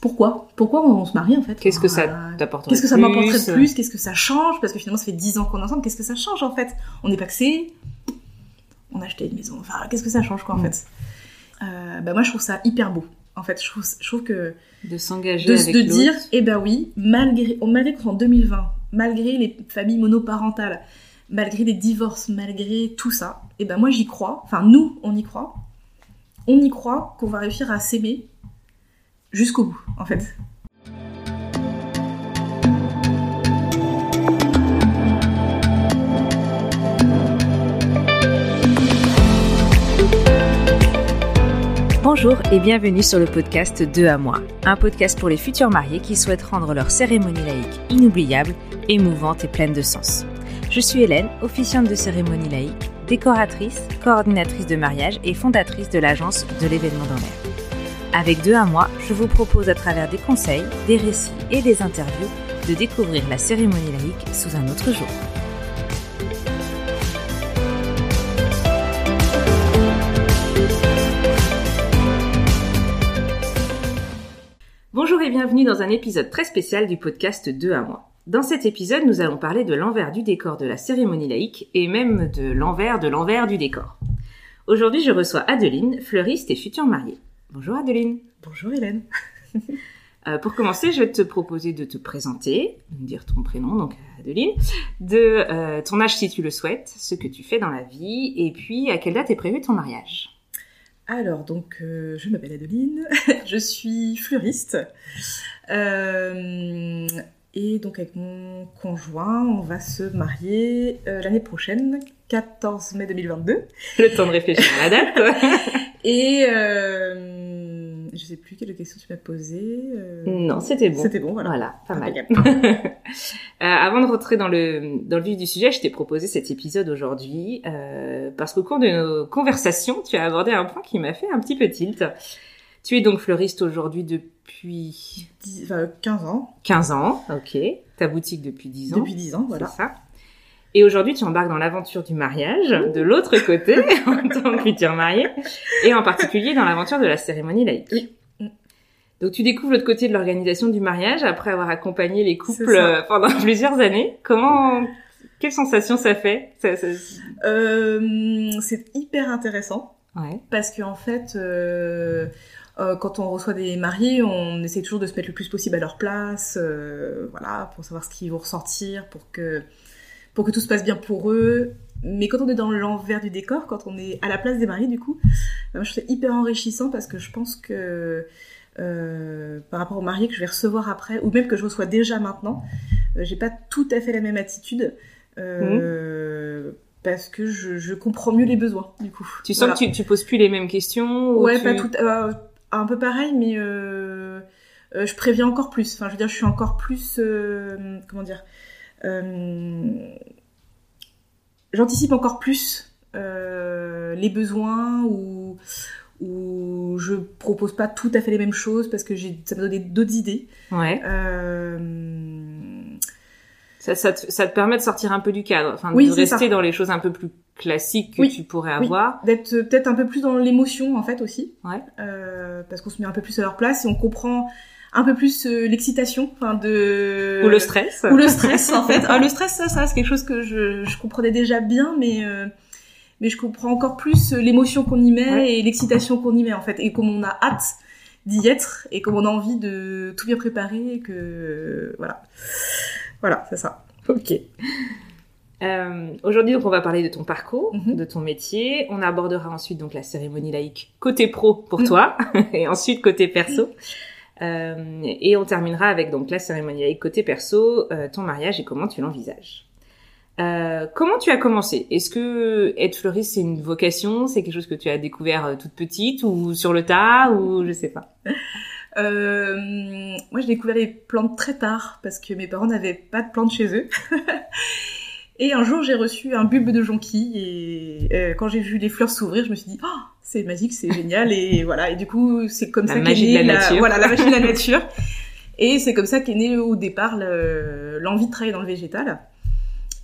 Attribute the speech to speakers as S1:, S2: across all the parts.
S1: pourquoi? Pourquoi on se marie en fait?
S2: Qu'est-ce que ça
S1: Euh,
S2: t'apporterait
S1: Qu'est-ce que ça m'apporterait de plus? Qu'est-ce que ça change? Parce que finalement, ça fait 10 ans qu'on est ensemble. Qu'est-ce que ça change en fait? On est paxé. On a acheté une maison. Enfin, qu'est-ce que ça change quoi en
S2: Mm.
S1: fait? Euh, Bah moi, je trouve ça hyper beau. En fait, je trouve, je trouve que
S2: De s'engager
S1: de,
S2: avec
S1: de dire, eh ben oui, malgré, malgré qu'en 2020, malgré les familles monoparentales, malgré les divorces, malgré tout ça, eh ben moi j'y crois. Enfin, nous, on y croit. On y croit qu'on va réussir à s'aimer jusqu'au bout, en fait.
S2: Bonjour et bienvenue sur le podcast 2 à moi, un podcast pour les futurs mariés qui souhaitent rendre leur cérémonie laïque inoubliable, émouvante et pleine de sens. Je suis Hélène, officiante de cérémonie laïque, décoratrice, coordinatrice de mariage et fondatrice de l'agence de l'événement dans l'air. Avec 2 à moi, je vous propose à travers des conseils, des récits et des interviews de découvrir la cérémonie laïque sous un autre jour. Bonjour et bienvenue dans un épisode très spécial du podcast 2 à moi. Dans cet épisode, nous allons parler de l'envers du décor de la cérémonie laïque et même de l'envers de l'envers du décor. Aujourd'hui, je reçois Adeline, fleuriste et future mariée. Bonjour Adeline.
S1: Bonjour Hélène.
S2: Euh, pour commencer, je vais te proposer de te présenter, de me dire ton prénom, donc Adeline, de euh, ton âge si tu le souhaites, ce que tu fais dans la vie, et puis à quelle date est prévu ton mariage?
S1: Alors, donc, euh, je m'appelle Adeline, je suis fleuriste. Euh, et donc, avec mon conjoint, on va se marier euh, l'année prochaine, 14 mai 2022.
S2: Le temps de réfléchir à la date.
S1: Et euh, je sais plus quelle question tu m'as posée. euh,
S2: non, c'était bon.
S1: C'était bon, voilà.
S2: Voilà, pas mal. Euh, avant de rentrer dans le, dans le vif du sujet, je t'ai proposé cet épisode aujourd'hui euh, parce qu'au cours de nos conversations, tu as abordé un point qui m'a fait un petit peu tilt. Tu es donc fleuriste aujourd'hui depuis
S1: Dix- enfin, 15 ans,
S2: 15 ans, ok. Ta boutique depuis 10 ans.
S1: depuis 10 ans, voilà.
S2: C'est ça. Et aujourd'hui, tu embarques dans l'aventure du mariage, de l'autre côté, en tant que futur marié, et en particulier dans l'aventure de la cérémonie laïque.
S1: Oui.
S2: Donc tu découvres l'autre côté de l'organisation du mariage après avoir accompagné les couples euh, pendant plusieurs années. Comment, quelle sensation ça fait? Ça, ça-
S1: Euh, c'est hyper intéressant.
S2: Ouais.
S1: Parce qu'en fait, euh, euh, quand on reçoit des mariés, on essaie toujours de se mettre le plus possible à leur place, voilà, pour savoir ce qu'ils vont ressentir, pour que, pour que tout se passe bien pour eux. Mais quand on est dans l'envers du décor, quand on est à la place des mariés, du coup, bah, moi, je trouve ça hyper enrichissant parce que je pense que euh, par rapport aux mariés que je vais recevoir après, ou même que je reçois déjà maintenant, euh, j'ai pas tout à fait la même attitude. euh, Parce que je, je comprends mieux les besoins, du coup.
S2: Tu sens
S1: Voilà.
S2: que tu, tu poses plus les mêmes questions ou
S1: Ouais,
S2: tu-
S1: pas tout. un peu pareil, mais je préviens encore plus. Enfin, je veux dire, je suis encore plus. comment dire J'anticipe encore plus euh, les besoins ou ou je propose pas tout à fait les mêmes choses parce que j'ai ça m'a donné d'autres idées.
S2: Ouais.
S1: Euh,
S2: Ça, ça, te, ça te permet de sortir un peu du cadre, enfin
S1: Oui,
S2: de rester
S1: ça.
S2: dans les choses un peu plus classiques que
S1: Oui.
S2: tu pourrais
S1: Oui.
S2: avoir.
S1: d'être euh, peut-être un peu plus dans l'émotion en fait aussi.
S2: Ouais.
S1: Euh, parce qu'on se met un peu plus à leur place et on comprend un peu plus euh, l'excitation, enfin de
S2: Ou le stress.
S1: ou le stress en fait. Ah, le stress, ça, ça c'est quelque chose que je, je comprenais déjà bien, mais euh, mais je comprends encore plus euh, l'émotion qu'on y met
S2: Ouais.
S1: et l'excitation qu'on y met en fait, et comme on a hâte d'y être et comme on a envie de tout bien préparer, et que voilà, voilà, c'est ça.
S2: Ok. Euh, Aujourd'hui, donc, on va parler de ton parcours,
S1: Mhm.
S2: de ton métier. On abordera ensuite donc la cérémonie laïque côté pro pour
S1: Mhm.
S2: toi, et ensuite côté perso. Euh, et on terminera avec donc la cérémonie côté perso, euh, ton mariage et comment tu l'envisages. Euh, comment tu as commencé? Est-ce que être fleuriste c'est une vocation? C'est quelque chose que tu as découvert euh, toute petite ou sur le tas ou je sais pas?
S1: Moi, j'ai découvert les plantes très tard parce que mes parents n'avaient pas de plantes chez eux. et un jour, j'ai reçu un bulbe de jonquille et euh, quand j'ai vu les fleurs s'ouvrir, je me suis dit, oh, c'est magique, c'est génial et voilà. Et du coup, c'est comme
S2: La
S1: ça qu'est née
S2: la nature.
S1: voilà, la magie de la nature. Et c'est comme ça qu'est née au départ le- l'envie de travailler dans le végétal.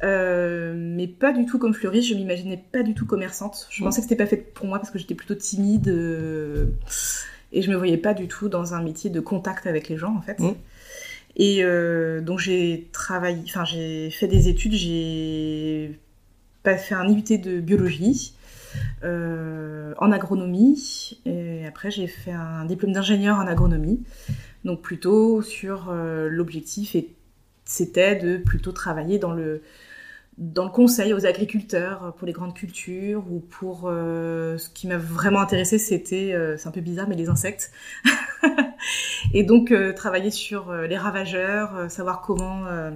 S1: Euh, mais pas du tout comme fleuriste, je m'imaginais pas du tout commerçante. Je
S2: Mm.
S1: pensais que c'était pas fait pour moi parce que j'étais plutôt timide. euh, Et je me voyais pas du tout dans un métier de contact avec les gens, en fait.
S2: Mmh.
S1: Et euh, donc j'ai travaillé, enfin j'ai fait des études, j'ai fait un IUT de biologie, euh, en agronomie, et après j'ai fait un diplôme d'ingénieur en agronomie, donc plutôt sur euh, l'objectif c'était de plutôt travailler dans le dans le conseil aux agriculteurs pour les grandes cultures ou pour ce qui m'a vraiment intéressé c'était c'est un peu bizarre mais les insectes et donc euh, travailler sur euh, les ravageurs euh, savoir comment euh,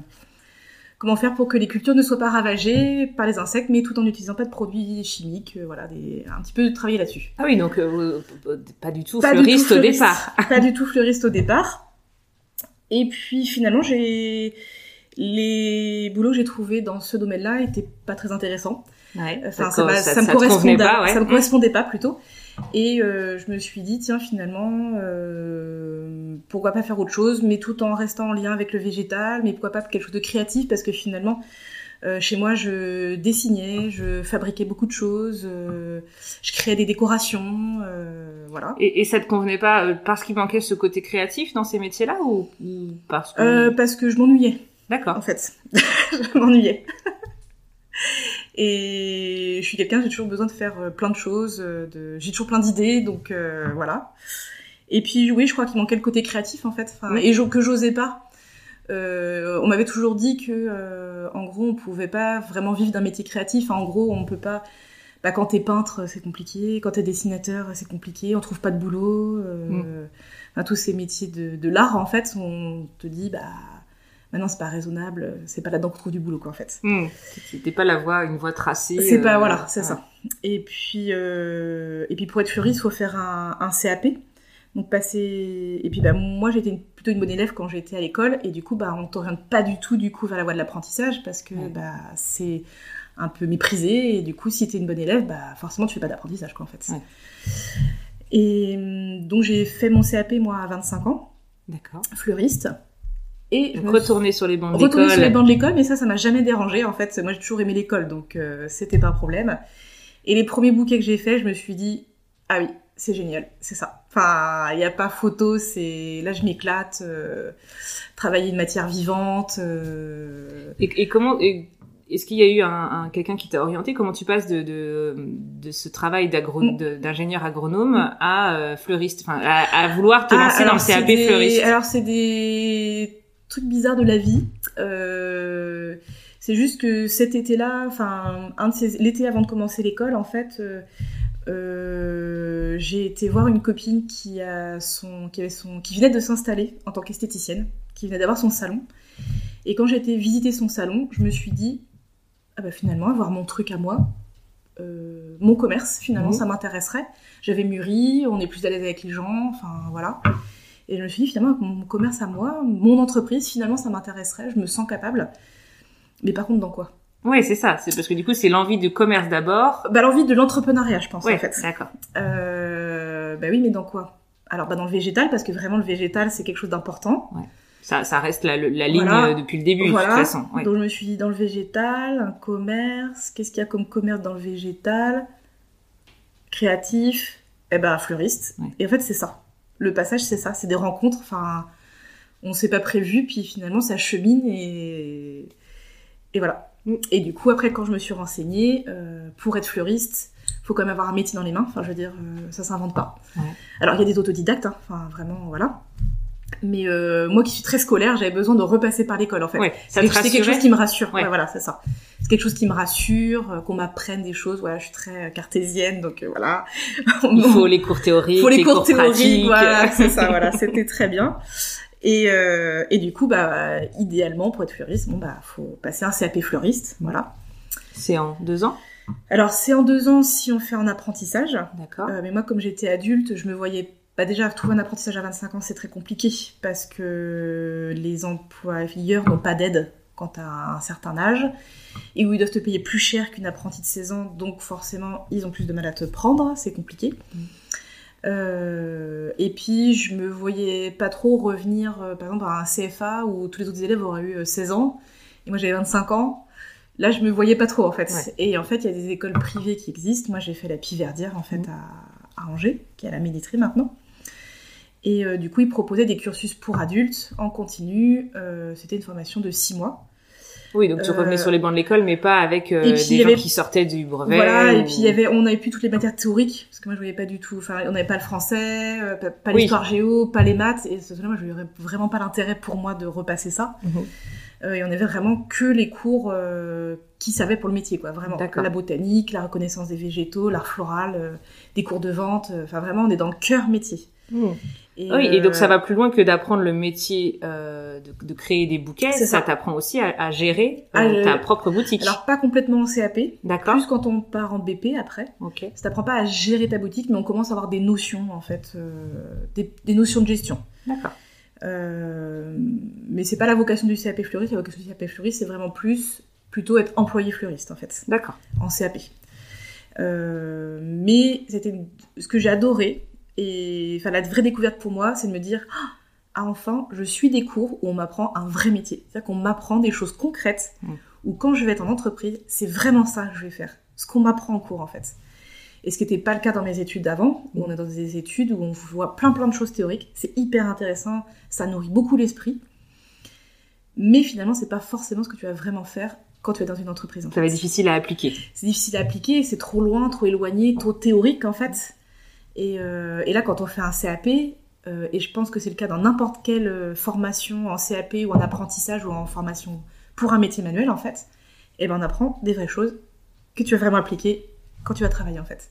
S1: comment faire pour que les cultures ne soient pas ravagées par les insectes mais tout en n'utilisant pas de produits chimiques euh, voilà des, un petit peu de travailler là-dessus
S2: Ah oui, donc euh, pas du tout
S1: Pas du
S2: fleuriste au départ.
S1: pas du tout fleuriste au départ. Et puis finalement, j'ai les boulots que j'ai trouvés dans ce domaine-là étaient pas très intéressants.
S2: Ouais.
S1: Enfin,
S2: ça,
S1: ça,
S2: ça-
S1: ça me correspondait
S2: pas, ouais.
S1: ça me
S2: Mmh.
S1: correspondait pas plutôt. Et euh, je me suis dit tiens finalement euh, pourquoi pas faire autre chose, mais tout en restant en lien avec le végétal, mais pourquoi pas quelque chose de créatif parce que finalement euh, chez moi, je dessinais, je fabriquais beaucoup de choses, euh, je créais des décorations, euh, voilà.
S2: Et, et ça te convenait pas euh, parce qu'il manquait ce côté créatif dans ces métiers-là ou, ou parce que
S1: Euh, parce que je m'ennuyais.
S2: D'accord.
S1: en fait. je m'ennuyais. Et je suis quelqu'un, j'ai toujours besoin de faire euh, plein de choses, euh, de... j'ai toujours plein d'idées, donc euh, voilà. Et puis oui, je crois qu'il manquait le côté créatif en fait, enfin, et que j'osais pas. Euh, on m'avait toujours dit que, euh, en gros, on pouvait pas vraiment vivre d'un métier créatif. En gros, on peut pas. Bah, quand t'es peintre, c'est compliqué. Quand t'es dessinateur, c'est compliqué. On trouve pas de boulot. Euh,
S2: Mm.
S1: enfin, tous ces métiers de, de l'art, en fait, on te dit, bah, maintenant c'est pas raisonnable. C'est pas là-dedans qu'on trouve du boulot, quoi, en fait.
S2: Hmm. C'était pas la voie, une voie tracée.
S1: C'est pas
S2: euh,
S1: voilà, c'est
S2: ouais.
S1: ça. Et puis euh, et puis pour être fleuriste, il faut faire un, un CAP. Donc passer et puis bah moi j'étais une- plutôt une bonne élève quand j'étais à l'école et du coup bah on t'oriente pas du tout du coup vers la voie de l'apprentissage parce que bah c'est un peu méprisé et du coup si t'es une bonne élève bah forcément tu fais pas d'apprentissage quoi en fait.
S2: Ouais.
S1: Et hum, donc j'ai fait mon CAP moi à 25 ans,
S2: D'accord.
S1: fleuriste. Et je me
S2: retourner sur les bancs
S1: retourner
S2: d'école.
S1: sur les bancs de l'école, mais ça, ça m'a jamais dérangé. En fait, moi, j'ai toujours aimé l'école, donc euh, c'était pas un problème. Et les premiers bouquets que j'ai faits, je me suis dit, ah oui, c'est génial, c'est ça. Enfin, il n'y a pas photo, c'est là, je m'éclate. euh, travailler une matière vivante. euh,
S2: Et, et comment et est-ce qu'il y a eu un, un- quelqu'un qui t'a orienté? Comment tu passes de, de, de ce travail d'agro-
S1: Mm.
S2: de- d'ingénieur agronome à euh, fleuriste, enfin à, à vouloir te
S1: Ah,
S2: lancer dans le CAP
S1: des-
S2: fleuriste
S1: Alors, c'est des trucs bizarres de la vie. Euh, c'est juste que cet été-là, enfin, un de ces... l'été avant de commencer l'école, en fait, euh, euh, j'ai été voir une copine qui a son, qui avait son, qui venait de s'installer en tant qu'esthéticienne, qui venait d'avoir son salon. Et quand j'ai été visiter son salon, je me suis dit, ah bah finalement, avoir mon truc à moi, euh, mon commerce, finalement,
S2: Mhm.
S1: ça m'intéresserait. J'avais mûri, on est plus à l'aise avec les gens, enfin voilà. Et je me suis dit, finalement, mon commerce à moi, mon entreprise, finalement, ça m'intéresserait, je me sens capable. Mais par contre, dans quoi?
S2: Ouais, c'est ça. C'est parce que du coup, c'est l'envie du commerce d'abord.
S1: Bah, l'envie de l'entrepreneuriat, je pense,
S2: Ouais,
S1: en fait.
S2: d'accord.
S1: Euh, bah oui, mais dans quoi? Alors, bah, dans le végétal, parce que vraiment, le végétal, c'est quelque chose d'important.
S2: Ça, ça reste la, la ligne
S1: Voilà.
S2: euh, depuis le début,
S1: Voilà.
S2: de toute façon. Ouais.
S1: Donc, je me suis dit, dans le végétal, un commerce, qu'est-ce qu'il y a comme commerce dans le végétal? Créatif, eh ben, fleuriste. Et en fait, c'est ça. Le passage, c'est ça. C'est des rencontres, enfin, on s'est pas prévu, puis finalement, ça chemine et, et voilà. Et du coup, après, quand je me suis renseignée, euh, pour être fleuriste, faut quand même avoir un métier dans les mains. Enfin, je veux dire, euh, ça s'invente pas.
S2: Ouais.
S1: Alors, il y a des autodidactes, hein. enfin, vraiment, voilà. Mais euh, moi qui suis très scolaire, j'avais besoin de repasser par l'école, en fait.
S2: Ouais, ça
S1: C'est
S2: te
S1: quelque- c'est quelque
S2: rassurait
S1: chose qui me rassure.
S2: Ouais.
S1: Ouais, voilà, c'est ça. C'est quelque chose qui me rassure, euh, qu'on m'apprenne des choses. Voilà, je suis très euh, cartésienne, donc euh, voilà.
S2: Il faut les cours théoriques,
S1: Faut les cours théoriques, voilà, c'est ça, voilà, c'était très bien. Et, euh, et du coup, bah, idéalement, pour être fleuriste, bon, bah, faut passer un CAP fleuriste, voilà.
S2: C'est en deux ans?
S1: Alors, c'est en deux ans si on fait un apprentissage.
S2: D'accord.
S1: Mais moi, comme j'étais adulte, je me voyais. Bah déjà, trouver un apprentissage à 25 ans, c'est très compliqué parce que les employeurs n'ont pas d'aide quand tu as un certain âge et où ils doivent te payer plus cher qu'une apprentie de 16 ans, donc forcément, ils ont plus de mal à te prendre, c'est compliqué.
S2: Mm.
S1: Euh, et puis, je me voyais pas trop revenir, euh, par exemple, à un CFA où tous les autres élèves auraient eu euh, 16 ans et moi j'avais 25 ans. Là, je me voyais pas trop en fait.
S2: Ouais.
S1: Et en fait, il y a des écoles privées qui existent. Moi, j'ai fait la Piverdière en fait
S2: Mm.
S1: à, à Angers, qui est à la Méditérie maintenant. Et euh, du coup, ils proposaient des cursus pour adultes en continu. Euh, C'était une formation de six mois.
S2: Oui, donc tu revenais
S1: Euh,
S2: sur les bancs de l'école, mais pas avec des
S1: puis, y
S2: gens
S1: avait-
S2: qui sortaient du brevet.
S1: Voilà, et puis il y avait, on n'avait plus toutes les matières théoriques, parce que moi je voyais pas du tout, enfin on n'avait pas le français, pas, pas
S2: Oui.
S1: l'histoire géo, pas les maths, et ce moi je n'aurais vraiment pas l'intérêt pour moi de repasser ça.
S2: Mhm.
S1: Et on avait vraiment que les cours qui savaient pour le métier, quoi, vraiment. La botanique, la reconnaissance des végétaux, l'art floral, des cours de vente, enfin vraiment on est dans le cœur métier. Et,
S2: Oui, et donc
S1: euh,
S2: ça va plus loin que d'apprendre le métier euh, de, de créer des bouquets. Ça
S1: ça.
S2: t'apprend aussi à, à gérer
S1: À
S2: euh, ta propre boutique.
S1: Alors pas complètement en CAP,
S2: D'accord.
S1: plus quand on part en BP après.
S2: Ok.
S1: Ça t'apprend pas à gérer ta boutique, mais on commence à avoir des notions en fait, euh, des, des notions de gestion.
S2: D'accord.
S1: Euh, mais c'est pas la vocation du CAP fleuriste. La vocation du CAP fleuriste, c'est vraiment plus plutôt être employé fleuriste en fait,
S2: D'accord.
S1: en CAP. Euh, mais c'était ce que j'ai adoré et enfin la vraie découverte pour moi, c'est de me dire ah enfin je suis des cours où on m'apprend un vrai métier, c'est-à-dire qu'on m'apprend des choses concrètes.
S2: Mm.
S1: Où quand je vais être en entreprise, c'est vraiment ça que je vais faire, ce qu'on m'apprend en cours en fait. Et ce qui n'était pas le cas dans mes études d'avant, où on est dans des études où on voit plein plein de choses théoriques, c'est hyper intéressant, ça nourrit beaucoup l'esprit. Mais finalement, c'est pas forcément ce que tu vas vraiment faire quand tu es dans une entreprise. en
S2: Ça va être difficile à appliquer.
S1: C'est difficile à appliquer, c'est trop loin, trop éloigné, trop théorique en fait. Et, euh, et là, quand on fait un CAP, euh, et je pense que c'est le cas dans n'importe quelle euh, formation en CAP ou en apprentissage ou en formation pour un métier manuel en fait, et ben on apprend des vraies choses que tu vas vraiment appliquer quand tu vas travailler en fait.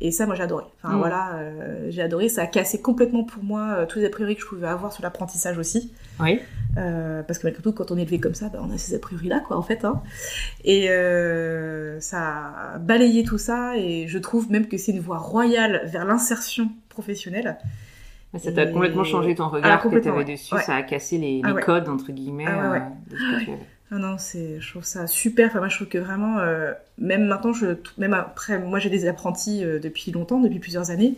S1: Et ça, moi, j'ai adoré. Enfin,
S2: Mm.
S1: voilà, euh, j'ai adoré. Ça a cassé complètement pour moi euh, tous les a priori que je pouvais avoir sur l'apprentissage aussi.
S2: Oui.
S1: Euh, parce que malgré tout, quand on est élevé comme ça, bah, on a ces a priori là, quoi, en fait. Hein. Et ça a balayé tout ça, et je trouve même que c'est une voie royale vers l'insertion professionnelle.
S2: Ça t'a
S1: Et-
S2: complètement changé ton regard
S1: Ah,
S2: que tu avais
S1: ouais.
S2: dessus.
S1: Ouais.
S2: Ça a cassé les,
S1: Ah ouais.
S2: codes, entre guillemets,
S1: Ah ouais, ouais.
S2: de ce que tu avais.
S1: Ah non, c'est, je trouve ça super. Enfin, moi, je trouve que vraiment, euh, même maintenant, je, même après, moi, j'ai des apprentis euh, depuis longtemps, depuis plusieurs années,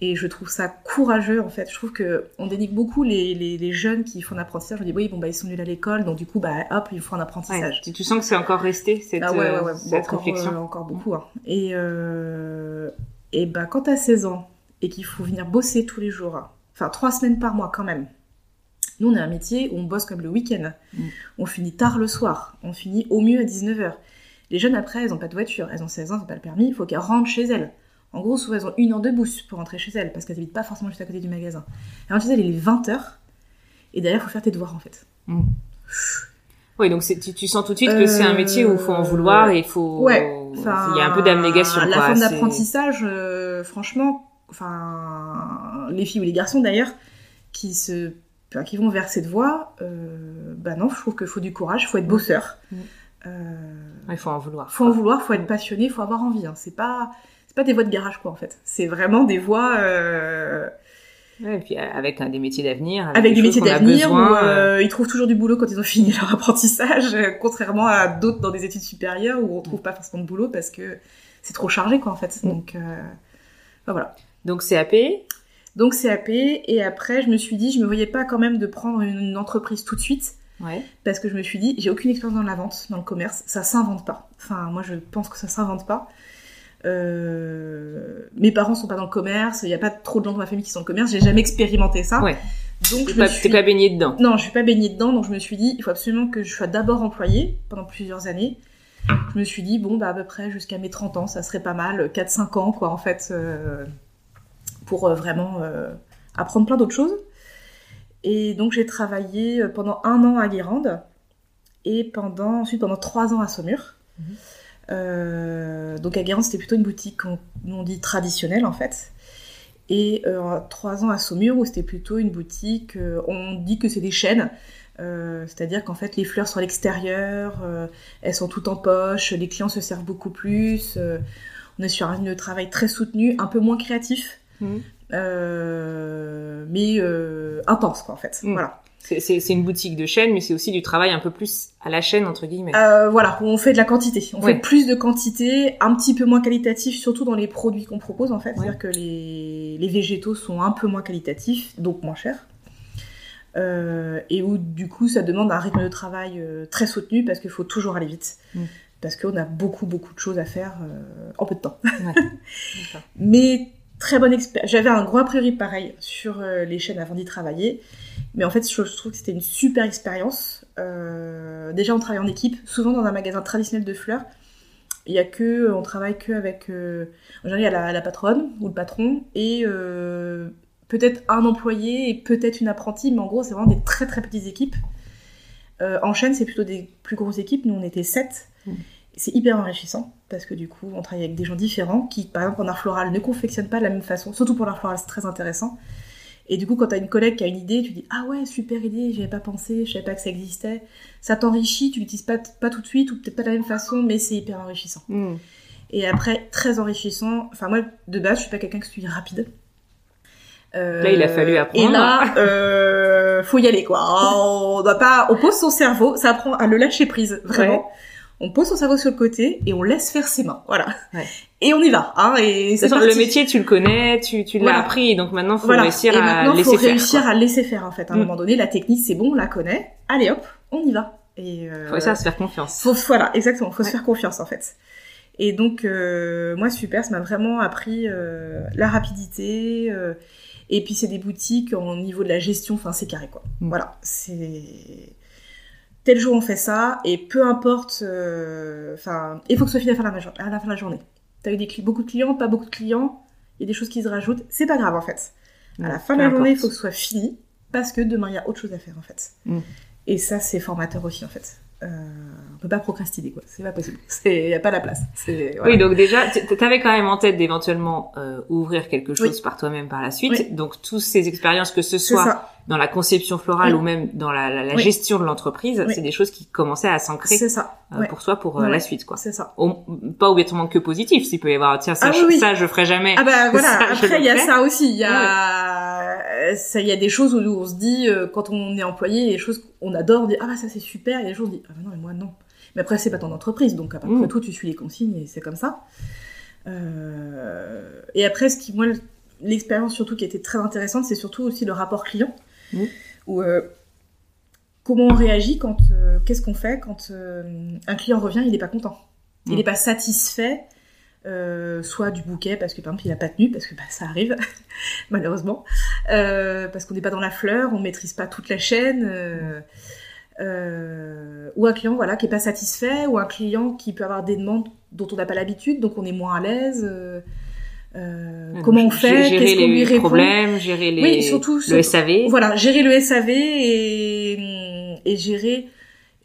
S1: et je trouve ça courageux, en fait. Je trouve que on dénigre beaucoup les, les, les jeunes qui font un apprentissage. On dit, oui, bon, bah, ils sont nuls à l'école, donc du coup, bah, hop, ils font un
S2: Ouais.
S1: apprentissage.
S2: Tu, tu sens que c'est encore resté cette,
S1: Ah ouais, ouais,
S2: euh, cette
S1: encore,
S2: réflexion.
S1: euh, encore beaucoup. hein. Et, et bah, quand t'as 16 ans et qu'il faut venir bosser tous les jours, hein, enfin trois semaines par mois quand même. Nous, on a un métier où on bosse comme le week-end.
S2: Mm.
S1: On finit tard le soir. On finit au mieux à 19h. Les jeunes, après, elles ont pas de voiture. Elles ont 16 ans, elles ont pas le permis. Il faut qu'elles rentrent chez elles. En gros, souvent, elles ont une heure de bus pour rentrer chez elles parce qu'elles habitent pas forcément juste à côté du magasin. Elles rentrent chez elles, il est 20h. Et derrière, il faut faire tes devoirs, en fait.
S2: Oui, donc tu, tu sens tout de suite que c'est un métier où il faut en
S1: Euh,
S2: vouloir et il faut.
S1: Ouais,
S2: il y a un peu d'abnégation.
S1: La
S2: quoi. C'est-
S1: d'apprentissage, euh, franchement, enfin, les filles ou les garçons d'ailleurs, qui se, qui vont vers cette voie, euh, bah non, je trouve qu'il faut du courage, il faut être bosseur,
S2: Mm.
S1: euh,
S2: Il faut en vouloir.
S1: faut en vouloir, faut être passionné, faut avoir envie. Hein. C'est pas, c'est pas des voies de garage quoi en fait. C'est vraiment des voies euh,
S2: Ouais, et puis euh, avec euh, des métiers d'avenir.
S1: avec des métiers d'avenir où ils trouvent toujours du boulot quand ils ont fini leur apprentissage, contrairement à d'autres dans des études supérieures où on trouve pas forcément de boulot parce que c'est trop chargé quoi en fait.
S2: Mm.
S1: Donc euh, enfin, voilà.
S2: Donc CAP.
S1: Donc CAP et après je me suis dit je me voyais pas quand même de prendre une entreprise tout de suite
S2: Ouais.
S1: parce que je me suis dit j'ai aucune expérience dans la vente, dans le commerce, ça s'invente pas. Enfin moi je pense que ça s'invente pas. Euh, mes parents sont pas dans le commerce, il y a pas trop de gens dans ma famille qui sont dans le commerce, j'ai jamais expérimenté ça.
S2: Ouais.
S1: Donc je me
S2: pas,
S1: suis...
S2: pas baigné dedans.
S1: Non, je suis pas baignée dedans, donc je me suis dit, il faut absolument que je sois d'abord employée pendant plusieurs années. Je me suis dit, bon, bah à peu près jusqu'à mes 30 ans, ça serait pas mal, 4-5 ans, quoi, en fait, euh, pour euh, vraiment euh, apprendre plein d'autres choses. Et donc j'ai travaillé euh, pendant un an à Guérande, et pendant, ensuite pendant 3 ans à Saumur.
S2: Mhm.
S1: Euh, donc à Guérande, c'était plutôt une boutique on dit traditionnelle, en fait. Et euh, trois ans à Saumur, où c'était plutôt une boutique, euh, on dit que c'est des chaînes, c'est-à-dire qu'en fait les fleurs sont à l'extérieur, elles sont toutes en poche, les clients se servent beaucoup plus, on est sur un travail très soutenu, un peu moins créatif, Euh, mais euh, intense quoi en fait.
S2: Mhm.
S1: Voilà.
S2: C'est, une boutique de chaîne, mais c'est aussi du travail un peu plus à la chaîne entre guillemets.
S1: Euh, voilà, où on fait de la quantité. On
S2: Ouais.
S1: fait plus de quantité, un petit peu moins qualitatif, surtout dans les produits qu'on propose en fait.
S2: Ouais.
S1: C'est-à-dire que les, les végétaux sont un peu moins qualitatifs, donc moins chers. Euh, et où du coup ça demande un rythme de travail très soutenu parce qu'il faut toujours aller vite.
S2: Mm.
S1: Parce qu'on a beaucoup beaucoup de choses à faire euh, en peu de temps. Mais très bonne expérience. J'avais un gros a priori pareil sur euh, les chaînes avant d'y travailler. Mais en fait, je, trouve que c'était une super expérience. Euh, déjà, on travaille en équipe. Souvent, dans un magasin traditionnel de fleurs, il y a que, on travaille que avec, euh, la, patronne ou le patron et euh, peut-être un employé et peut-être une apprentie, mais en gros, c'est vraiment des très très petites équipes. Euh, en chaîne, c'est plutôt des plus grosses équipes. Nous, on était sept. Mmh. C'est hyper enrichissant parce que du coup, on travaille avec des gens différents qui, par exemple, en art floral, ne confectionnent pas de la même façon. Surtout pour l'art floral, c'est très intéressant. Et du coup, quand t'as une collègue qui a une idée, tu dis ah ouais super idée, j'avais pas pensé, je savais pas que ça existait. Ça t'enrichit, tu l'utilises pas pas tout de suite ou peut-être pas de la même façon, mais c'est hyper enrichissant. Mm. Et après très enrichissant. Enfin moi de base je suis pas quelqu'un qui suis rapide.
S2: Euh, là il a fallu apprendre.
S1: Et là euh, faut y aller quoi. On doit pas, on pose son cerveau, ça apprend à le lâcher prise vraiment on pose son cerveau sur le côté et on laisse faire ses mains. Voilà. Et on y va. Hein, et
S2: c'est le métier, tu le connais, tu, tu l'as appris, donc maintenant faut réussir à laisser
S1: faut réussir à laisser faire en fait. À un mm. moment donné, la technique c'est bon, on la connaît. Allez hop, on y va.
S2: Et euh, faut réussir à se faire confiance.
S1: Faut, voilà, exactement. Faut se faire confiance en fait. Et donc euh, moi super, ça m'a vraiment appris euh, la rapidité. Euh, et puis c'est des boutiques au niveau de la gestion, enfin c'est carré quoi. Mm. Voilà, c'est tel jour on fait ça, et peu importe, euh, enfin, il faut que ce soit fini à la fin de la, journée. T'as eu des, beaucoup de clients, pas beaucoup de clients, il y a des choses qui se rajoutent, c'est pas grave en fait. À la fin de la journée, il faut que ce soit fini, parce que demain il y a autre chose à faire en fait. Mm. Et ça, c'est formateur aussi en fait. Euh, on peut pas procrastiner quoi, c'est pas possible. C'est y a pas la place.
S2: Oui, donc déjà, t'avais quand même en tête d'éventuellement euh, ouvrir quelque chose par toi-même par la suite. Donc toutes ces expériences, que ce soit dans la conception florale ou même dans la, la, la gestion de l'entreprise, c'est des choses qui commençaient à s'ancrer euh, pour toi pour euh, la suite quoi.
S1: C'est ça.
S2: pas obligatoirement que positif, s'il peut y avoir tiens ça, ah je, ça je ferai jamais.
S1: Ah bah voilà. Après il y a ça aussi, il y a ça il y a des choses où on se dit quand on est employé, des choses qu'on adore, on dit ah bah ça c'est super, et des choses on dit ah bah non mais moi non. Mais après, c'est pas ton entreprise, donc après mm. tout, tu suis les consignes et c'est comme ça. Euh... Et après, ce qui, moi, l'expérience surtout qui était très intéressante, c'est surtout aussi le rapport client. Mm. Où, euh, comment on réagit quand, euh, qu'est-ce qu'on fait quand euh, un client revient, il n'est pas content. Il n'est mm. pas satisfait, soit du bouquet, parce que par exemple, il n'a pas tenu, parce que bah, ça arrive, malheureusement. parce qu'on n'est pas dans la fleur, on maîtrise pas toute la chaîne euh, ou un client voilà qui est pas satisfait, ou un client qui peut avoir des demandes dont on n'a pas l'habitude, donc on est moins à l'aise. Euh, euh comment on fait
S2: Gérer les lui problèmes, gérer les oui, surtout, le SAV.
S1: Voilà, gérer le SAV et, et gérer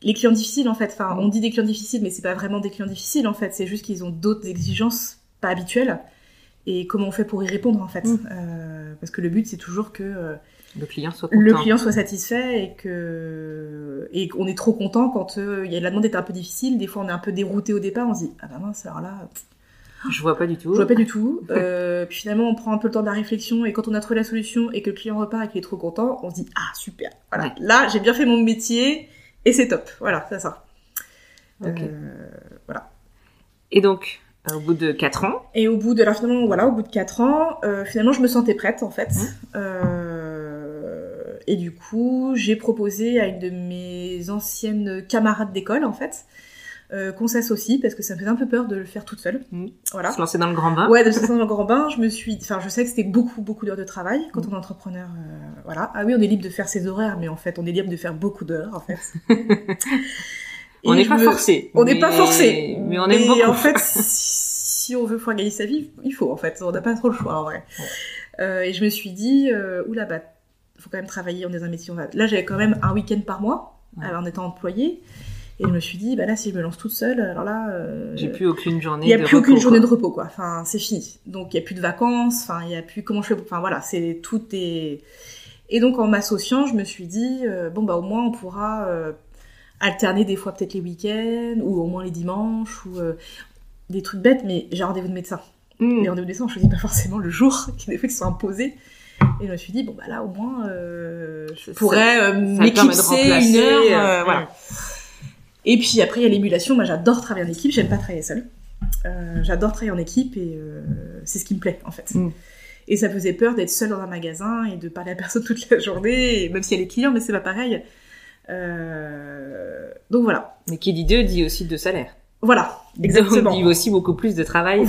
S1: les clients difficiles en fait. Enfin, on dit des clients difficiles, mais c'est pas vraiment des clients difficiles en fait. C'est juste qu'ils ont d'autres exigences pas habituelles. Et comment on fait pour y répondre en fait mm. euh, Parce que le but c'est toujours que euh,
S2: le client soit content.
S1: le client soit satisfait et que et qu'on est trop content quand euh, la demande est un peu difficile des fois on est un peu dérouté au départ on se dit ah bah mince alors là
S2: je vois pas du tout.
S1: Je vois pas du tout. Euh, puis finalement on prend un peu le temps de la réflexion et quand on a trouvé la solution et que le client repart et qu'il est trop content on se dit ah super. Voilà. Là j'ai bien fait mon métier et c'est top. Voilà c'est ça.
S2: Euh, voilà. Et donc au bout de 4 ans.
S1: Et au bout de là finalement voilà au bout de 4 ans euh, finalement je me sentais prête en fait. Mmh. Euh, et du coup, j'ai proposé à une de mes anciennes camarades d'école, en fait, euh, qu'on s'associe parce que ça me faisait un peu peur de le faire toute seule.
S2: Mmh. Voilà. Se lancer dans le grand bain.
S1: Ouais, de se lancer dans le grand bain. Je me suis, enfin, je sais que c'était beaucoup, beaucoup d'heures de travail quand mmh. on est entrepreneur. Euh, voilà. Ah oui, on est libre de faire ses horaires, mais en fait, on est libre de faire beaucoup d'heures, en fait.
S2: on n'est pas forcé.
S1: On n'est pas forcé.
S2: Mais on aime beaucoup.
S1: en fait, si on veut pouvoir gagner sa vie, il faut, en fait. On n'a pas trop le choix, en vrai. Euh, et je me suis dit, euh, oula, bah, faut quand même travailler, on est dans un métier. On va... Là, j'avais quand même un week-end par mois en étant employée. Et je me suis dit, bah là, si je me lance toute seule, alors là.
S2: Euh, J'ai plus aucune journée.
S1: Il n'y a plus aucune journée de repos, quoi. Enfin, c'est fini. Donc, il n'y a plus de vacances. Enfin, il n'y a plus comment je fais. Enfin, voilà, c'est tout est. Et donc, en m'associant, je me suis dit, euh, bon, bah, au moins, on pourra alterner des fois peut-être les week-ends, ou au moins les dimanches, ou des trucs bêtes, mais j'ai rendez-vous de médecin. Mmh. Les rendez-vous de médecin, je choisis pas forcément le jour qui des fois qui sont imposés. Et je me suis dit, bon, bah là, au moins, euh, je pourrais euh, m'éclipser une heure. Euh, voilà. Et puis après, il y a l'émulation. Moi, j'adore travailler en équipe. J'aime pas travailler seule. Euh, j'adore travailler en équipe et euh, c'est ce qui me plaît, en fait. Mm. Et ça faisait peur d'être seule dans un magasin et de parler à personne toute la journée, même si elle est client, mais c'est pas pareil. donc voilà.
S2: Mais qui dit deux dit aussi deux salaires.
S1: Voilà, exactement.
S2: Donc, il y a aussi beaucoup plus de travail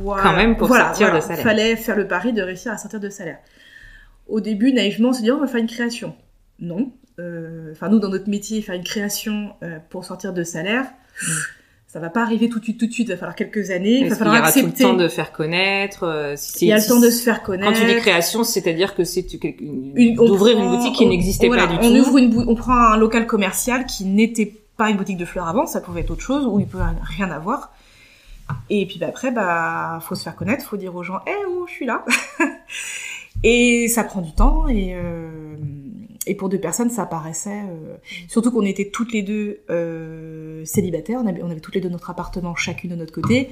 S1: Voilà.
S2: quand même pour
S1: Voilà,
S2: sortir
S1: voilà.
S2: de salaire.
S1: Fallait faire le pari de réussir à sortir de salaire. Au début, naïvement, on se dit, oh, on va faire une création. Non. Euh, Enfin, nous, dans notre métier, faire une création euh, pour sortir de salaire,
S2: Mm.
S1: ça va pas arriver tout de suite, tout de suite. Il va falloir quelques années. Il va
S2: Est-ce qu'il y
S1: falloir
S2: aura tout le
S1: accepter.
S2: temps de faire connaître euh, si
S1: Il y a le temps de se faire connaître.
S2: Quand tu dis création, c'est-à-dire que c'est d'ouvrir une boutique qui n'existait
S1: voilà,
S2: pas du
S1: on
S2: tout.
S1: Ouvre une on prend un local commercial qui n'était pas une boutique de fleurs avant, ça pouvait être autre chose, ou il peut rien avoir. Et puis bah, après, bah, faut se faire connaître, faut dire aux gens, eh oh, je suis là. et ça prend du temps, et, euh, et pour deux personnes, ça paraissait... euh, surtout qu'on était toutes les deux euh, célibataires, on avait, on avait toutes les deux notre appartement, chacune de notre côté.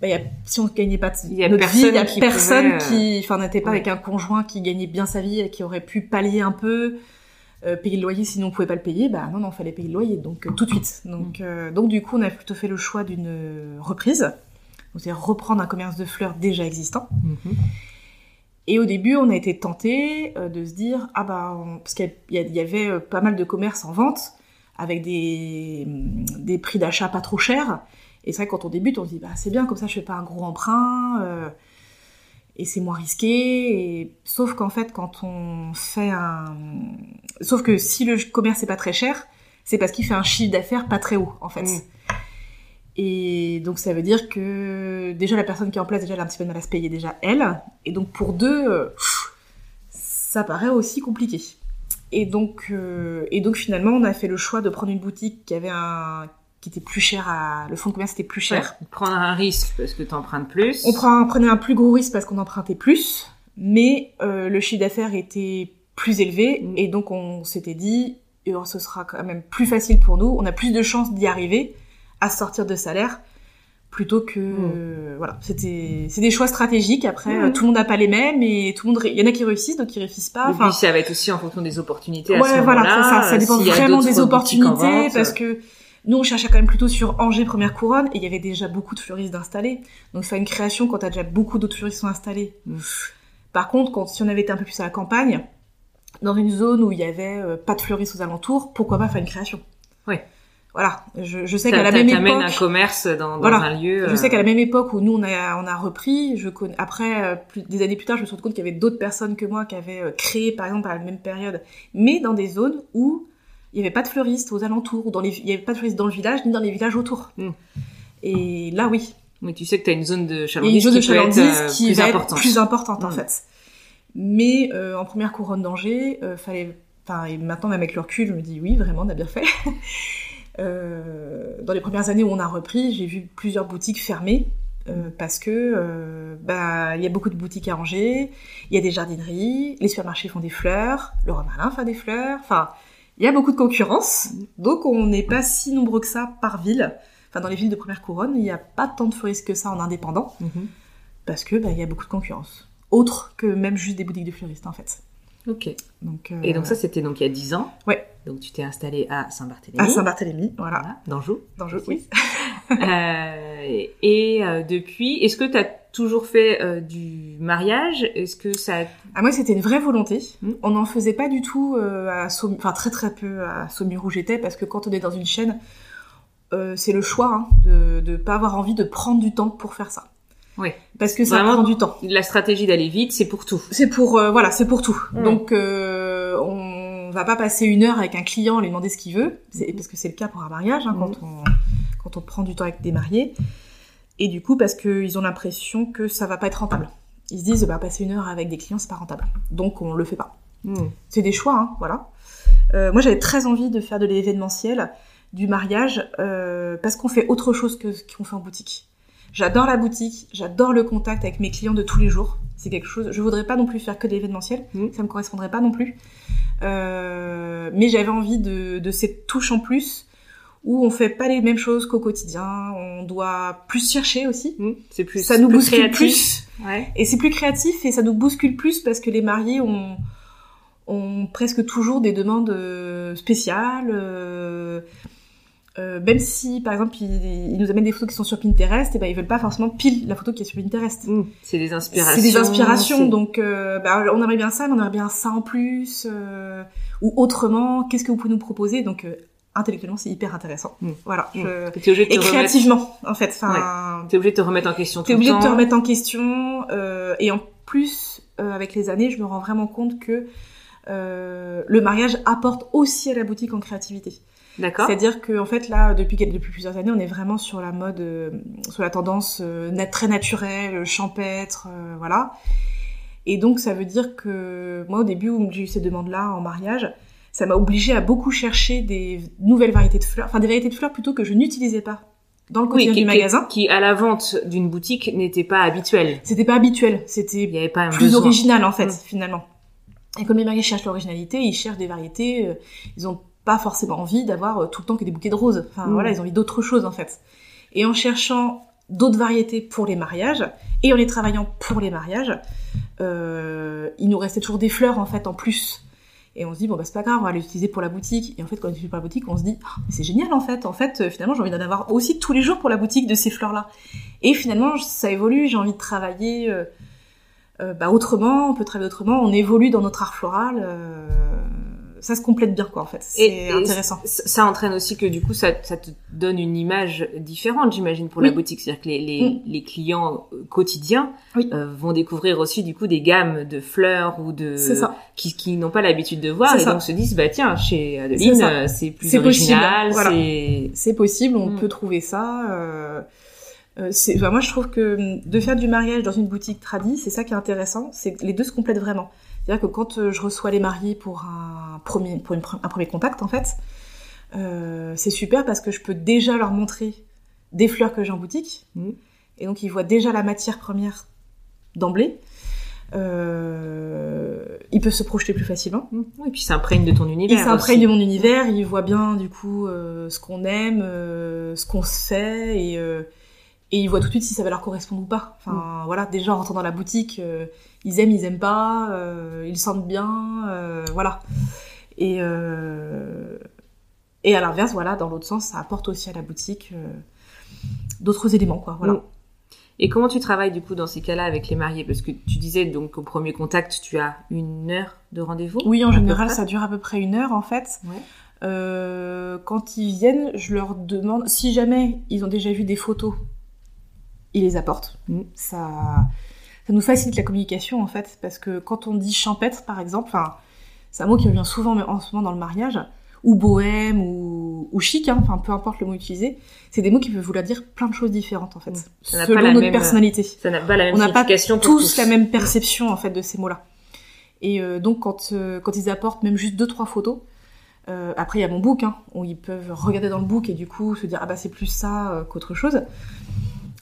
S1: Bah, y a, si on ne gagnait pas
S2: y a
S1: notre vie, il y a
S2: personne qui
S1: personne
S2: pouvait,
S1: qui... Enfin, n'était pas
S2: ouais.
S1: avec un conjoint qui gagnait bien sa vie et qui aurait pu pallier un peu euh, payer le loyer sinon on pouvait pas le payer bah non non fallait payer le loyer donc euh, tout de suite
S2: Mm.
S1: donc euh, donc du coup on a plutôt fait le choix d'une euh, reprise donc c'est reprendre un commerce de fleurs déjà existant
S2: Mhm.
S1: Et au début on a été tenté euh, de se dire ah bah parce qu'il y, avait euh, pas mal de commerces en vente avec des des prix d'achat pas trop chers et c'est vrai quand on débute on se dit bah c'est bien comme ça je fais pas un gros emprunt euh, et c'est moins risqué. Sauf qu'en fait, quand on fait un, sauf que si le commerce est pas très cher, c'est parce qu'il fait un chiffre d'affaires pas très haut, en fait.
S2: Mm.
S1: Et donc ça veut dire que déjà la personne qui est en place, déjà elle a un petit peu de mal à se payer déjà elle. Et donc pour deux, euh, ça paraît aussi compliqué. Et donc, euh, et donc finalement, on a fait le choix de prendre une boutique qui avait un, qui était plus cher à, le fonds de commerce était plus cher.
S2: Ouais, prendre un risque parce que tu empruntes plus.
S1: On prend, prenait un plus gros risque parce qu'on empruntait plus, mais euh, le chiffre d'affaires était plus élevé
S2: Mm.
S1: et donc on s'était dit, ce sera quand même plus facile pour nous, on a plus de chances d'y arriver à sortir de salaire plutôt que euh, voilà. C'était c'est des choix stratégiques. Après
S2: Mm.
S1: euh, tout le monde n'a pas les mêmes et tout le monde il y en a qui réussissent d'autres qui réussissent pas. Enfin
S2: ça va être aussi en fonction des opportunités à ce
S1: ouais voilà
S2: moment-là.
S1: c'est ça. Ça dépend vraiment des opportunités
S2: vente,
S1: parce que nous on cherchait quand même plutôt sur Angers première couronne et il y avait déjà beaucoup de fleuristes d'installés donc faire une création quand t'as déjà beaucoup d'autres fleuristes sont installés. Par contre quand si on avait été un peu plus à la campagne dans une zone où il y avait euh, pas de fleuristes aux alentours pourquoi pas faire une création?
S2: Ouais.
S1: Voilà je, je sais qu'à la même époque
S2: un commerce dans, dans
S1: Voilà.
S2: un lieu.
S1: je
S2: euh,
S1: sais qu'à la même époque où nous on a on a repris, je connais après euh, plus, des années plus tard, je me suis rendu compte qu'il y avait d'autres personnes que moi qui avaient euh, créé par exemple à la même période, mais dans des zones où il y avait pas de fleuristes aux alentours, ou dans les il y avait pas de fleuristes dans le village ni dans les villages autour.
S2: Mm.
S1: Et là oui,
S2: Mais tu sais que tu as une zone de
S1: une
S2: chalandise
S1: zone de
S2: qui peut être euh,
S1: qui
S2: plus
S1: va
S2: importante.
S1: être plus importante en
S2: Mm.
S1: fait. Mais euh, en première couronne d'Angers, euh, fallait enfin et maintenant même avec le recul, je me dis oui, vraiment on a bien fait. Euh, dans les premières années où on a repris, j'ai vu plusieurs boutiques fermées euh, parce que euh, bah il y a beaucoup de boutiques à Angers, il y a des jardineries, les supermarchés font des fleurs, le Romalin fait des fleurs, enfin il y a beaucoup de concurrence, donc on n'est pas si nombreux que ça par ville. Enfin dans les villes de première couronne, il n'y a pas tant de fleuristes que ça en indépendant
S2: Mhm.
S1: parce que bah il y a beaucoup de concurrence, autre que même juste des boutiques de fleuristes en fait.
S2: Ok.
S1: Donc euh,
S2: Et donc ça, c'était donc il y a 10 ans.
S1: Ouais.
S2: Donc tu t'es installé à Saint-Barthélemy.
S1: à Saint-Barthélemy, voilà,
S2: Voilà, d'Anjou. Précise.
S1: oui.
S2: Euh, et euh, depuis, est-ce que tu as toujours fait du mariage? Est-ce que ça...
S1: Ah, moi, c'était une vraie volonté.
S2: Mm.
S1: On n'en faisait pas du tout à Saumur, enfin très très peu à Saumur où j'étais, parce que quand on est dans une chaîne, c'est le choix hein, de de pas avoir envie de prendre du temps pour faire ça.
S2: Oui.
S1: Parce que ça
S2: Vraiment-
S1: prend du temps.
S2: La stratégie d'aller vite, c'est pour tout.
S1: C'est pour euh, voilà, c'est pour tout.
S2: Mm.
S1: Donc euh, on va pas passer une heure avec un client lui demander ce qu'il veut,
S2: Mhm.
S1: parce que c'est le cas pour un mariage hein, quand on quand on prend du temps avec des mariés. Et du coup parce qu'ils ont l'impression que ça va pas être rentable. Ils se disent bah passer une heure avec des clients c'est pas rentable. Donc on le fait pas. C'est des choix, hein, voilà. Euh, moi, j'avais très envie de faire de l'événementiel, du mariage, euh, parce qu'on fait autre chose que ce qu'on fait en boutique. J'adore la boutique, j'adore le contact avec mes clients de tous les jours. C'est quelque chose. Je voudrais pas non plus faire que de l'événementiel,
S2: Mhm.
S1: ça me correspondrait pas non plus. Euh, mais j'avais envie de, de cette touche en plus où on fait pas les mêmes choses qu'au quotidien. On doit plus chercher aussi.
S2: Mhm. C'est plus.
S1: ça nous
S2: plus
S1: bouscule
S2: créatif.
S1: plus.
S2: Ouais.
S1: Et c'est plus créatif et ça nous bouscule plus parce que les mariés ont, ont presque toujours des demandes euh, spéciales. euh, euh, même si, par exemple, ils, ils nous amènent des photos qui sont sur Pinterest, et ben ils veulent pas forcément pile la photo qui est sur Pinterest.
S2: Mhm. C'est des inspirations.
S1: C'est des inspirations, donc euh, bah, on aimerait bien ça, mais on aimerait bien ça en plus, euh, ou autrement. Qu'est-ce que vous pouvez nous proposer? Donc, euh, intellectuellement c'est hyper intéressant.
S2: Mm.
S1: Voilà.
S2: Mm.
S1: Je...
S2: T'es obligé de te
S1: Et
S2: remettre-
S1: créativement, en fait. Enfin,
S2: T'es obligé de te remettre en question
S1: T'es
S2: le
S1: obligé
S2: temps.
S1: de te remettre en question. euh, et en plus, euh, avec les années, je me rends vraiment compte que euh, le mariage apporte aussi à la boutique en créativité.
S2: D'accord.
S1: C'est-à-dire que en fait là, depuis, depuis plusieurs années, on est vraiment sur la mode, euh, sur la tendance euh, très naturelle, champêtre, euh, voilà. Et donc ça veut dire que moi au début où j'ai eu ces demandes-là en mariage, ça m'a obligée à beaucoup chercher des nouvelles variétés de fleurs, enfin des variétés de fleurs plutôt que je n'utilisais pas dans le quotidien du
S2: qui-
S1: magasin.
S2: qui, à la vente d'une boutique n'était pas habituel.
S1: C'était pas habituel, c'était
S2: pas
S1: plus
S2: besoin.
S1: original en fait
S2: Mm.
S1: finalement. Et comme les mariés cherchent l'originalité, ils cherchent des variétés, euh, ils ont pas forcément envie d'avoir euh, tout le temps que des bouquets de roses. Enfin
S2: Mm.
S1: voilà, ils ont envie d'autre chose en fait. Et en cherchant d'autres variétés pour les mariages et en les travaillant pour les mariages, euh, il nous restait toujours des fleurs en fait en plus. Et on se dit bon bah c'est pas grave, on va les utiliser pour la boutique. Et en fait quand on utilise pour la boutique, on se dit Ah, mais c'est génial en fait. En fait euh, finalement j'ai envie d'en avoir aussi tous les jours pour la boutique de ces fleurs là. Et finalement ça évolue, j'ai envie de travailler. euh, euh, bah, autrement, on peut travailler autrement, on évolue dans notre art floral, ça se complète bien quoi en fait, c'est
S2: et
S1: intéressant.
S2: Ça, entraîne aussi que du coup, ça, ça te donne une image différente, j'imagine, pour la boutique. C'est-à-dire que les, les,
S1: Mm.
S2: les clients euh, quotidiens
S1: Oui.
S2: euh, vont découvrir aussi du coup des gammes de fleurs ou de
S1: C'est ça.
S2: qui, qui n'ont pas l'habitude de voir
S1: C'est
S2: et
S1: ça.
S2: donc se disent bah tiens chez
S1: C'est
S2: Adeline
S1: ça.
S2: euh, c'est plus
S1: C'est possible,
S2: original,
S1: voilà.
S2: c'est
S1: C'est possible, on
S2: Mm.
S1: peut trouver ça. Euh, euh, c'est, enfin, moi je trouve que hum, de faire du mariage dans une boutique tradie, c'est ça qui est intéressant, c'est que les deux se complètent vraiment. C'est-à-dire que quand euh, je reçois les mariés pour un premier, pour une pre- un premier contact en fait, euh, c'est super parce que je peux déjà leur montrer des fleurs que j'ai en boutique,
S2: Mm.
S1: et donc ils voient déjà la matière première d'emblée. Euh, ils peuvent se projeter plus facilement.
S2: Et puis ça imprègne de ton univers.
S1: Il s'imprègne
S2: aussi.
S1: de mon univers, il voit bien du coup euh, ce qu'on aime, ce qu'on se fait, et, et il voit tout de suite si ça va leur correspondre ou pas. Enfin voilà, déjà en rentrant dans la boutique, euh, ils aiment, ils aiment pas, euh, ils sentent bien, euh, voilà. Et, et à l'inverse, voilà, dans l'autre sens, ça apporte aussi à la boutique d'autres éléments, quoi. Voilà.
S2: Mm. Et comment tu travailles du coup dans ces cas-là avec les mariés? Parce que tu disais donc au premier contact, tu as une heure de rendez-vous?
S1: Oui, en général, ça dure à peu près une heure en fait.
S2: Ouais.
S1: Euh, quand ils viennent, je leur demande si jamais ils ont déjà vu des photos, ils les apportent.
S2: Mm.
S1: Ça, ça nous facilite la communication en fait, parce que quand on dit champêtre par exemple, c'est un mot qui revient souvent en ce moment dans le mariage, ou bohème ou, ou chic, hein, enfin peu importe le mot utilisé, c'est des mots qui peuvent vouloir dire plein de choses différentes en fait,
S2: Mm. Ça n'a
S1: selon
S2: pas la
S1: notre
S2: même-
S1: personnalité
S2: Ça n'a pas la même
S1: on n'a pas tous la même perception en fait de ces mots-là. Et euh, donc quand euh, quand ils apportent même juste deux trois photos, euh, après il y a mon book hein, où ils peuvent regarder dans le book et du coup se dire ah bah c'est plus ça qu'autre chose.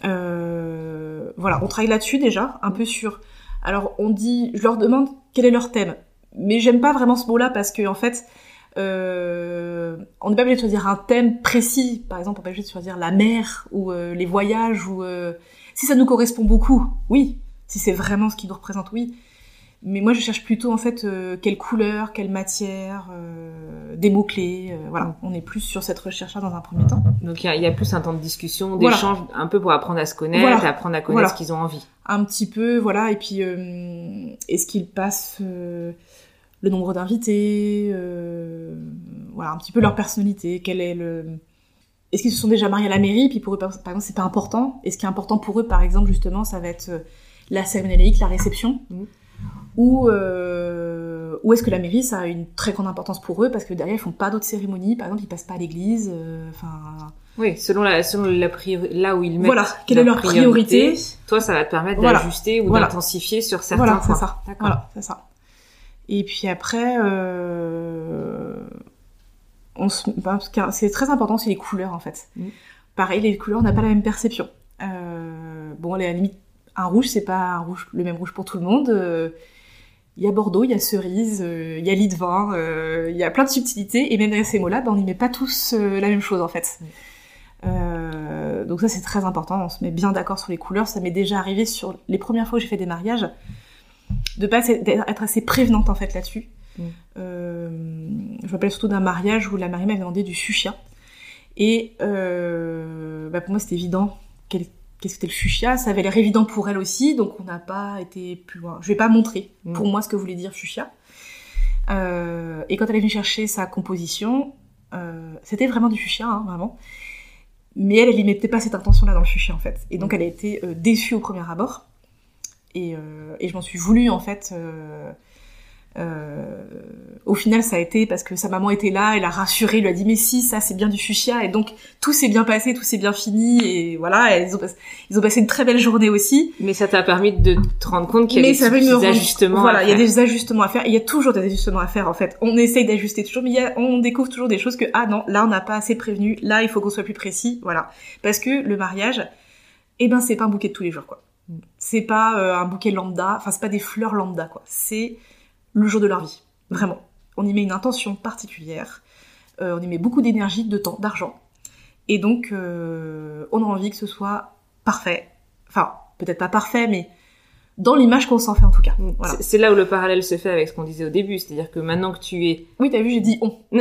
S1: Euh, voilà, on travaille là-dessus déjà, un peu sur. Alors on dit, je leur demande quel est leur thème, mais j'aime pas vraiment ce mot-là parce que en fait. Euh, on n'est pas obligé de choisir un thème précis, par exemple, on n'est pas obligé de choisir la mer ou euh, les voyages ou euh, si ça nous correspond beaucoup, oui. Si c'est vraiment ce qui nous représente, oui. Mais moi, je cherche plutôt en fait euh, quelle couleur, quelle matière, euh, des mots clés. euh, voilà, on est plus sur cette recherche-là dans un premier temps.
S2: Donc il y, a- il y a plus un temps de discussion,
S1: Voilà.
S2: d'échange, un peu pour apprendre à se connaître,
S1: Voilà.
S2: apprendre à connaître
S1: Voilà.
S2: ce qu'ils ont envie.
S1: Un petit peu, voilà. Et puis, est-ce qu'ils passent le nombre d'invités, voilà, un petit peu leur personnalité. Quel est le est-ce qu'ils se sont déjà mariés à la mairie Puis pour eux, par exemple, c'est pas important. Et ce qui est important pour eux, par exemple, justement, ça va être la cérémonie laïque, la réception?
S2: Mhm.
S1: Ou, euh, ou est-ce que la mairie, ça a une très grande importance pour eux parce que derrière, ils font pas d'autres cérémonies. Par exemple, ils passent pas à l'église. euh, Enfin,
S2: Oui, selon la, selon la priori- là où ils mettent
S1: voilà. Quelle est leur priorité,
S2: Toi, ça va te permettre
S1: Voilà.
S2: d'ajuster ou
S1: Voilà.
S2: d'intensifier sur certains
S1: Voilà, c'est
S2: points.
S1: ça.
S2: D'accord.
S1: Voilà, c'est ça. Et puis après, euh, on se, ben, c'est très important, c'est les couleurs en fait.
S2: Mm.
S1: Pareil, les couleurs, on n'a pas la même perception. Euh, bon, à la limite, un rouge, c'est pas un rouge, le même rouge pour tout le monde. Il y a Bordeaux, il y a cerise, euh, il y a lit de vin, euh, il y a plein de subtilités, et même derrière ces mots-là, ben, on n'y met pas tous euh, la même chose en fait.
S2: Mm.
S1: Donc ça c'est très important, on se met bien d'accord sur les couleurs. Ça m'est déjà arrivé sur les premières fois que j'ai fait des mariages, de pas être être assez prévenante en fait là-dessus.
S2: Mm.
S1: Je me rappelle surtout d'un mariage où la mariée m'avait demandé du fuchsia. Et bah pour moi c'était évident quel- qu'est-ce que c'était le fuchsia. Ça avait l'air évident pour elle aussi, donc on n'a pas été plus loin. Je vais pas montrer
S2: Mm.
S1: pour moi ce que voulait dire fuchsia. Euh, et quand elle est venue chercher sa composition, c'était vraiment du fuchsia, hein, vraiment. Mais elle, elle y mettait pas cette intention-là dans le fuchsia, en fait. Et donc, elle a été déçue au premier abord. Et, et je m'en suis voulu, en fait, euh, au final, ça a été parce que sa maman était là, elle a rassuré, lui a dit mais si, ça c'est bien du fuchsia, et donc tout s'est bien passé, tout s'est bien fini, et voilà, ils ont, passé, ils ont passé une très belle journée aussi.
S2: Mais ça t'a permis de te rendre compte qu'il y a des, ajustements.
S1: Voilà, il y a des ajustements à faire. Il y a toujours des ajustements à faire en fait. On essaye d'ajuster toujours, mais y a, on découvre toujours des choses que ah non, là on n'a pas assez prévenu, là il faut qu'on soit plus précis, voilà. Parce que le mariage, eh ben c'est pas un bouquet de tous les jours quoi. C'est pas euh, un bouquet lambda, enfin c'est pas des fleurs lambda quoi. C'est le jour de leur vie. Vraiment. On y met une intention particulière, euh, on y met beaucoup d'énergie, de temps, d'argent. Et donc, euh, on a envie que ce soit parfait. Enfin, peut-être pas parfait, mais dans l'image qu'on s'en fait en tout cas. Mm.
S2: C'est là où le parallèle se fait avec ce qu'on disait au début, c'est-à-dire que maintenant que tu es...
S1: Oui, t'as vu, j'ai dit on.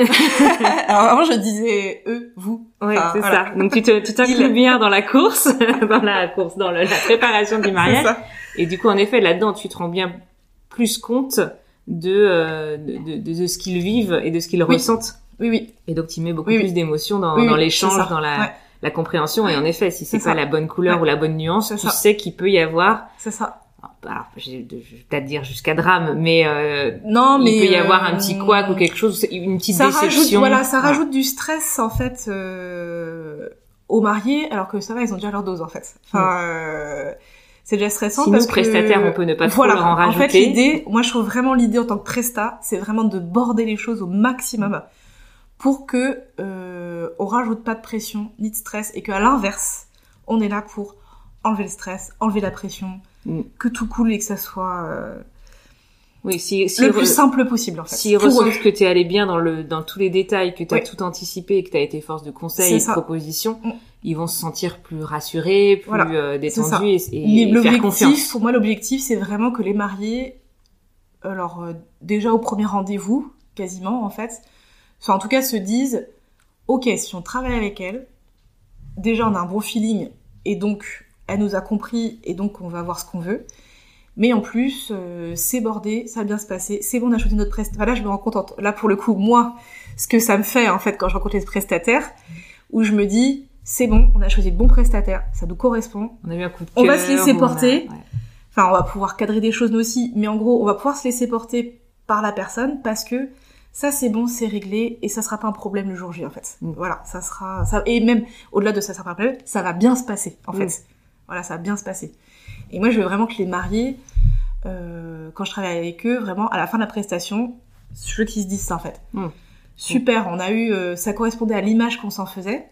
S1: Alors avant, je disais eux, vous.
S2: Oui, c'est ça. Donc tu t'inclus bien dans la course, dans la course, dans la préparation du mariage. Et du coup, en effet, là-dedans, tu te rends bien plus compte euh, de, de, de, ce qu'ils vivent et de ce qu'ils ressentent.
S1: Oui, oui.
S2: Et donc, tu mets beaucoup plus d'émotion dans, dans l'échange, dans la, la compréhension. Et en effet, si c'est pas la bonne couleur ou la bonne nuance, tu sais qu'il peut y avoir.
S1: C'est ça.
S2: Alors, je vais peut-être dire jusqu'à drame, mais euh, non, mais il peut y avoir un petit couac ou quelque chose, une petite ça déception.
S1: Rajoute, voilà, ça rajoute du stress en fait euh, aux mariés, alors que ça va, ils ont déjà leur dose en fait. Enfin, euh, c'est déjà stressant
S2: si
S1: parce
S2: nous, prestataires, on peut ne pas trop voilà. en rajouter.
S1: En fait, l'idée, moi je trouve vraiment l'idée en tant que presta, c'est vraiment de border les choses au maximum pour que euh, on rajoute pas de pression ni de stress et qu'à l'inverse, on est là pour enlever le stress, enlever la pression, mm. que tout coule et que ça soit euh,
S2: oui, si,
S1: si le plus simple possible en fait.
S2: S'ils ressentent que tu es allé bien dans le dans tous les détails, que tu as tout anticipé, que tu as été force de conseil et de proposition, mm ils vont se sentir plus rassurés, plus euh, détendus et, et faire confiance.
S1: Pour moi, l'objectif, c'est vraiment que les mariés, alors euh, déjà au premier rendez-vous, quasiment en fait, enfin en tout cas se disent, ok, si on travaille avec elle, déjà on a un bon feeling et donc elle nous a compris et donc on va voir ce qu'on veut. Mais en plus, euh, c'est bordé, ça va bien se passer, c'est bon, on a choisi notre prestataire. là, je me rends compte, là pour le coup, moi, ce que ça me fait en fait quand je rencontre les prestataires, où je me dis, c'est bon, on a choisi le bon prestataire, ça nous correspond.
S2: On a eu un coup de
S1: On va se laisser porter. Enfin, on va pouvoir cadrer des choses nous aussi, mais en gros, on va pouvoir se laisser porter par la personne parce que ça c'est bon, c'est réglé et ça sera pas un problème le jour J en fait. Mm. Voilà, ça sera ça et même au-delà de ça, ça sera pas un problème, ça va bien se passer en fait. Mm. Voilà, ça va bien se passer. Et moi, je veux vraiment que les mariés, euh, quand je travaille avec eux, vraiment à la fin de la prestation, je veux qu'ils se disent ça en fait. Mm. Super, on a eu, euh, ça correspondait à l'image qu'on s'en faisait.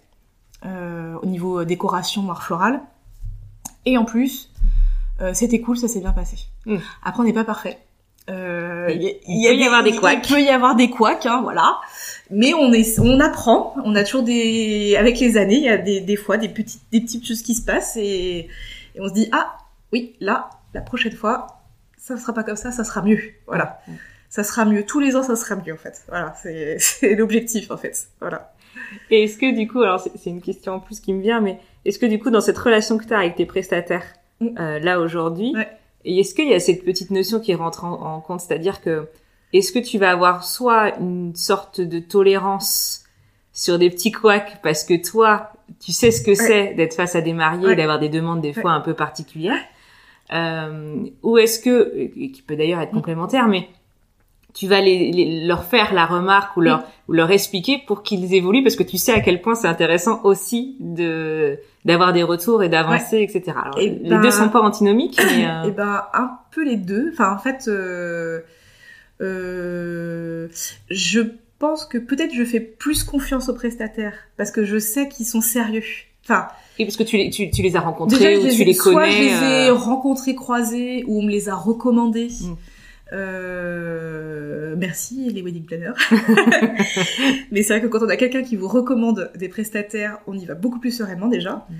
S1: Euh, au niveau décoration art florale. Et en plus, euh, c'était cool, ça s'est bien passé. Hmm. Après, on n'est pas parfait.
S2: Euh, il, peut y avoir des couacs.
S1: Il peut y avoir des couacs, hein, voilà. Mais on est, on apprend. On a toujours des, avec les années, il y a des, des fois des petites, des petites choses qui se passent et, et on se dit ah oui là la prochaine fois ça ne sera pas comme ça, ça sera mieux. Voilà, ça sera mieux. Tous les ans, ça sera mieux en fait. Voilà, c'est l'objectif en fait. Voilà.
S2: Et est-ce que du coup, alors c'est une question en plus qui me vient, mais est-ce que du coup, dans cette relation que tu as avec tes prestataires, mm. euh, là aujourd'hui, est-ce qu'il y a cette petite notion qui rentre en, compte, c'est-à-dire que est-ce que tu vas avoir soit une sorte de tolérance sur des petits couacs parce que toi, tu sais ce que c'est d'être face à des mariés, d'avoir des demandes des fois un peu particulières, euh, ou est-ce que, qui peut d'ailleurs être mm. complémentaire, mais tu vas les, leur faire la remarque ou leur ou leur expliquer pour qu'ils évoluent parce que tu sais à quel point c'est intéressant aussi de d'avoir des retours et d'avancer etc Alors, les deux ben, sont pas antinomiques mais
S1: euh... et ben un peu les deux enfin en fait euh, euh, je pense que peut-être je fais plus confiance aux prestataires parce que je sais qu'ils sont sérieux enfin
S2: et parce que tu les, tu, tu les as rencontrés ou tu les connais.
S1: Soit je les ai euh, rencontrés, croisés, ou on me les a recommandés. Mm. Euh, merci les wedding planners. Mais c'est vrai que quand on a quelqu'un qui vous recommande des prestataires, on y va beaucoup plus sereinement déjà. Mm.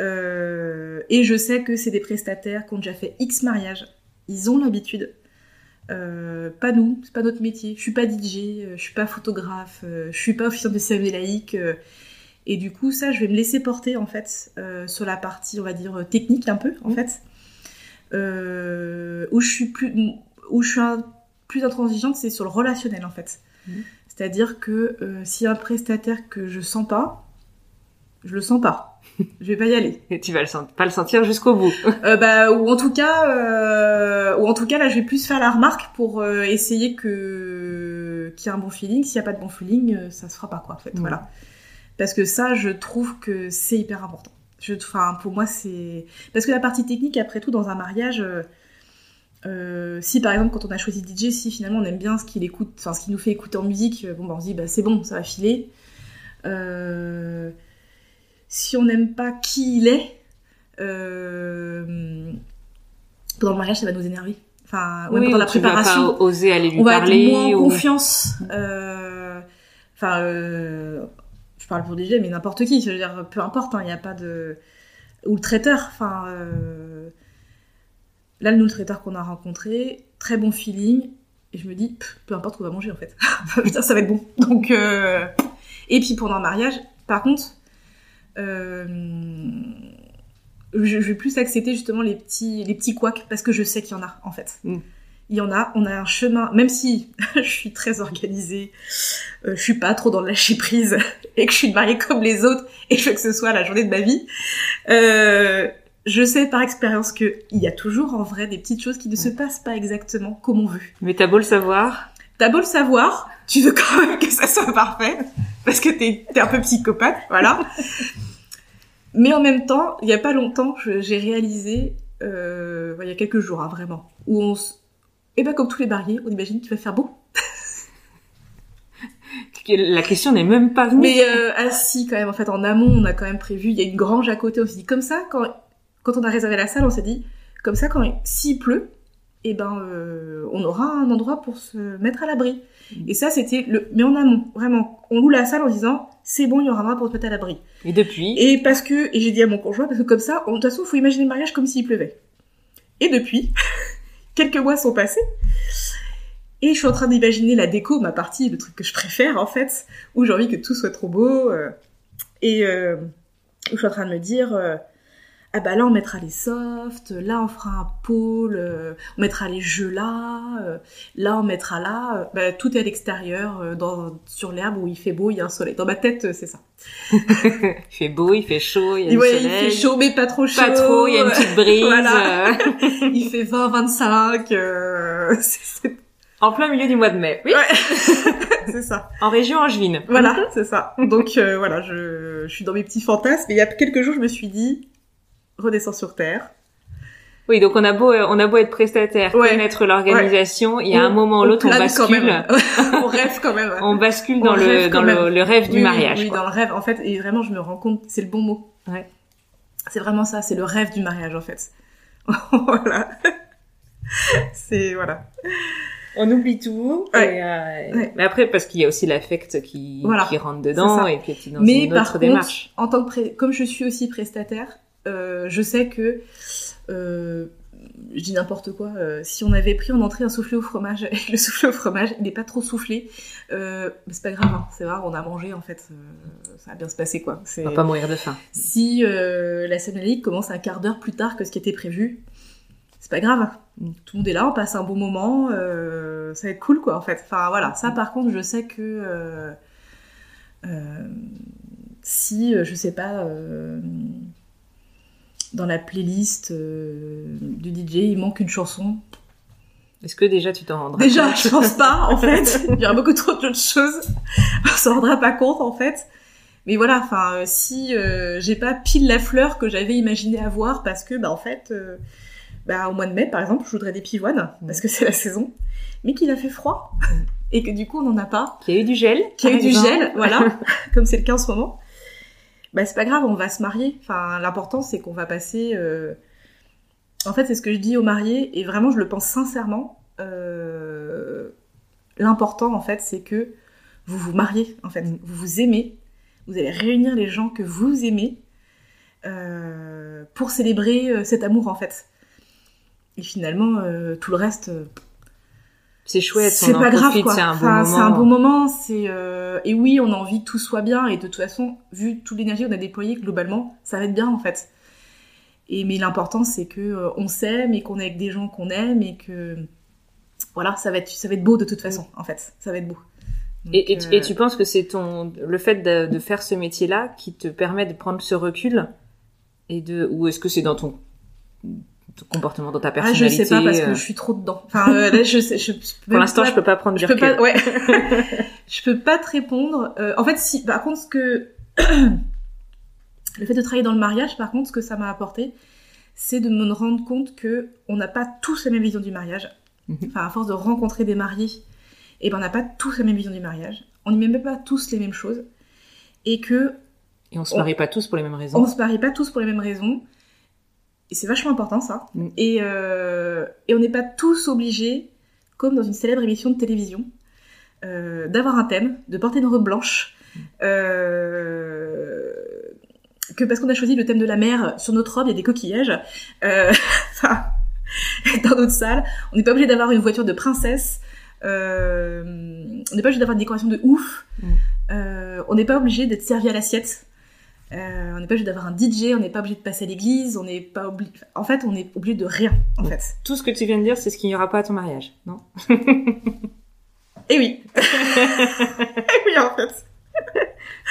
S1: Euh, et je sais que c'est des prestataires qui ont déjà fait X mariages. Ils ont l'habitude. Euh, pas nous, c'est pas notre métier. Je suis pas DJ, je suis pas photographe, je suis pas officier de cérémonie laïque. et du coup, ça, je vais me laisser porter en fait sur la partie, on va dire technique un peu en mm. fait, où je suis plus où je suis un, plus intransigeante, c'est sur le relationnel en fait. Mmh. C'est-à-dire que euh, s'il y a un prestataire que je sens pas, je le sens pas. Je vais pas y aller.
S2: Et tu vas le pas le sentir jusqu'au bout.
S1: euh, bah, ou en tout cas, euh, ou en tout cas là, je vais plus faire la remarque pour euh, essayer que qu'il y ait un bon feeling. S'il y a pas de bon feeling, euh, ça se fera pas quoi. En fait,
S2: Mm.
S1: voilà. Parce que ça, je trouve que c'est hyper important. Je, enfin, pour moi, c'est parce que la partie technique, après tout, dans un mariage. Euh, si par exemple quand on a choisi DJ, si finalement on aime bien ce qu'il écoute, enfin ce qu'il nous fait écouter en musique, euh, bon bah on se dit bah c'est bon, ça va filer. Euh, si on n'aime pas qui il est, euh, pendant le mariage ça va nous énerver. Enfin,
S2: oui,
S1: pendant la
S2: tu vas
S1: préparation,
S2: pas oser aller lui
S1: on va
S2: parler.
S1: être moins en
S2: ou-
S1: confiance. Enfin, je parle pour DJ, mais n'importe qui. Je veux dire, peu importe, hein, il n'y a pas de. Ou le traiteur. Enfin, euh, là, nous, le traiteur qu'on a rencontré, très bon feeling. Et je me dis, peu importe qu'on va manger en fait. Putain, ça va être bon. Donc, euh, et puis pendant le mariage, par contre, euh, je, je vais plus accepter justement les petits, les petits couacs parce que je sais qu'il y en a en fait.
S2: Mm.
S1: Il y en a, on a un chemin, même si je suis très organisée, euh, je suis pas trop dans le lâcher prise et que je suis mariée comme les autres et je veux que ce soit la journée de ma vie. Euh, je sais par expérience que il y a toujours en vrai des petites choses qui ne se passent pas exactement comme on veut.
S2: Mais t'as beau le savoir.
S1: T'as beau le savoir, tu veux quand même que ça soit parfait, parce que t'es es un peu psychopathe, voilà. Mais en même temps, il y a pas longtemps, j'ai réalisé, euh, il y a quelques jours, hein, vraiment, où on s... Et ben comme tous les mariés, on imagine qu'il va faire beau.
S2: La question n'est même pas venue.
S1: Mais euh, ah si, quand même, en fait, en amont, on a quand même prévu, il y a une grange à côté, on s'est dit, comme ça, quand, quand on a réservé la salle, on s'est dit, comme ça, quand s'il pleut, eh ben, euh, on aura un endroit pour se mettre à l'abri. Et ça, c'était le... Mais en amont, vraiment. On loue la salle en disant, c'est bon, il y aura un endroit pour se mettre à l'abri.
S2: Et depuis,
S1: Et parce que... Et j'ai dit à mon conjoint, parce que comme ça, on- de toute façon, il faut imaginer le mariage comme s'il pleuvait. Et depuis, quelques mois sont passés, et je suis en train d'imaginer la déco, ma partie, le truc que je préfère, en fait, où j'ai envie que tout soit trop beau, euh, et euh, où je suis en train de me dire... ah bah là on mettra les softs, là on fera un pôle, euh, on mettra les jeux là, euh, là on mettra là, euh, bah, tout est à l'extérieur, euh, dans sur l'herbe où il fait beau, il y a un soleil. Dans ma tête euh, c'est ça.
S2: il fait beau, il fait chaud, il y a du soleil.
S1: il fait chaud mais pas trop chaud.
S2: Pas trop, il y a une petite brise.
S1: Voilà. il fait 20, 25, euh, c'est c'est-
S2: en plein milieu du mois de mai. Oui.
S1: Ouais. c'est ça.
S2: En région angevine.
S1: Voilà, c'est ça. Donc euh, voilà, je, je suis dans mes petits fantasmes. Et il y a quelques jours, je me suis dit, redescends sur terre.
S2: Oui, donc on a beau, euh, on a beau être prestataire,
S1: Ouais.
S2: connaître l'organisation, il y a un moment ou l'autre, on, bascule,
S1: même. on rêve quand même.
S2: on bascule
S1: On
S2: dans le,
S1: rêve
S2: dans le, rêve du
S1: Oui,
S2: mariage.
S1: Oui,
S2: quoi.
S1: dans le rêve, en fait. Et vraiment, je me rends compte, c'est le bon mot.
S2: Ouais.
S1: C'est vraiment ça, c'est le rêve du mariage, en fait. voilà. c'est, voilà.
S2: On oublie tout.
S1: Ouais.
S2: et, euh,
S1: Ouais.
S2: Mais après, parce qu'il y a aussi l'affect qui,
S1: Voilà.
S2: qui rentre dedans, et puis dans
S1: Mais
S2: une
S1: par
S2: autre
S1: contre,
S2: démarche.
S1: en tant que pré- comme je suis aussi prestataire, je sais que euh, je dis n'importe quoi. euh, si on avait pris en entrée un soufflé au fromage, et le soufflé au fromage, il n'est pas trop soufflé, euh, mais c'est pas grave. hein, c'est vrai, on a mangé en fait, euh, ça va bien se passer quoi.
S2: On va pas mourir de faim.
S1: si euh, la scène commence un quart d'heure plus tard que ce qui était prévu, c'est pas grave. Tout le monde est là, on passe un bon moment, euh, ça va être cool quoi en fait. Enfin voilà, ça par contre je sais que euh, euh, si euh, je sais pas euh, dans la playlist euh, du DJ il manque une chanson,
S2: Est-ce que déjà tu t'en rendras
S1: Déjà,
S2: compte
S1: je pense pas, en fait. Il y aura beaucoup trop d'autres choses. On s'en rendra pas compte, en fait. Mais voilà, enfin, euh, si euh, j'ai pas pile la fleur que j'avais imaginé avoir, parce que, bah, en fait, euh, bah, au mois de mai, par exemple, je voudrais des pivoines, parce que c'est la saison, mais qu'il a fait froid, et que du coup, on n'en a pas,
S2: Qu'il y a eu du gel
S1: qu'il y a eu du gel, voilà, comme c'est le cas en ce moment. Bah, c'est pas grave, on va se marier. Enfin, l'important, c'est qu'on va passer. euh, En fait, c'est ce que je dis aux mariés, et vraiment, je le pense sincèrement. euh, L'important, en fait, c'est que vous vous mariez, en fait. Vous vous aimez. Vous allez réunir les gens que vous aimez euh, pour célébrer cet amour, en fait. Et finalement, tout le reste,
S2: C'est chouette,
S1: c'est pas grave
S2: c'est un bon
S1: Enfin,
S2: moment.
S1: c'est un bon moment. C'est euh, et oui, on a envie que tout soit bien et de toute façon, vu toute l'énergie qu'on a déployée globalement, ça va être bien en fait. Et mais l'important c'est que euh, on s'aime et qu'on est avec des gens qu'on aime et que voilà, ça va être ça va être beau de toute façon en fait. Ça va être beau.
S2: Donc, et, et, tu, et, tu, penses que c'est ton le fait de, de faire ce métier-là qui te permet de prendre ce recul et de ou est-ce que c'est dans ton comportement dans ta personnalité.
S1: Ah, je sais pas parce que euh. je suis trop dedans. Enfin, euh, là, je, sais, je,
S2: Pour l'instant, je peux pas prendre du
S1: je peux pas, ouais. je peux pas te répondre. Euh, en fait, si, par contre, ce que le fait de travailler dans le mariage, par contre, ce que ça m'a apporté, c'est de me rendre compte que on n'a pas tous la même vision du mariage. Mhm. Enfin, à force de rencontrer des mariés, et eh ben, on n'a pas tous la même vision du mariage. On n'y met même pas tous les mêmes choses, et que
S2: et on se marie pas tous pour les mêmes raisons.
S1: On se marie pas tous pour les mêmes raisons. Et c'est vachement important ça. Mm. Et, euh, et on n'est pas tous obligés, comme dans une célèbre émission de télévision, euh, d'avoir un thème, de porter une robe blanche. Mm. Euh, que parce qu'on a choisi le thème de la mer, sur notre robe, il y a des coquillages. Enfin, dans notre salle, on n'est pas obligé d'avoir une voiture de princesse. On n'est pas obligé d'avoir une décoration de ouf. Mm. On n'est pas obligé d'être servi à l'assiette. Euh, on n'est pas obligé d'avoir un DJ, on n'est pas obligé de passer à l'église, on n'est pas obligé. En fait, on est obligé de rien, en fait.
S2: Tout ce que tu viens de dire, c'est ce qu'il n'y aura pas à ton mariage, non?
S1: Eh oui. eh oui, en fait.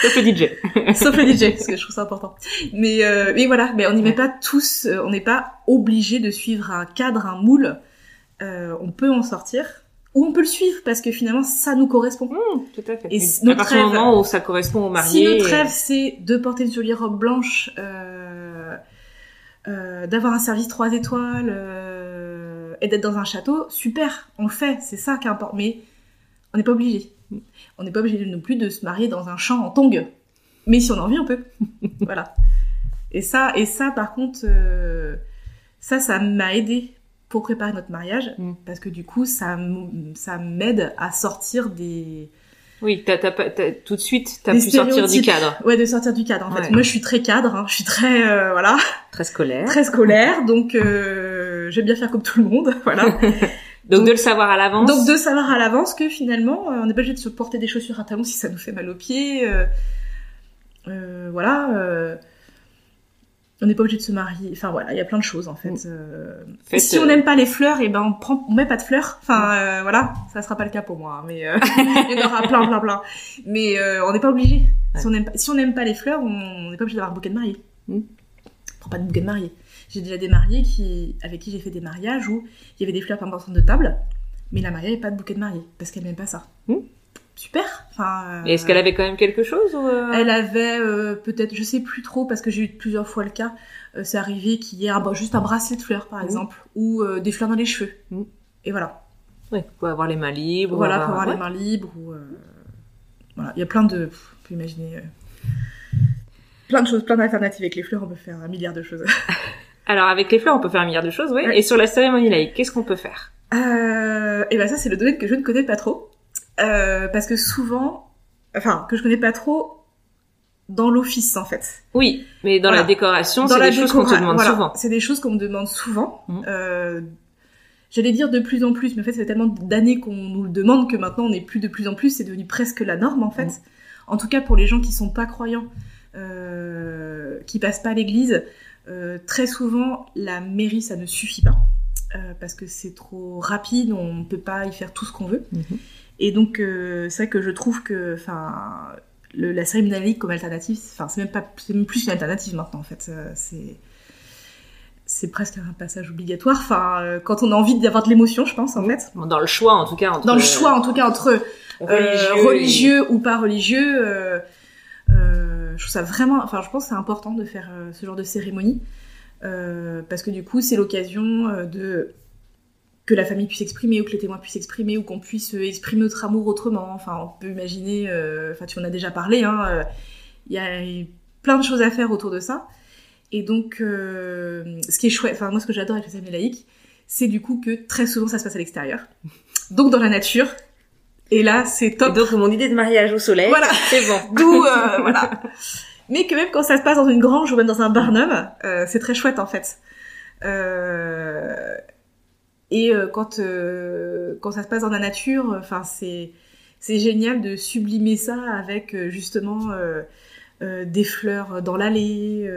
S2: Sauf le DJ.
S1: Sauf le DJ, parce que je trouve ça important. Mais, euh, mais voilà, mais on n'y met pas tous, euh, on n'est pas obligé de suivre un cadre, un moule. Euh, on peut en sortir ou on peut le suivre parce que finalement ça nous correspond.
S2: Mmh, tout à fait. Et à partir du moment où ça correspond au marié.
S1: Si notre rêve c'est de porter une jolie robe blanche, euh, euh, d'avoir un service trois étoiles euh, et d'être dans un château, super, on le fait, c'est ça qui importe. Mais on n'est pas obligé. On n'est pas obligé non plus de se marier dans un champ en tongue. Mais si on a envie, on peut. voilà. Et ça, et ça par contre, euh, ça, ça m'a aidé pour préparer notre mariage, mm. parce que du coup, ça, ça m'aide à sortir des...
S2: Oui, t'as, t'as, tout de suite, t'as pu sortir du cadre.
S1: Ouais, de sortir du cadre. En fait, moi, je suis très cadre. Hein. Je suis très, euh, voilà,
S2: très scolaire.
S1: Très scolaire. Donc, euh, j'aime bien faire comme tout le monde. Voilà.
S2: donc, de le savoir à l'avance.
S1: Donc, de savoir à l'avance que finalement, euh, on n'est pas obligé de se porter des chaussures à talons si ça nous fait mal aux pieds. Euh, voilà on n'est pas obligé de se marier. Enfin voilà, il y a plein de choses en fait. Euh... si on n'aime pas les fleurs, et eh ben on prend, on met pas de fleurs. Enfin euh, voilà, ça sera pas le cas pour moi, hein, mais euh, il y en aura plein, plein, plein. Mais euh, on n'est pas obligé. Si on n'aime pas, si on n'aime pas les fleurs, on n'est pas obligé d'avoir un bouquet de mariée. Mm. On prend pas de bouquet de mariée. J'ai déjà des mariés qui, avec qui j'ai fait des mariages où il y avait des fleurs pendant de table, mais la mariée n'avait pas de bouquet de mariée parce qu'elle n'aime pas ça. Mm super. Enfin,
S2: euh, Est-ce qu'elle avait quand même quelque chose ou euh
S1: Elle avait euh, peut-être, je sais plus trop parce que j'ai eu plusieurs fois le cas. c'est arrivé qu'il y ait un, juste un bracelet de fleurs par mmh. exemple ou des fleurs dans les cheveux. Mmh. Et voilà.
S2: Oui, pour avoir les mains libres.
S1: Voilà, pour avoir les mains libres. Ou, voilà, il y a plein de, vous pouvez imaginer, plein de choses, plein d'alternatives avec les fleurs. On peut faire un milliard de choses.
S2: Alors avec les fleurs, on peut faire un milliard de choses, oui. Et sur la cérémonie laïque, qu'est-ce qu'on peut faire?
S1: Et ben ça, c'est le domaine que je ne connais pas trop. Euh, parce que souvent, enfin, que je connais pas trop dans l'office en fait.
S2: Oui, mais dans la décoration, c'est des choses qu'on te demande souvent.
S1: C'est des choses qu'on me demande souvent. Mmh. Euh, J'allais dire de plus en plus, mais en fait, c'est tellement d'années qu'on nous le demande que maintenant, on est plus de plus en plus. C'est devenu presque la norme en fait. Mmh. En tout cas, pour les gens qui sont pas croyants, euh, qui passent pas à l'église, euh, très souvent, la mairie, ça ne suffit pas. Euh, parce que c'est trop rapide, on ne peut pas y faire tout ce qu'on veut. Mmh. Et donc, euh, c'est vrai que je trouve que, enfin, la cérémonie comme alternative, enfin, c'est même pas, c'est même plus une alternative maintenant, en fait. Euh, c'est, c'est presque un passage obligatoire. Enfin, euh, quand on a envie d'avoir de l'émotion, je pense, en fait.
S2: Dans le choix, en tout cas. Entre,
S1: Dans le choix, en tout cas, entre religieux, religieux ou pas religieux. je trouve ça vraiment, enfin, je pense que c'est important de faire ce genre de cérémonie. parce que du coup, c'est l'occasion de que la famille puisse exprimer ou que les témoins puissent exprimer ou qu'on puisse exprimer notre amour autrement. Enfin, on peut imaginer, euh, enfin tu en as déjà parlé, hein, euh, il y a plein de choses à faire autour de ça. Et donc, euh, ce qui est chouette, enfin moi ce que j'adore avec les familles laïques, c'est du coup que très souvent ça se passe à l'extérieur, donc dans la nature. Et là, c'est top.
S2: Et donc mon idée de mariage au soleil,
S1: voilà,
S2: c'est bon.
S1: D'où voilà. Mais que même quand ça se passe dans une grange ou même dans un barnum, c'est très chouette en fait. Euh, et euh, quand euh, quand ça se passe dans la nature, enfin c'est c'est génial de sublimer ça avec euh, justement des fleurs dans l'allée,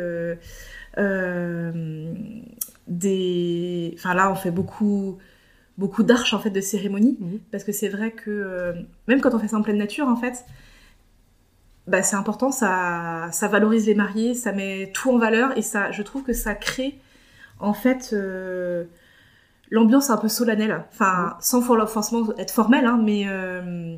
S1: des. Enfin là, on fait beaucoup beaucoup d'arches en fait de cérémonie,
S2: Mhm.
S1: parce que c'est vrai que euh, même quand on fait ça en pleine nature, en fait, bah, c'est important, ça, ça valorise les mariés, ça met tout en valeur et ça, je trouve que ça crée en fait euh, l'ambiance un peu solennelle, enfin sans for- forcément être formelle, hein, mais euh,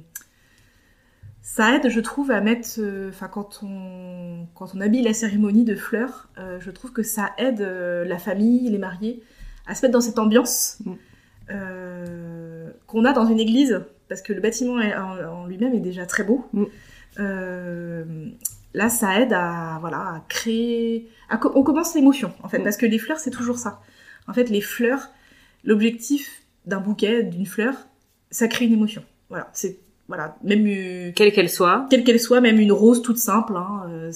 S1: ça aide, je trouve, à mettre, euh, enfin quand on quand on habille la cérémonie de fleurs, euh, je trouve que ça aide la famille, les mariés à se mettre dans cette ambiance
S2: Mm.
S1: qu'on a dans une église, parce que le bâtiment est- en, en lui-même est déjà très beau.
S2: Mm.
S1: Euh, là, ça aide à voilà à créer. à co- on commence l'émotion en fait,
S2: Mm.
S1: parce que les fleurs c'est toujours ça. En fait, les fleurs, l'objectif d'un bouquet, d'une fleur, ça crée une émotion. Voilà, c'est voilà même euh,
S2: Quelle qu'elle soit.
S1: quelle qu'elle soit, même une rose toute simple. hein, euh,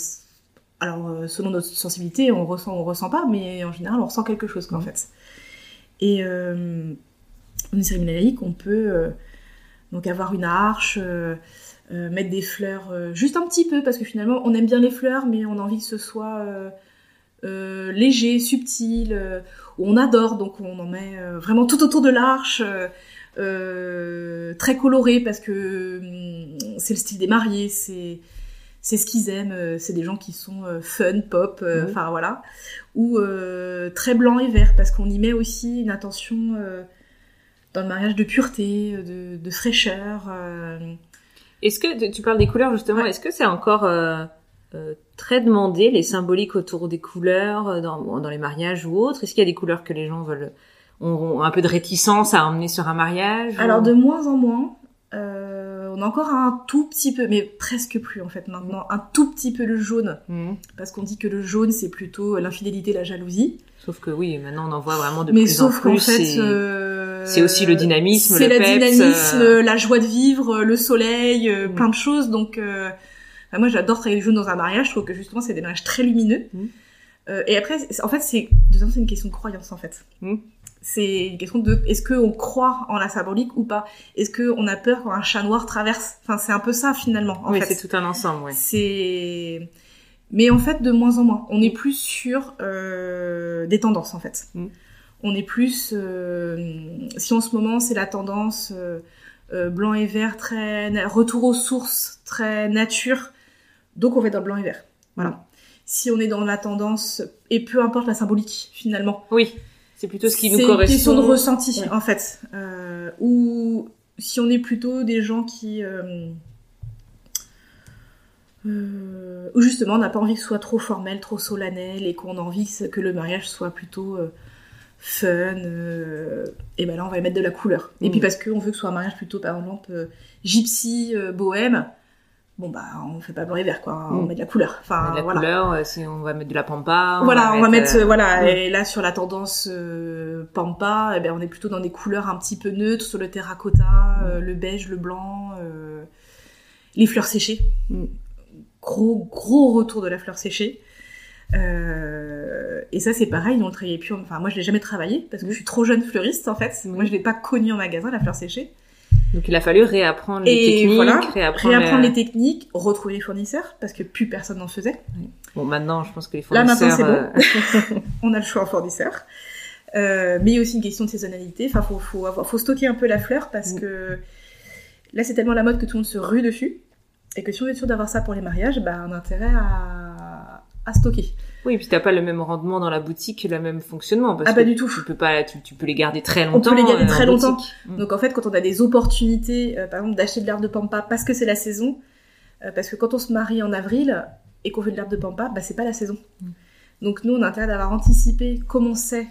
S1: alors, euh, selon notre sensibilité, on ressent, on ressent pas, mais en général, on ressent quelque chose, quoi, en
S2: Mhm.
S1: fait. Et euh, une cérémonie laïque, on peut donc avoir une arche, euh, mettre des fleurs euh, juste un petit peu, parce que finalement, on aime bien les fleurs, mais on a envie que ce soit euh, léger, subtil. On adore, donc on en met euh, vraiment tout autour de l'arche. euh, euh, très coloré parce que hum, c'est le style des mariés, c'est c'est ce qu'ils aiment, euh, c'est des gens qui sont euh, fun, pop, enfin voilà, ou très blanc et vert parce qu'on y met aussi une intention euh, dans le mariage de pureté, de, de fraîcheur.
S2: Est-ce que tu- parles des couleurs justement
S1: Ouais.
S2: Est-ce que c'est encore très demandé les symboliques autour des couleurs euh, dans, dans les mariages ou autres Est-ce qu'il y a des couleurs que les gens veulent ont, un peu de réticence à emmener sur un mariage ou-
S1: Alors de moins en moins, euh, on a encore un tout petit peu, mais presque plus en fait maintenant, un tout petit peu le jaune,
S2: Mhm.
S1: parce qu'on dit que le jaune c'est plutôt l'infidélité, la jalousie.
S2: Sauf que oui, maintenant on en voit vraiment de
S1: mais
S2: plus en
S1: sauf qu'en
S2: plus.
S1: fait,
S2: et-
S1: euh,
S2: c'est aussi le dynamisme,
S1: c'est
S2: le
S1: la
S2: peps,
S1: dynamisme,
S2: euh.
S1: la joie de vivre, le soleil, euh,
S2: Mm.
S1: plein de choses. Donc, moi, j'adore travailler le jaune dans un mariage. Je trouve que justement, c'est des mariages très lumineux.
S2: Mm.
S1: Euh, et après, en fait, c'est c'est une question de croyance, en fait.
S2: Mm.
S1: C'est une question de est-ce qu'on croit en la symbolique ou pas? Est-ce qu'on a peur quand un chat noir traverse? Enfin, c'est un peu ça finalement. En
S2: oui, c'est tout un ensemble.
S1: C'est mais en fait de moins en moins. On est plus sur euh, des tendances en fait.
S2: Mm.
S1: On est plus euh, si en ce moment c'est la tendance blanc et vert très retour aux sources très nature, donc on va être dans le blanc et vert. Voilà. Si on est dans la tendance et peu importe la symbolique finalement.
S2: Oui, c'est plutôt ce qui nous
S1: C'est
S2: correspond.
S1: une question de ressenti,
S2: Ouais.
S1: en fait. Euh, ou si on est plutôt des gens qui... Euh, euh, ou justement, on n'a pas envie que ce soit trop formel, trop solennel, et qu'on a envie que, le mariage soit plutôt fun, euh, et ben là, on va y mettre de la couleur. Et
S2: Mm.
S1: puis parce qu'on veut que ce soit un mariage plutôt, par exemple, euh, gypsy, euh, bohème, bon bah, on fait pas blanc et vert, quoi. On
S2: Mm.
S1: met de la couleur. Enfin,
S2: de la
S1: voilà.
S2: couleur, euh, si on va mettre de la pampa.
S1: Voilà, on va mettre,
S2: euh,
S1: voilà,
S2: mm.
S1: et là sur la tendance euh, pampa, eh ben on est plutôt dans des couleurs un petit peu neutres, sur le terracotta,
S2: Mm.
S1: euh, le beige, le blanc, euh, les fleurs séchées. Gros gros retour de la fleur séchée. Euh, et ça c'est pareil, on le travaillait plus. Enfin moi je l'ai jamais travaillé parce que je suis trop jeune fleuriste en fait. Moi je l'ai pas connu en magasin la fleur séchée.
S2: Donc il a fallu réapprendre les techniques,
S1: voilà,
S2: réapprendre,
S1: Réapprendre
S2: le-
S1: les techniques, retrouver les fournisseurs parce que plus personne n'en faisait.
S2: Bon, maintenant, je pense que les
S1: Là,
S2: fournisseurs...
S1: maintenant, c'est
S2: euh,
S1: on a le choix en fournisseur. Euh, mais il y a aussi une question de saisonnalité. Enfin, faut, faut, avoir, faut stocker un peu la fleur parce
S2: Mm.
S1: que là, c'est tellement la mode que tout le monde se rue dessus. Et que si on est sûr d'avoir ça pour les mariages, bah, on a intérêt à, à stocker.
S2: Oui, puis t'as pas le même rendement dans la boutique, le même fonctionnement. Parce
S1: Ah, pas
S2: que
S1: du tout.
S2: Tu peux pas, tu, tu peux les garder très longtemps.
S1: peut les garder
S2: euh,
S1: très longtemps.
S2: boutique. Mm.
S1: Donc en fait, quand on a des opportunités, euh, par exemple, d'acheter de l'herbe de pampa parce que c'est la saison, euh, parce que quand on se marie en avril et qu'on fait de l'herbe de pampa, bah, c'est pas la saison.
S2: Mm.
S1: Donc nous, on a intérêt d'avoir anticipé comme on sait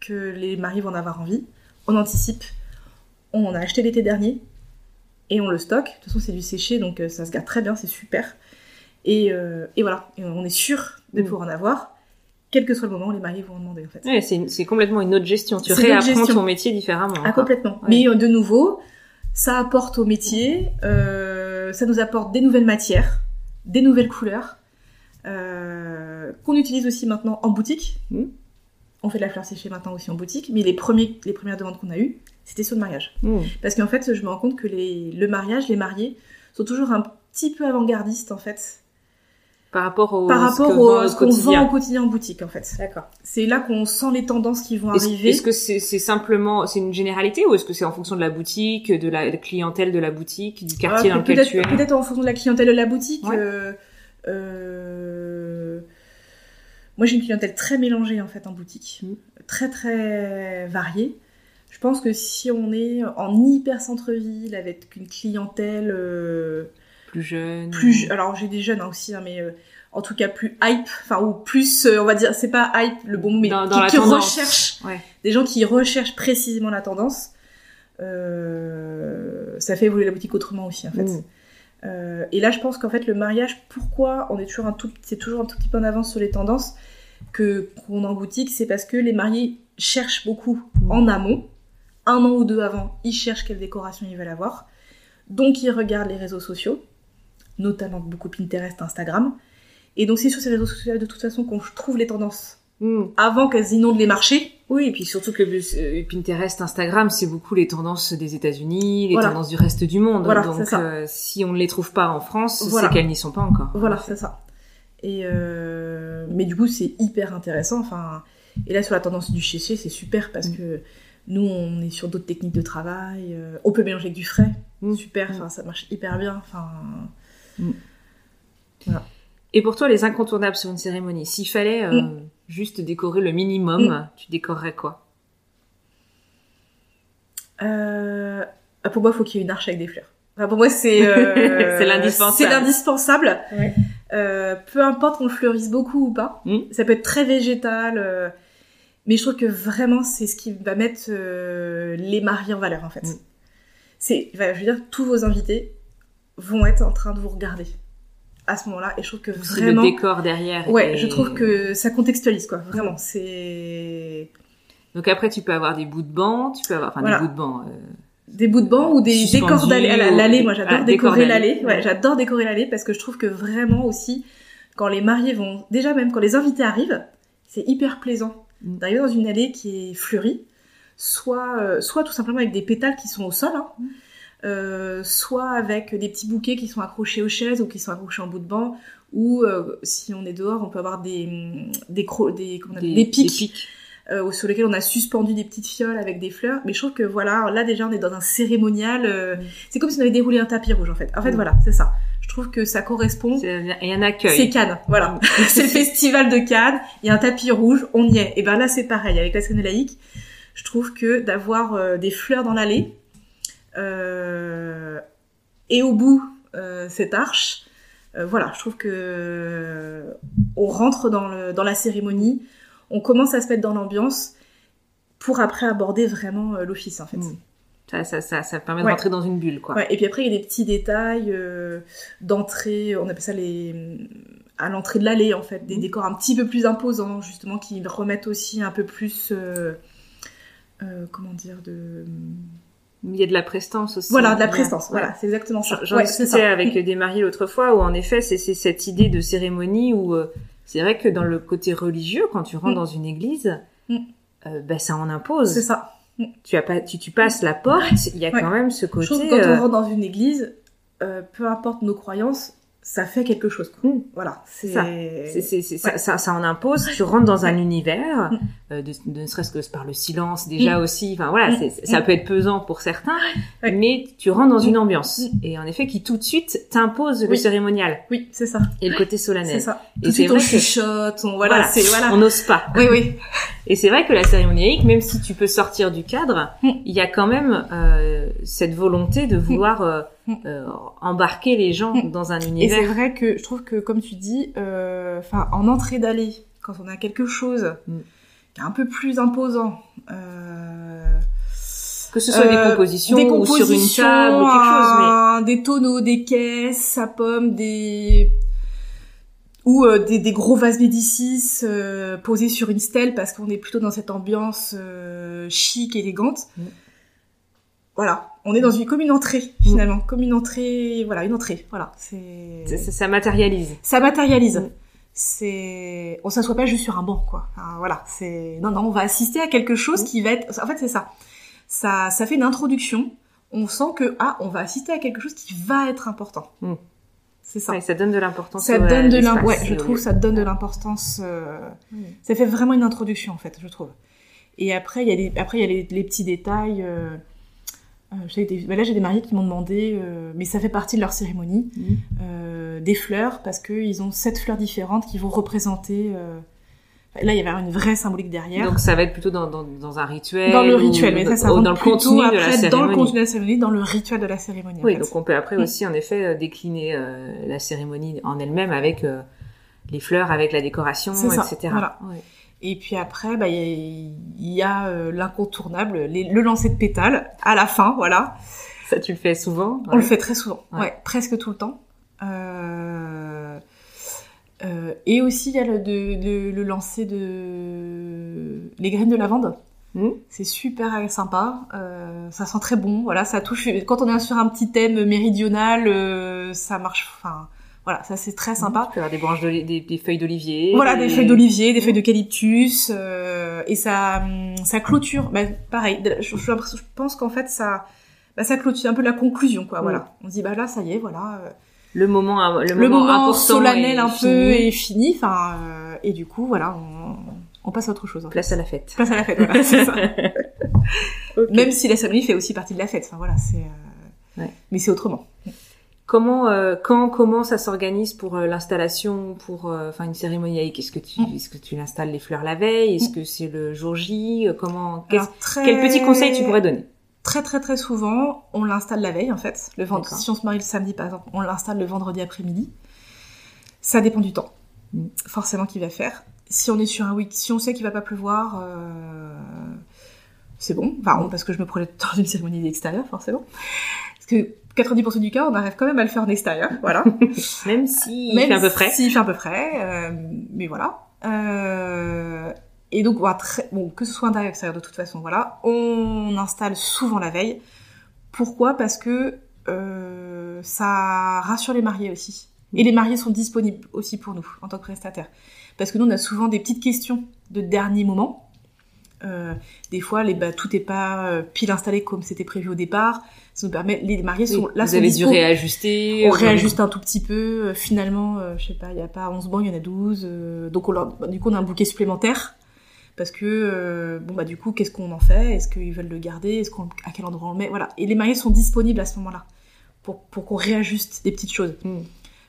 S1: que les maris vont en avoir envie. On anticipe. On en a acheté l'été dernier et on le stocke. De toute façon, c'est du séché, donc ça se garde très bien, c'est super. Et, euh, et voilà, Et on est sûr de
S2: Mm.
S1: pouvoir en avoir, quel que soit le moment les mariés vont en demander en fait.
S2: Ouais, c'est, complètement une autre gestion. Tu réapprends
S1: gestion.
S2: ton métier différemment.
S1: Ah, complètement.
S2: Ouais.
S1: Mais euh, de nouveau, ça apporte au métier, euh, ça nous apporte des nouvelles matières, des nouvelles couleurs, qu'on utilise aussi maintenant en boutique.
S2: Mm.
S1: On fait de la fleur séchée maintenant aussi en boutique, mais les, premiers, les premières demandes qu'on a eues, c'était sur le mariage.
S2: Mm.
S1: Parce qu'en fait, je me rends compte que les, le mariage, les mariés, sont toujours un petit peu avant-gardistes, en fait.
S2: Par rapport au
S1: par rapport
S2: vend
S1: ce qu'on vend au quotidien en boutique en fait.
S2: D'accord.
S1: C'est là qu'on sent les tendances qui vont arriver.
S2: est-ce que c'est simplement, c'est une généralité ou est-ce que c'est en fonction de la boutique, de la clientèle de la boutique, du quartier
S1: Euh,
S2: dans lequel
S1: peut-être,
S2: tu es?
S1: peut-être en fonction de la clientèle de la boutique.
S2: Ouais.
S1: euh, euh, Moi, j'ai une clientèle très mélangée en fait en boutique,
S2: Mm.
S1: très très variée. Je pense que si on est en hyper centre-ville avec une clientèle euh,
S2: plus jeune
S1: plus, alors j'ai des jeunes hein, aussi, hein, mais euh, en tout cas plus hype, enfin ou plus, euh, on va dire, c'est pas hype le bon mot, mais
S2: Dans- dans
S1: qui, qui recherchent,
S2: Ouais.
S1: des gens qui recherchent précisément la tendance. euh, ça fait évoluer la boutique autrement aussi en fait.
S2: Mm.
S1: Euh, et là, je pense qu'en fait, le mariage, pourquoi on est toujours un tout, c'est toujours un tout petit peu en avance sur les tendances que qu'on a en boutique, c'est parce que les mariés cherchent beaucoup
S2: Mm.
S1: en amont, un an ou deux avant, ils cherchent quelle décoration ils veulent avoir, donc ils regardent les réseaux sociaux, notamment beaucoup Pinterest, Instagram, et donc c'est sur ces réseaux sociaux de toute façon qu'on trouve les tendances
S2: Mm.
S1: avant qu'elles inondent les marchés.
S2: Oui, et puis surtout que euh, Pinterest, Instagram, c'est beaucoup les tendances des États-Unis, les
S1: Voilà.
S2: tendances du reste du monde.
S1: Voilà,
S2: Donc, euh, si on ne les trouve pas en France,
S1: Voilà.
S2: c'est qu'elles n'y sont pas encore.
S1: Voilà, c'est ça. Et euh, mais du coup, c'est hyper intéressant. Enfin, et là sur la tendance du chéché, c'est super parce
S2: Mm.
S1: que nous, on est sur d'autres techniques de travail. on peut mélanger avec du frais,
S2: Mm.
S1: super. Enfin, ça marche hyper bien. Enfin,
S2: Et pour toi, les incontournables sur une cérémonie, s'il fallait euh,
S1: Mm.
S2: juste décorer le minimum, tu décorerais quoi?
S1: Euh, ah, pour moi, il faut qu'il y ait une arche avec des fleurs. Enfin, pour moi, c'est euh,
S2: l'indispensable.
S1: C'est l'indispensable.
S2: Ouais.
S1: Euh, peu importe qu'on le fleurisse beaucoup ou pas.
S2: Mm.
S1: Ça peut être très végétal. mais je trouve que vraiment, c'est ce qui va mettre les mariés en valeur, en fait.
S2: Mm.
S1: C'est, enfin, je veux dire, tous vos invités vont être en train de vous regarder à ce moment-là. Et je trouve que vraiment...
S2: le décor derrière.
S1: Ouais,
S2: et-
S1: je trouve que ça contextualise, quoi. Vraiment, c'est...
S2: Donc après, tu peux avoir des bouts de banc, tu peux avoir, enfin
S1: Voilà.
S2: des bouts de banc. euh,
S1: Des bouts de banc ou des décors d'allée.
S2: ou-
S1: L'allée, moi j'adore
S2: Ah, décor
S1: décorer l'allée. Ouais,
S2: Ouais.
S1: j'adore décorer l'allée parce que je trouve que vraiment aussi, quand les mariés vont, déjà même quand les invités arrivent, c'est hyper plaisant
S2: Mm.
S1: d'arriver dans une allée qui est fleurie, soit, euh, soit tout simplement avec des pétales qui sont au sol, hein,
S2: Mm.
S1: Euh, soit avec des petits bouquets qui sont accrochés aux chaises ou qui sont accrochés en bout de banc, ou euh, si on est dehors, on peut avoir des, des, cro- des, comment on appelle, des pics euh, sur lesquels on a suspendu des petites fioles avec des fleurs. Mais je trouve que voilà, là déjà on est dans un cérémonial. euh,
S2: Mm.
S1: C'est comme si on avait déroulé un tapis rouge en fait. En fait
S2: Mm.
S1: voilà, c'est ça. Je trouve que ça correspond.
S2: Et un accueil.
S1: C'est Cannes, voilà. c'est le festival de Cannes. Il y a un tapis rouge, on y est. Et ben là c'est pareil avec la scène laïque. Je trouve que d'avoir euh, des fleurs dans l'allée et au bout euh, cette arche, euh, voilà, je trouve que euh, on rentre dans, le, dans la cérémonie, on commence à se mettre dans l'ambiance pour après aborder vraiment euh, l'office en fait.
S2: Mm. Ça, ça, ça, ça permet de
S1: Ouais.
S2: rentrer dans une bulle, quoi.
S1: Ouais, et puis après, il y a des petits détails euh, d'entrée, on appelle ça les à l'entrée de l'allée en fait, des
S2: Mhm.
S1: décors un petit peu plus imposants justement qui remettent aussi un peu plus euh, euh, comment dire de
S2: Il y a de la prestance aussi.
S1: voilà de la prestance,
S2: ouais.
S1: voilà, c'est exactement ça.
S2: J'en
S1: Ouais,
S2: discutais
S1: ça.
S2: avec des mariés l'autre fois où en effet c'est cette idée de cérémonie où euh, c'est vrai que dans le côté religieux quand tu rentres
S1: Mm.
S2: dans une église
S1: Mm.
S2: euh, bah, ça en impose
S1: C'est ça.
S2: tu as pas tu, tu passes la porte il y a
S1: Ouais.
S2: quand même ce
S1: Je
S2: côté
S1: trouve que quand
S2: euh,
S1: on rentre dans une église, euh, peu importe nos croyances, ça fait quelque chose. Quoi.
S2: Mm.
S1: Voilà, c'est
S2: ça. c'est c'est c'est ça, ça ça en impose tu rentres dans un univers
S1: Mm.
S2: euh, de, de ne serait-ce que par le silence déjà
S1: Mm.
S2: aussi enfin voilà c'est- ça peut être pesant pour certains
S1: Ouais.
S2: mais tu rentres dans une ambiance et en effet qui tout de suite t'impose le
S1: Oui.
S2: cérémonial
S1: Oui, c'est ça.
S2: et le côté
S1: C'est
S2: solennel
S1: ça.
S2: Et
S1: Tout de
S2: c'est
S1: on
S2: vrai que-
S1: chuchote, on voilà,
S2: Voilà.
S1: c'est voilà.
S2: on n'ose pas
S1: Oui, oui.
S2: Et c'est vrai que la cérémonie laïque, même si tu peux sortir du cadre,
S1: Mm.
S2: il y a quand même euh, cette volonté de vouloir euh,
S1: Mm.
S2: euh, embarquer les gens
S1: Mm.
S2: dans un
S1: Et c'est
S2: univers.
S1: vrai que je trouve que, comme tu dis, euh, enfin, en entrée d'allée, quand on a quelque chose
S2: Mm.
S1: qui est un peu plus imposant, euh,
S2: Que ce soit des compositions
S1: des
S2: ou sur une
S1: compositions,
S2: table ou quelque chose, mais
S1: des tonneaux, des caisses, à pommes, des ou euh, des, des gros vases Médicis euh, posés sur une stèle parce qu'on est plutôt dans cette ambiance euh, chic, élégante.
S2: Mm.
S1: Voilà, on est dans une comme une entrée finalement, comme une entrée, voilà, une entrée, voilà. C'est
S2: ça, ça- ça matérialise.
S1: ça matérialise.
S2: Mm.
S1: C'est, on s'assoit pas juste sur un banc, quoi. Enfin, voilà, c'est, non, non, on va assister à quelque chose
S2: Mm.
S1: qui va être, en fait, c'est ça. Ça, ça fait une introduction. On sent que, ah, on va assister à quelque chose qui va être important. C'est ça.
S2: Ouais, ça donne de l'importance.
S1: Ça donne de l'importance. Ouais, je
S2: au
S1: trouve ça donne de l'importance. euh. Ça fait vraiment une introduction en fait, je trouve. Et après, il y a les, après il y a les, les petits détails. euh, euh, des- bah là, j'ai des mariés qui m'ont demandé, euh, mais ça fait partie de leur cérémonie,
S2: Mm.
S1: euh, des fleurs parce que ils ont sept fleurs différentes qui vont représenter. Là, il y avait une vraie symbolique derrière.
S2: Donc ça va être plutôt dans, dans, dans un rituel.
S1: dans le
S2: ou-
S1: rituel, mais ça, ça
S2: ou dans le contenu de la
S1: après,
S2: cérémonie.
S1: Dans le contenu de la cérémonie, dans le rituel de la cérémonie. en
S2: Oui,
S1: fait.
S2: donc on peut après
S1: Mm.
S2: aussi en effet euh, décliner euh, la cérémonie en elle-même avec euh, les fleurs, avec la décoration,
S1: ça,
S2: etc.
S1: voilà.
S2: Ouais.
S1: Et puis après, bah, il y a, a, euh, l'incontournable, le lancer de pétales à la fin, voilà.
S2: Ça, tu le fais souvent
S1: On le fait très souvent,
S2: Ouais.
S1: ouais, presque tout le temps. Euh, euh, et aussi, il y a le, de, le, le lancer de les graines de lavande.
S2: Mm.
S1: C'est super sympa, euh, ça sent très bon, voilà, ça touche. Quand on est sur un petit thème méridional, euh, ça marche. Enfin, voilà, ça c'est très sympa.
S2: Tu peux avoir des branches d'oli- des, des feuilles d'olivier.
S1: Voilà, des feuilles d'olivier, des
S2: Mm.
S1: feuilles d'eucalyptus, euh, et ça, ça clôture. Bah, pareil, de- je, pense qu'en fait ça, bah, ça clôture un peu la conclusion, quoi.
S2: Mm.
S1: Voilà, on se dit bah là, ça y est, voilà, euh,
S2: Le moment, le
S1: le
S2: moment,
S1: moment
S2: important
S1: solennel un
S2: fini.
S1: peu est fini. Enfin, euh, et du coup, voilà, on, on passe à autre chose. fait.
S2: Place à la fête.
S1: Place à la fête, voilà, c'est ça.
S2: Ok.
S1: Même si la cérémonie fait aussi partie de la fête. Enfin voilà, c'est. euh,
S2: Ouais.
S1: Mais c'est autrement.
S2: Comment, euh, quand, comment ça s'organise pour euh, l'installation, pour, euh, enfin, une cérémonie laïque Est-ce que tu,
S1: Mm.
S2: est-ce que tu installes les fleurs la veille? Est-ce que c'est le jour J? Comment
S1: Alors, très...
S2: Quel petit conseil tu pourrais donner?
S1: Très très très souvent, on l'installe la veille en fait. Le vend-
S2: D'accord.
S1: Si on se marie le samedi par exemple, on l'installe le vendredi après-midi. Ça dépend du temps, forcément qu'il va faire. Si on est sur un week, si on sait qu'il va pas pleuvoir, euh, c'est bon. Enfin, parce que je me projette dans une cérémonie d'extérieur forcément. Parce que 90% du cas, on arrive quand même à le faire en extérieur, voilà.
S2: Même si il
S1: Même
S2: fait un peu frais.
S1: S'il fait un peu frais, euh, mais voilà. Euh, et donc, voilà, très, bon, que ce soit intérieur ou extérieur, de toute façon, voilà, on installe souvent la veille. Pourquoi? Parce que euh, ça rassure les mariés aussi. Et les mariés sont disponibles aussi pour nous, en tant que prestataires. Parce que nous, on a souvent des petites questions de dernier moment. Euh, des fois, les, bah, tout n'est pas euh, pile installé comme c'était prévu au départ. Ça nous permet, les mariés sont
S2: Oui,
S1: là,
S2: vous
S1: sont
S2: avez dû réajuster.
S1: On
S2: euh,
S1: réajuste un tout petit peu. euh, Finalement, euh, je sais pas, il y a pas 11 bancs, il y en a 12. euh, donc on leur- bah, du coup, on a un bouquet supplémentaire. Parce que, euh, bon, bah du coup, qu'est-ce qu'on en fait? Est-ce qu'ils veulent le garder? Est-ce qu'on, à quel endroit on le met? Voilà. Et les mariés sont disponibles à ce moment-là pour, pour qu'on réajuste des petites choses.
S2: Mm.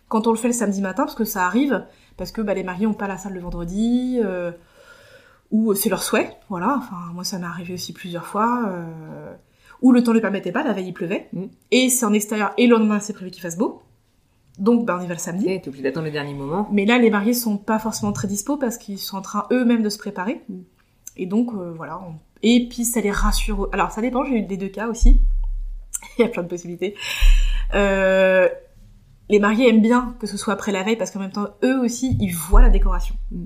S1: Quand on le fait le samedi matin, parce que ça arrive, parce que bah, les mariés ont pas la salle le vendredi, euh, ou c'est leur souhait, voilà. Enfin, moi, ça m'est arrivé aussi plusieurs fois. Euh, où le temps ne le permettait pas, la veille il pleuvait,
S2: Mm.
S1: et c'est en extérieur, et le lendemain c'est prévu qu'il fasse beau. Donc, bah, on y va le samedi.
S2: Et t'es obligé d'attendre le dernier moment.
S1: Mais là, les mariés sont pas forcément très dispo parce qu'ils sont en train eux-mêmes de se préparer.
S2: Mm.
S1: Et donc, euh, voilà. on- Et puis, ça les rassure. Alors, ça dépend, j'ai eu des deux cas aussi. Il y a plein de possibilités. Euh, les mariés aiment bien que ce soit après la veille parce qu'en même temps, eux aussi, ils voient la décoration.
S2: Mm.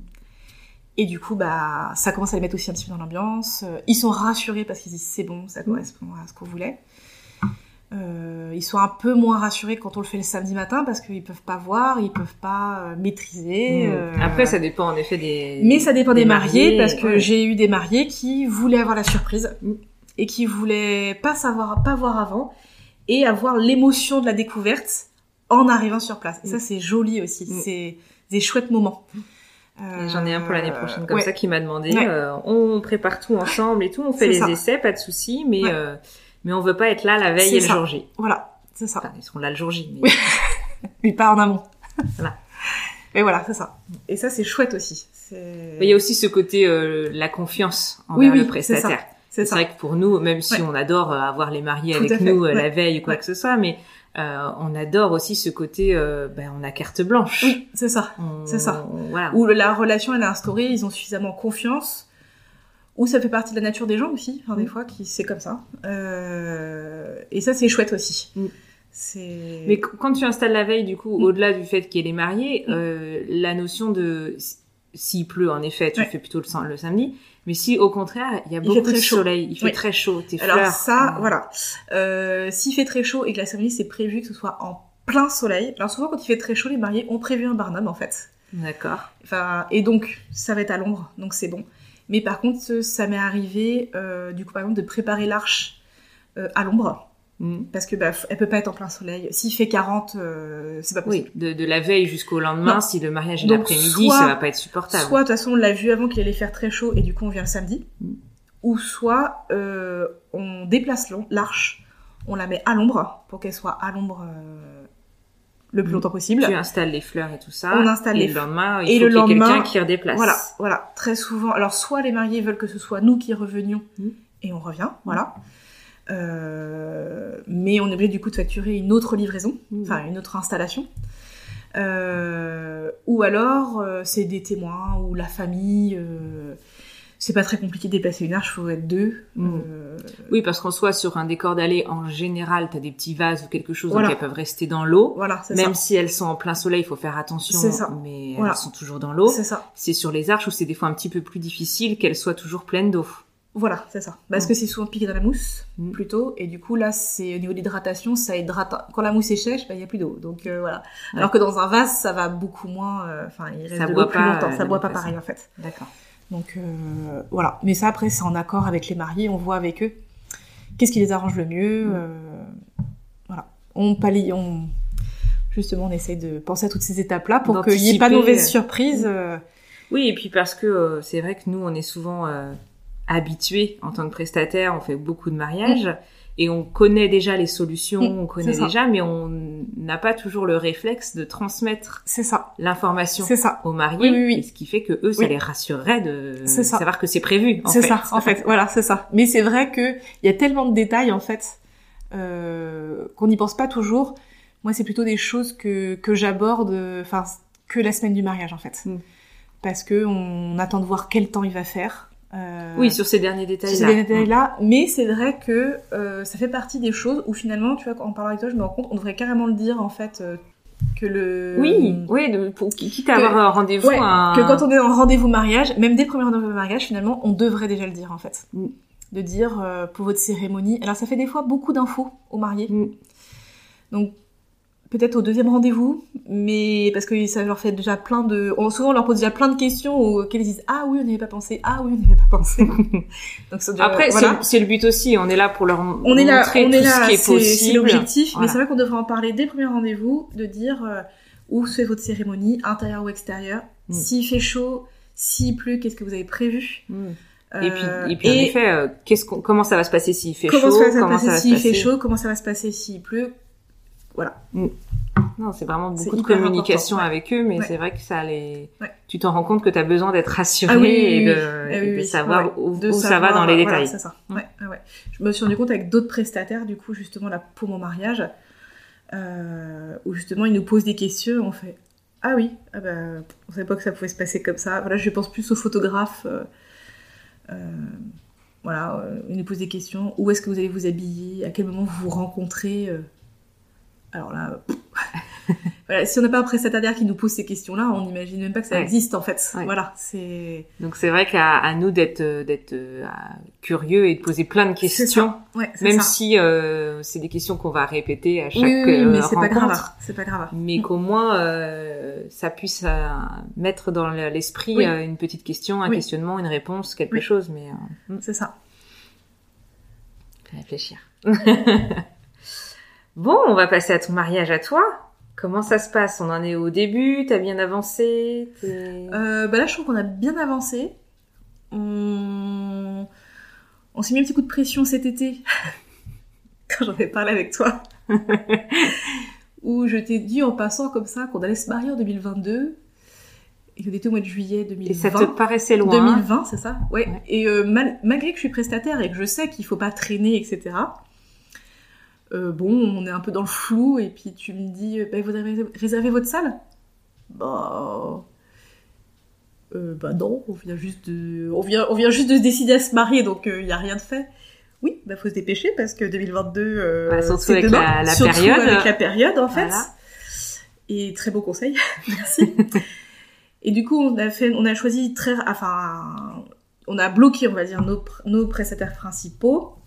S1: Et du coup, bah, ça commence à les mettre aussi un petit peu dans l'ambiance. Ils sont rassurés parce qu'ils disent c'est bon, ça correspond à ce qu'on voulait. Euh, ils sont un peu moins rassurés quand on le fait le samedi matin parce qu'ils peuvent pas voir, ils peuvent pas euh, maîtriser.
S2: Mm.
S1: euh,
S2: Après, ça dépend en effet des.
S1: mais ça dépend des, mariés, parce que
S2: ouais.
S1: j'ai eu des mariés qui voulaient avoir la surprise et qui voulaient pas savoir, pas voir avant et avoir l'émotion de la découverte en arrivant sur place. Et ça,
S2: Mm.
S1: c'est joli aussi.
S2: Mm.
S1: C'est des chouettes moments.
S2: J'en ai un pour l'année
S1: Euh,
S2: prochaine comme
S1: ouais.
S2: ça qui m'a demandé.
S1: Ouais.
S2: euh, on prépare tout ensemble et tout, on fait les
S1: ça.
S2: essais, pas de souci, mais euh, mais on veut pas être là la veille et le
S1: ça.
S2: jour J.
S1: Voilà, c'est ça.
S2: Enfin, ils seront là le jour J. Mais...
S1: Mais pas en amont.
S2: Voilà.
S1: Mais voilà, c'est ça. Et ça, c'est chouette aussi.
S2: Il y a aussi ce côté euh, la confiance
S1: Oui,
S2: envers
S1: oui,
S2: le
S1: c'est ça.
S2: prestataire.
S1: c'est
S2: vrai que pour nous, même si
S1: Ouais.
S2: on adore euh, avoir les mariés
S1: Tout
S2: avec nous euh, la veille ou quoi
S1: Ouais.
S2: que ce soit, mais euh, on adore aussi ce côté, euh, ben, on a carte blanche.
S1: Oui, c'est ça.
S2: On-
S1: c'est ça.
S2: voilà.
S1: Où la relation elle est instaurée, ils ont suffisamment confiance, ou ça fait partie de la nature des gens aussi, enfin, des
S2: Mm.
S1: fois, qui c'est comme ça. Euh, Et ça, c'est chouette aussi.
S2: Mm.
S1: C'est.
S2: Mais qu- quand tu installes la veille, du coup,
S1: Mm.
S2: au-delà du fait qu'il y ait les mariés,
S1: Mm.
S2: euh, la notion de s'il pleut, en effet, tu
S1: Ouais.
S2: fais plutôt le, sam- le samedi. Mais si, au contraire, il y a beaucoup de
S1: chaud.
S2: soleil, il fait
S1: Oui.
S2: très chaud, tes
S1: Alors
S2: fleurs.
S1: ça,
S2: euh,
S1: voilà. Euh, S'il fait très chaud et que la cérémonie c'est prévu que ce soit en plein soleil, alors souvent quand il fait très chaud, les mariés ont prévu un barnum en fait.
S2: D'accord.
S1: Enfin, et donc ça va être à l'ombre, donc c'est bon. Mais par contre, ça m'est arrivé, euh, du coup par exemple, de préparer l'arche euh, à l'ombre. Mm. Parce que bah, elle peut pas être en plein soleil. S'il fait 40, euh, c'est pas possible.
S2: Oui, de, la veille jusqu'au lendemain, si le mariage est l'après-midi, ça va pas être supportable.
S1: Soit de toute façon on l'a vu avant qu'il allait faire très chaud et du coup on vient le samedi. Mm. Ou soit on déplace l'arche, on la met à l'ombre pour qu'elle soit à l'ombre le plus mm. longtemps possible.
S2: Tu installes les fleurs et tout ça.
S1: On installe
S2: et
S1: les
S2: le lendemain, il et faut qu'il y ait quelqu'un qui redéplace.
S1: Voilà, voilà. Très souvent. Alors soit les mariés veulent que ce soit nous qui revenions et on revient, voilà. Euh, mais on est obligé du coup de facturer une autre livraison, mmh. enfin une autre installation. Euh, ou alors euh, c'est des témoins ou la famille. C'est pas très compliqué de déplacer une arche, faut être deux. Mmh.
S2: Oui, parce qu'en soit sur un décor d'allée, en général, t'as des petits vases ou quelque chose, donc elles peuvent rester dans l'eau.
S1: Voilà,
S2: Même si elles sont en plein soleil, il faut faire attention, mais elles sont toujours dans l'eau.
S1: C'est ça.
S2: C'est sur les arches où c'est des fois un petit peu plus difficile qu'elles soient toujours pleines d'eau.
S1: Voilà, c'est ça. Parce mm. que c'est souvent piqué dans la mousse, mm. plutôt. Et du coup, là, c'est au niveau de l'hydratation, ça hydrate. Quand la mousse est sèche, bah, il n'y a plus d'eau. Donc euh, voilà. Alors que dans un vase, ça va beaucoup moins. Euh, enfin, il reste
S2: ça
S1: de
S2: boit
S1: plus longtemps. Ça boit pas pareil, en fait.
S2: D'accord.
S1: Donc euh, voilà. Mais ça, après, c'est en accord avec les mariés. On voit avec eux qu'est-ce qui les arrange le mieux. Mm. voilà. On pallie. On... Justement, on essaye de penser à toutes ces étapes-là pour qu'il n'y ait pas de mauvaises surprises.
S2: Oui, et puis parce que c'est vrai que nous, on est souvent habitué en tant que prestataire, on fait beaucoup de mariages mm. Et on connaît déjà les solutions, mm, on connaît déjà, mais on n'a pas toujours le réflexe de transmettre l'information aux mariés, oui, ce qui fait que eux, ça les rassurerait de savoir que c'est prévu.
S1: C'est ça, en fait, voilà, c'est ça. Mais c'est vrai que il y a tellement de détails en fait euh, qu'on n'y pense pas toujours. Moi, c'est plutôt des choses que que j'aborde, enfin que la semaine du mariage en fait, mm. parce que on attend de voir quel temps il va faire.
S2: Euh, oui, sur ces derniers détails-là.
S1: Sur ces détails-là, mais c'est vrai que euh, ça fait partie des choses où finalement, tu vois, en parlant avec toi, je me rends compte, on devrait carrément le dire en fait. Euh, que le
S2: oui oui de, pour quitte à avoir un rendez-vous
S1: que quand on est en rendez-vous mariage même dès le premier rendez-vous mariage finalement on devrait déjà le dire en fait mm. de dire pour votre cérémonie alors ça fait des fois beaucoup d'infos aux mariés mm. donc peut-être au deuxième rendez-vous, mais parce que ça leur fait déjà plein de... On, souvent, on leur pose déjà plein de questions auxquelles ils disent « Ah oui, on n'y avait pas pensé. Ah oui, on n'y avait pas pensé.
S2: Donc, Après, c'est le but aussi. On est là pour leur on est là, on est là, ce qui est, possible.
S1: C'est l'objectif, mais c'est vrai qu'on devrait en parler dès le premier rendez-vous, de dire euh, où se fait votre cérémonie, intérieur ou extérieur. Mm. S'il fait chaud, s'il pleut, qu'est-ce que vous avez prévu?
S2: Mm. Et puis, et puis en effet, euh, qu'est-ce comment ça va se passer s'il fait
S1: comment
S2: chaud
S1: ça va Comment ça va se passer s'il fait chaud Comment ça va se passer s'il pleut? Voilà. Mm.
S2: Non, c'est vraiment beaucoup de communication avec eux, mais c'est vrai que ça les. Tu t'en rends compte que tu as besoin d'être rassuré ah et de, savoir où, ça va dans les détails.
S1: c'est ça. Ouais, ouais. Je me suis rendu compte avec d'autres prestataires, du coup, justement là pour mon mariage, euh, où justement ils nous posent des questions, on fait ah oui, ah bah, on savait pas que ça pouvait se passer comme ça. Voilà, je pense plus aux photographes. Euh, euh, voilà, ils nous posent des questions. Où est-ce que vous allez vous habiller? À quel moment vous vous rencontrez alors là, voilà, si on n'a pas un prestataire qui nous pose ces questions-là, on n'imagine même pas que ça existe en fait. Voilà, c'est.
S2: Donc c'est vrai qu'à nous d'être euh, d'être euh, curieux et de poser plein de questions, même si euh, c'est des questions qu'on va répéter à chaque oui, oui, mais c'est pas grave,
S1: c'est pas grave.
S2: Mais qu'au moins ça puisse mettre dans l'esprit une petite question, un questionnement, une réponse, quelque chose. Mais
S1: hmm. c'est ça.
S2: Réfléchir. Bon, on va passer à ton mariage à toi. Comment ça se passe? On en est au début T'as bien avancé
S1: euh, Bah là, je trouve qu'on a bien avancé. On, on s'est mis un petit coup de pression cet été quand j'en ai parlé avec toi, où je t'ai dit en passant comme ça qu'on allait se marier en 2022 et qu'on était au mois de juillet 2020. Et
S2: ça te paraissait loin
S1: 2020, c'est ça? Ouais. Et euh, malgré que je suis prestataire et que je sais qu'il faut pas traîner, etc. Euh, bon, on est un peu dans le flou, et puis tu me dis, bah, vous avez réservé votre salle Bah... Euh, bah non, on vient juste de, on vient, on vient juste de se décider à se marier, donc il euh, n'y a rien de fait. Oui, bah faut se dépêcher parce que 2022, euh,
S2: bah, surtout avec la, la période,
S1: avec la période en fait. Et très beau conseil, merci. et du coup, on a fait, on a choisi très, enfin, on a bloqué, on va dire, nos, nos prestataires principaux euh,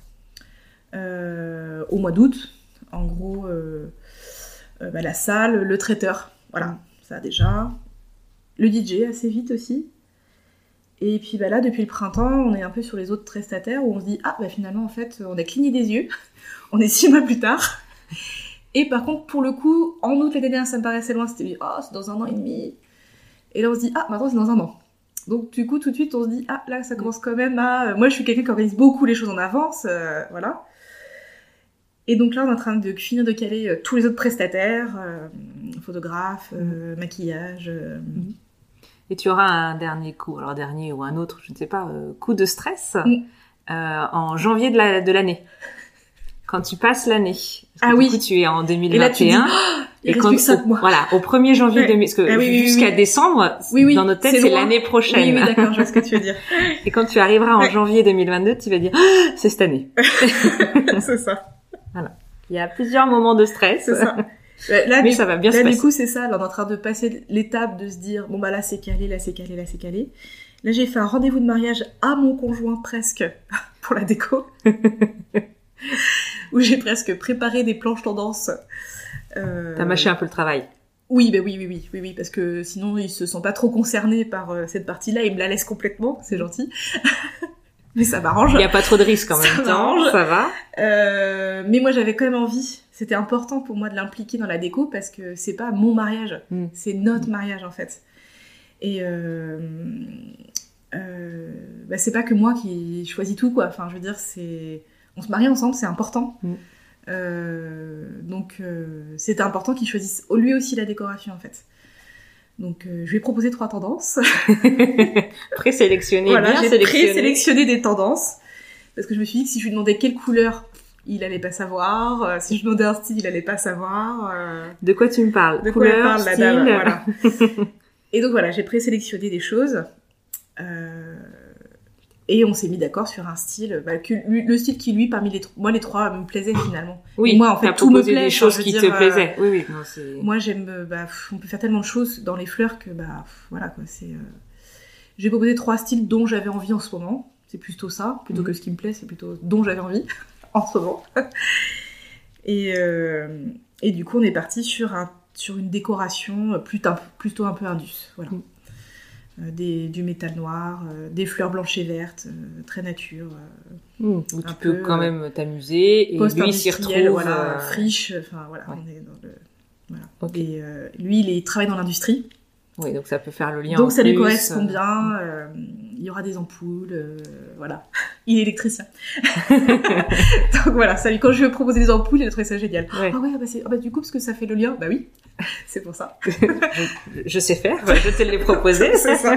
S1: au mois d'août. En gros, euh, euh, bah, la salle, le traiteur, voilà, ça déjà. Le DJ assez vite aussi. Et puis bah là, depuis le printemps, on est un peu sur les autres prestataires où on se dit ah bah finalement en fait on a cligné des yeux, on est six mois plus tard. Et par contre pour le coup, en août l'année dernière ça me paraissait loin, c'était oh c'est dans un an et demi. Et là on se dit ah maintenant c'est dans un an. Donc du coup tout de suite on se dit ah là ça commence quand même à. Moi je suis quelqu'un qui organise beaucoup les choses en avance, euh, voilà. Et donc là on est en train de finir de caler euh, tous les autres prestataires, euh, photographes, euh, maquillage. euh,
S2: Et tu auras un dernier coup, alors dernier ou un autre, je ne sais pas, euh, coup de stress
S1: Mm.
S2: euh, en janvier de la- l'année. Quand tu passes l'année.
S1: Ah
S2: du
S1: oui.
S2: coup, tu es en
S1: Et
S2: 2021.
S1: là tu dis il reste
S2: quand
S1: plus que cinq
S2: au-
S1: mois.
S2: Voilà, au 1er janvier
S1: Ouais.
S2: 2000, parce que
S1: Ah oui,
S2: jusqu'à
S1: oui.
S2: décembre,
S1: Oui, oui,
S2: dans notre tête,
S1: c'est
S2: l'année prochaine.
S1: Oui oui d'accord, je vois ce que tu veux dire.
S2: Et quand tu arriveras en
S1: Ouais.
S2: janvier 2022, tu vas dire, Ah, c'est cette année.
S1: c'est ça,
S2: Il y a plusieurs moments de stress,
S1: ça. Là,
S2: mais
S1: du
S2: ça va bien
S1: Là,
S2: se
S1: du
S2: passer.
S1: coup, c'est ça. Là, on est en train de passer l'étape de se dire, bon, bah là, c'est calé, là, c'est calé, là, c'est calé. Là, j'ai fait un rendez-vous de mariage à mon conjoint presque pour la déco. où j'ai presque préparé des planches tendances. Euh,
S2: T'as mâché un peu le travail.
S1: Oui, bah oui, oui, oui, oui, oui, parce que sinon, ils se sont pas trop concernés par euh, cette partie-là. Ils me la laissent complètement, c'est gentil. Mais ça m'arrange.
S2: Il n'y a pas trop de risques en même temps, ça va.
S1: Euh, mais moi j'avais quand même envie. C'était important pour moi de l'impliquer dans la déco parce que c'est pas mon mariage,
S2: Mm.
S1: c'est notre mariage en fait. Et euh, euh, bah, c'est pas que moi qui choisis tout quoi. Enfin, je veux dire, c'est on se marie ensemble, c'est important.
S2: Mm.
S1: Euh, donc euh, c'était important qu'il choisisse lui aussi la décoration en fait. Donc euh, je lui ai proposé trois tendances.
S2: Présélectionné,
S1: Voilà,
S2: bien
S1: j'ai
S2: sélectionné.
S1: présélectionné des tendances. Parce que je me suis dit que si je lui demandais quelle couleur, il allait pas savoir. Euh, si je lui demandais un style, il allait pas savoir. Euh,
S2: De quoi tu me parles?
S1: de quoi elle
S2: Couleur,
S1: parle, la
S2: style?
S1: dame voilà. Et donc voilà, j'ai présélectionné des choses. Euh, et on s'est mis d'accord sur un style, bah, que lui- le style qui lui, parmi les trois, moi les trois me plaisait finalement.
S2: Oui,
S1: Et moi, en fait, tout me plaît,
S2: des choses qui
S1: dire,
S2: te
S1: euh,
S2: plaisaient. Oui, oui. non, c'est-
S1: Moi j'aime, euh, bah, pff, on peut faire tellement de choses dans les fleurs que bah pff, voilà quoi. C'est, euh, j'ai proposé trois styles dont j'avais envie en ce moment. C'est plutôt ça, plutôt
S2: Mhm.
S1: que ce qui me plaît, c'est plutôt dont j'avais envie en ce moment. et euh, et du coup on est parti sur un sur une décoration plutôt plutôt un peu indus, voilà. Euh, des, du métal noir, euh, des fleurs blanches et vertes, euh, très nature, euh,
S2: Hmm, où tu peux
S1: peu,
S2: quand
S1: euh,
S2: même t'amuser et lui s'y retrouve.
S1: voilà,
S2: euh,
S1: friche, enfin voilà,
S2: ouais.
S1: on est dans le voilà.
S2: Ok.
S1: Et euh, lui, il est- il travaille dans l'industrie,
S2: Oui, donc ça peut faire le lien.
S1: donc
S2: en
S1: ça lui
S2: plus,
S1: correspond
S2: euh,
S1: bien. euh, il y aura des ampoules, euh, voilà. Il est électricien. donc voilà, ça quand je lui ai proposé des ampoules, il a trouvé ça génial.
S2: Ouais.
S1: Ah ouais, bah, c'est- ah bah du coup, parce que ça fait le lien, bah oui, c'est pour ça.
S2: je, je sais faire, je te l'ai proposé.
S1: C'est ça.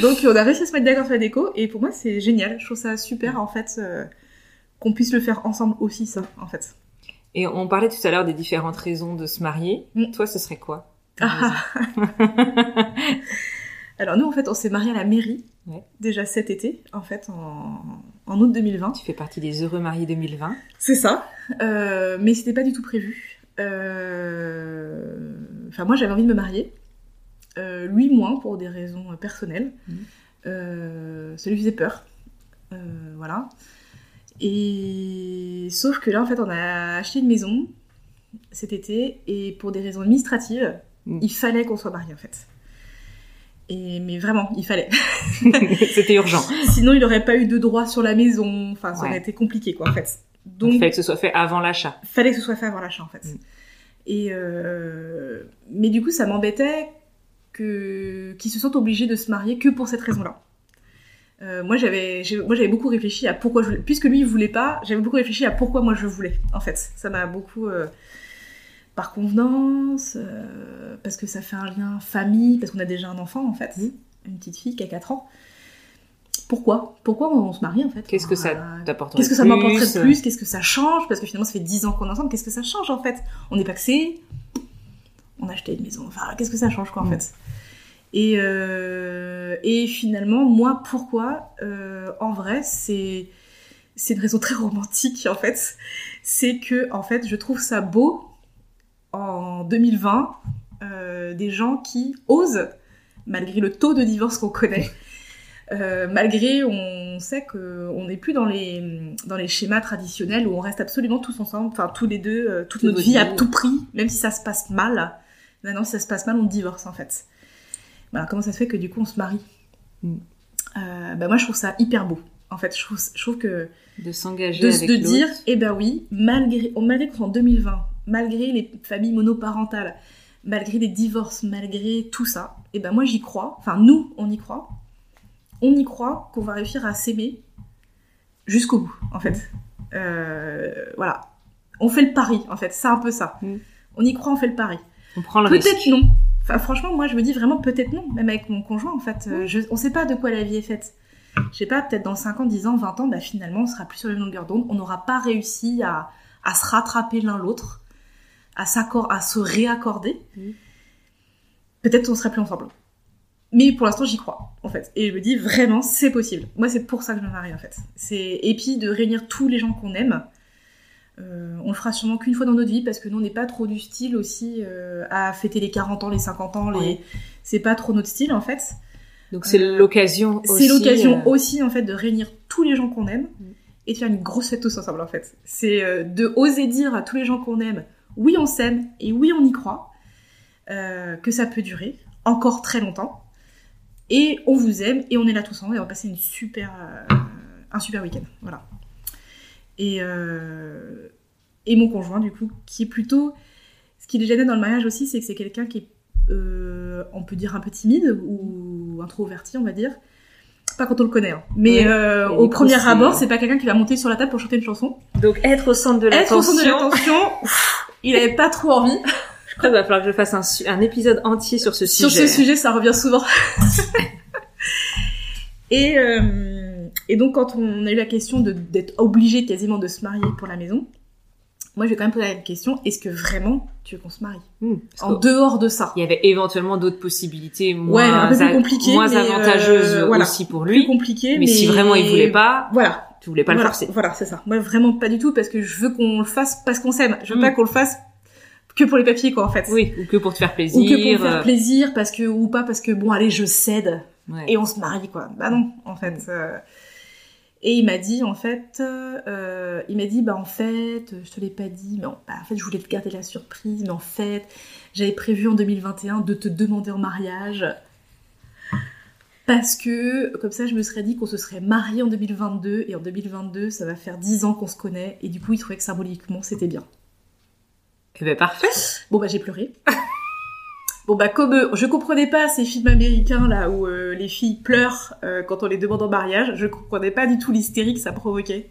S1: Donc on a réussi à se mettre d'accord sur la déco, et pour moi, c'est génial. Je trouve ça super, en fait, euh, qu'on puisse le faire ensemble aussi, ça, en fait.
S2: Et on parlait tout à l'heure des différentes raisons de se marier.
S1: Mm.
S2: Toi, ce serait quoi?
S1: Ah. Alors nous, en fait, on s'est mariés à la mairie,
S2: Ouais.
S1: déjà cet été, en fait, en, en août 2020.
S2: Tu fais partie des heureux mariés 2020.
S1: C'est ça. Euh, mais c'était pas du tout prévu. Euh, Enfin, moi, j'avais envie de me marier. Euh, lui, moins, pour des raisons personnelles.
S2: Mhm.
S1: Euh, ça lui faisait peur. Euh, voilà. Et sauf que là, en fait, on a acheté une maison cet été et pour des raisons administratives,
S2: Mhm.
S1: il fallait qu'on soit mariés, en fait. Et mais vraiment, il fallait.
S2: C'était urgent.
S1: Sinon, il n'aurait pas eu de droit sur la maison. Enfin, ça aurait
S2: Ouais.
S1: été compliqué, quoi, en fait.
S2: Donc, il fallait que ce soit fait avant l'achat.
S1: fallait que ce soit fait avant l'achat en fait.
S2: Mm.
S1: Et euh, mais du coup, ça m'embêtait que qu'ils se sentent obligés de se marier que pour cette raison-là. Euh, moi, j'avais, moi, j'avais beaucoup réfléchi à pourquoi je voulais, puisque lui, il voulait pas, j'avais beaucoup réfléchi à pourquoi moi je voulais. En fait, ça m'a beaucoup euh, par convenance, euh, parce que ça fait un lien famille, parce qu'on a déjà un enfant en fait,
S2: Mm.
S1: une petite fille qui a 4 ans. Pourquoi? Pourquoi on se marie en fait?
S2: Qu'est-ce que ça
S1: Euh,
S2: t'apporterait
S1: Qu'est-ce que ça m'apporterait de plus? Qu'est-ce que ça change? Parce que finalement, ça fait 10 ans qu'on est ensemble. Qu'est-ce que ça change en fait? On est paxé, on a acheté une maison. Enfin, qu'est-ce que ça change quoi en
S2: Mm.
S1: fait? Et, euh, et finalement, moi, pourquoi? Euh, En vrai, c'est c'est une raison très romantique en fait. C'est que en fait, je trouve ça beau en 2020 euh, des gens qui osent, malgré le taux de divorce qu'on connaît. Euh, malgré, on sait qu'on n'est plus dans les, dans les schémas traditionnels où on reste absolument tous ensemble, enfin tous les deux, euh, toute notre vie à tout prix, même si ça se passe mal. Maintenant, si ça se passe mal, on divorce en fait. Voilà, comment ça se fait que du coup on se marie
S2: Mm.
S1: Bah moi, je trouve ça hyper beau. En fait, je trouve, je trouve que
S2: De s'engager
S1: de,
S2: avec
S1: de dire, eh ben oui, malgré, malgré qu'en 2020, malgré les familles monoparentales, malgré les divorces, malgré tout ça, eh ben moi j'y crois. Enfin, nous, on y croit. On y croit qu'on va réussir à s'aimer jusqu'au bout, en fait. Euh, voilà. On fait le pari, en fait. C'est un peu ça.
S2: Mm.
S1: On y croit, on fait le pari.
S2: On prend le risque.
S1: Peut-être non. Enfin, franchement, moi, je me dis vraiment peut-être non, même avec mon conjoint, en fait. Euh, je, on sait pas de quoi la vie est faite. Je sais pas, peut-être dans 5 ans, 10 ans, 20 ans, bah, finalement, on sera plus sur les longueurs d'onde. On n'aura pas réussi à, à se rattraper l'un l'autre, à, s'accor- à se réaccorder.
S2: Mhm.
S1: Peut-être on sera plus ensemble. Mais pour l'instant, j'y crois, en fait. Et je me dis vraiment, c'est possible. Moi, c'est pour ça que je me marie, en fait. C'est... Et puis, de réunir tous les gens qu'on aime. Euh, on le fera sûrement qu'une fois dans notre vie parce que nous on n'est pas trop du style aussi euh, à fêter les 40 ans, les 50 ans, les... C'est pas trop notre style en fait.
S2: Donc c'est
S1: Euh,
S2: l'occasion aussi.
S1: C'est l'occasion
S2: euh,
S1: aussi en fait de réunir tous les gens qu'on aime
S2: Mm.
S1: et de faire une grosse fête tous ensemble en fait. C'est de oser dire à tous les gens qu'on aime, oui on s'aime et oui on y croit, euh, que ça peut durer encore très longtemps et on vous aime et on est là tous ensemble et on va passer une super, euh, un super week-end. Voilà. Et, euh, et mon conjoint du coup qui est plutôt, ce qui les gênait dans le mariage aussi, c'est que c'est quelqu'un qui est on peut dire un peu timide ou introverti, on va dire. Pas quand on le connaît, hein. mais
S2: Ouais.
S1: au premier abord, c'est pas quelqu'un qui va monter sur la table pour chanter une chanson.
S2: Donc être au centre de
S1: Être au centre de
S2: l'attention.
S1: il avait pas trop envie.
S2: Je crois qu'il va falloir que je fasse un, épisode entier sur ce
S1: Sur
S2: sujet.
S1: ce sujet, ça revient souvent. et, euh, et donc, quand on a eu la question d'être obligé quasiment de se marier pour la maison, moi, je vais quand même poser la question est-ce que vraiment tu veux qu'on se marie
S2: Hmm,
S1: En dehors de ça.
S2: Il y avait éventuellement d'autres possibilités
S1: Ouais,
S2: moins,
S1: un peu plus
S2: moins
S1: mais, euh,
S2: avantageuses
S1: voilà.
S2: aussi pour
S1: Plus
S2: lui.
S1: compliqué,
S2: Mais,
S1: mais,
S2: si vraiment il voulait pas,
S1: Voilà,
S2: tu voulais pas
S1: voilà,
S2: le forcer.
S1: Voilà, c'est ça. Moi, vraiment pas du tout, parce que je veux qu'on le fasse parce qu'on s'aime. Je veux
S2: Mm.
S1: pas qu'on le fasse que pour les papiers, quoi, en fait.
S2: Oui, ou que pour te faire plaisir.
S1: Ou que pour faire
S2: euh,
S1: plaisir, parce que, ou pas parce que, bon, allez, je cède,
S2: ouais.
S1: et on se marie, quoi. Bah non, en fait. euh. Et il m'a dit, en fait, euh, il m'a dit, bah en fait, je te l'ai pas dit, mais en, bah, en fait, je voulais te garder la surprise, mais en fait, j'avais prévu en 2021 de te demander en mariage. Parce que, comme ça, je me serais dit qu'on se serait marié en 2022, et en 2022, ça va faire 10 ans qu'on se connaît, et du coup, il trouvait que symboliquement, c'était bien.
S2: Eh ben parfait.
S1: Bon bah j'ai pleuré. bon bah comme euh, je comprenais pas ces films américains là où euh, les filles pleurent euh, quand on les demande en mariage, je comprenais pas du tout l'hystérie que ça provoquait.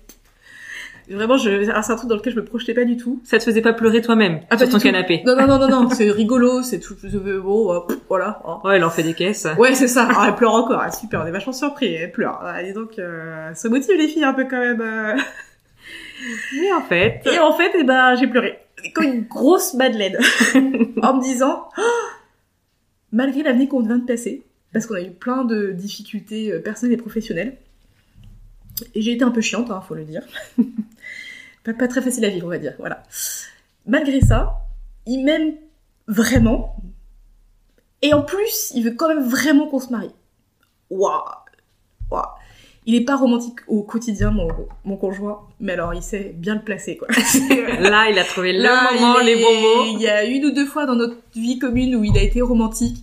S1: Vraiment, je, ah, c'est un truc dans lequel je me projetais pas du tout.
S2: Ça te faisait pas pleurer toi-même
S1: Ah,
S2: sur ton
S1: tout.
S2: canapé.
S1: Non non non non non, c'est rigolo, c'est tout. Bon, euh, pff, voilà. hein.
S2: Ouais, elle en fait des caisses.
S1: Ouais, c'est ça. Ah, elle pleure encore. Ah, super, on est vachement surpris. Elle pleure. Ah, dis donc, euh, ça motive les filles un peu quand même. euh.
S2: Mais en fait,
S1: Et en fait, eh ben, j'ai pleuré. Comme une grosse madeleine. en me disant, Oh malgré l'année qu'on vient de passer, parce qu'on a eu plein de difficultés euh, personnelles et professionnelles, et j'ai été un peu chiante, hein, faut le dire. Pas, pas très facile à vivre, on va dire, voilà. Malgré ça, il m'aime vraiment, et en plus, il veut quand même vraiment qu'on se marie. Waouh Waouh il est pas romantique au quotidien, mon, mon conjoint, mais alors il sait bien le placer, quoi.
S2: là, il a trouvé le
S1: Là,
S2: moment, les bons mots.
S1: Il y a une ou deux fois dans notre vie commune où il a été romantique.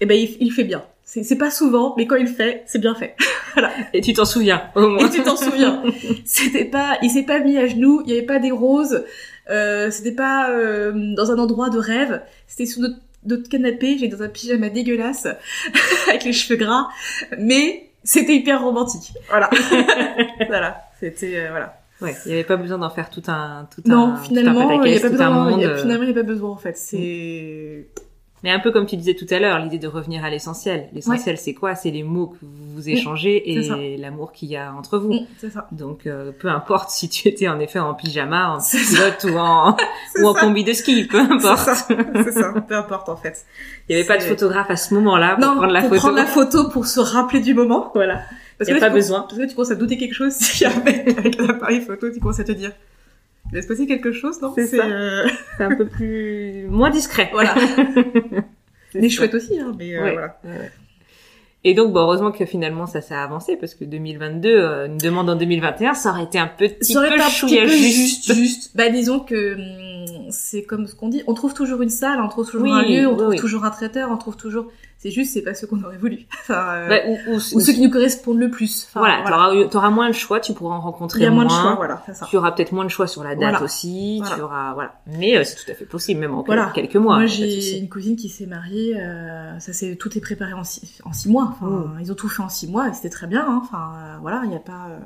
S1: Et ben, il, il fait bien. C'est c'est pas souvent, mais quand il le fait, c'est bien fait.
S2: Et tu t'en souviens, au moins.
S1: Et tu t'en souviens. C'était pas, il s'est pas mis à genoux, il y avait pas des roses, euh, c'était pas euh, dans un endroit de rêve, c'était sur notre, notre canapé, j'ai dans un pyjama dégueulasse, avec les cheveux gras, mais c'était hyper romantique. Voilà. voilà. C'était, euh, voilà.
S2: Ouais, il y avait pas besoin d'en faire tout un, tout
S1: Non,
S2: un,
S1: finalement,
S2: tout un
S1: il y a pas besoin,
S2: monde.
S1: finalement, il y a pas besoin, en fait. C'est,
S2: Mais un peu comme tu disais tout à l'heure, l'idée de revenir à l'essentiel. L'essentiel, c'est quoi? C'est les mots que vous échangez
S1: ça.
S2: et l'amour qu'il y a entre vous.
S1: C'est ça.
S2: Donc, euh, peu importe si tu étais en effet en pyjama, en culotte ou en, ou en
S1: ça.
S2: combi de ski, peu importe.
S1: ça, c'est ça, peu importe en fait.
S2: Il n'y avait pas de photographe à ce moment-là pour
S1: non,
S2: prendre la
S1: pour
S2: photo.
S1: prendre la photo pour se rappeler du moment.
S2: Voilà.
S1: Parce
S2: Y a
S1: que là,
S2: pas
S1: tu
S2: besoin.
S1: Parce que là, tu commences à douter quelque chose si jamais avec l'appareil photo, tu commences à te dire. Il va se passer quelque chose, non
S2: C'est ça.
S1: euh,
S2: C'est un peu plus, moins discret.
S1: Voilà.
S2: C'est
S1: Mais
S2: ça.
S1: chouette aussi, hein. Mais euh,
S2: Ouais.
S1: voilà.
S2: Et donc, bon, heureusement que finalement ça s'est avancé parce que 2022, euh, une demande en 2021, ça aurait été un petit
S1: Ça aurait
S2: peu
S1: été un petit peu
S2: juste.
S1: juste, juste. Bah disons que hum, c'est comme ce qu'on dit, on trouve toujours une salle, on trouve toujours
S2: Oui,
S1: un lieu, on
S2: oui,
S1: trouve
S2: oui.
S1: toujours un traiteur, on trouve toujours. C'est juste, c'est pas ce qu'on aurait voulu. Enfin, euh,
S2: Bah, ou, ou-
S1: ou ceux qui nous correspondent le plus. Enfin,
S2: voilà, t'auras moins de choix, tu pourras en rencontrer
S1: Il y a moins de choix, voilà, c'est ça.
S2: Tu auras peut-être moins de choix sur la date
S1: Voilà.
S2: aussi, tu
S1: Voilà.
S2: auras voilà. Mais euh, c'est tout à fait possible, même en quelques mois.
S1: Moi, j'ai une cousine qui s'est mariée, euh, ça c'est tout est préparé en six, en six mois. Enfin,
S2: Mm.
S1: ils ont tout fait en six mois et c'était très bien. hein. Enfin, euh, voilà, il n'y a pas. euh,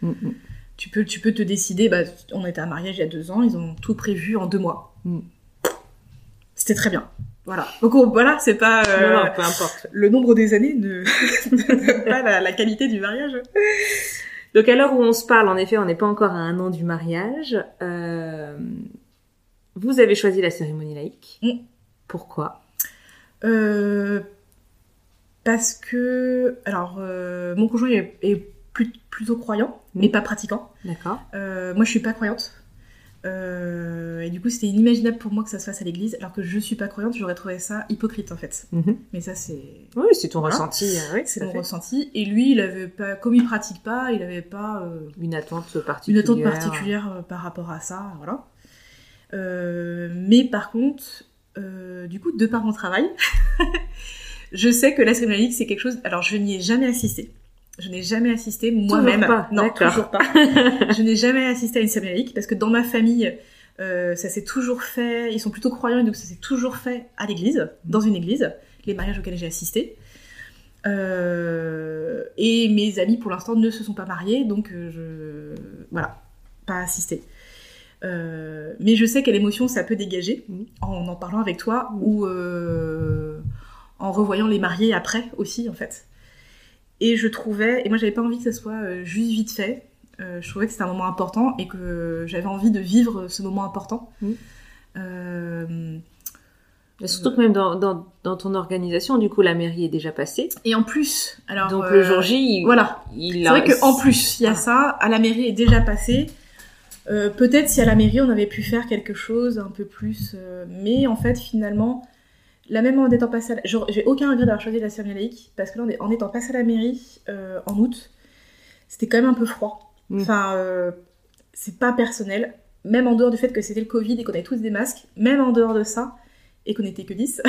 S2: Mm, mm.
S1: Tu peux, tu peux te décider. Bah, on était à un mariage il y a deux ans, ils ont tout prévu en deux mois.
S2: Mm.
S1: C'était très bien. Voilà. Donc on- voilà, c'est pas euh,
S2: Non, non, peu importe.
S1: le nombre des années ne, pas la, la qualité du mariage.
S2: Donc à l'heure où on se parle, en effet, on n'est pas encore à un an du mariage. Euh, Vous avez choisi la cérémonie laïque.
S1: Mm.
S2: Pourquoi?
S1: Euh, parce que alors mon conjoint est, est plus- plutôt croyant, mais pas pratiquant.
S2: D'accord.
S1: Euh, moi, je suis pas croyante. Euh, et du coup, c'était inimaginable pour moi que ça se fasse à l'église, alors que je suis pas croyante, j'aurais trouvé ça hypocrite en fait.
S2: Mhm.
S1: Mais ça, c'est
S2: Oui, c'est ton
S1: Voilà.
S2: ressenti. euh, oui,
S1: c'est mon
S2: fait.
S1: ressenti. Et lui, il avait pas, comme il pratique pas, il avait pas euh,
S2: Une attente
S1: une
S2: particulière.
S1: attente particulière euh, par rapport à ça, voilà. Mais par contre, du coup, de par mon travail, je sais que la cérémonie c'est quelque chose. Alors, je n'y ai jamais assisté. Je n'ai jamais assisté moi-même.
S2: pas,
S1: Non, toujours pas. je n'ai jamais assisté à une cérémonie laïque parce que dans ma famille, euh, ça s'est toujours fait. Ils sont plutôt croyants donc ça s'est toujours fait à l'église, dans une église, les mariages auxquels j'ai assisté. Euh, et mes amis pour l'instant ne se sont pas mariés, donc euh, je voilà, pas assisté. Euh, mais je sais quelle émotion ça peut dégager
S2: Mhm.
S1: en en parlant avec toi ou euh, en revoyant les mariés après aussi en fait. Et je trouvais, et moi j'avais pas envie que ça soit euh, juste vite fait. Euh, je trouvais que c'était un moment important et que j'avais envie de vivre ce moment important.
S2: Mhm.
S1: Euh,
S2: Et surtout que même dans, dans, dans ton organisation, du coup, la mairie est déjà passée.
S1: et en plus, alors
S2: Donc
S1: euh,
S2: le jour J, il,
S1: voilà,
S2: il
S1: C'est
S2: a-
S1: vrai qu'en plus, il y a
S2: Ah.
S1: ça, à la mairie est déjà passé. Euh, Peut-être si à la mairie on avait pu faire quelque chose un peu plus. mais en fait, finalement, là même en étant passé à la... J'ai aucun regret d'avoir choisi la cérémonie laïque, parce que là, en étant passé à la mairie euh, en août, c'était quand même un peu froid.
S2: Mm.
S1: Enfin, euh, c'est pas personnel. Même en dehors du fait que c'était le Covid et qu'on avait tous des masques, même en dehors de ça, et qu'on était que 10,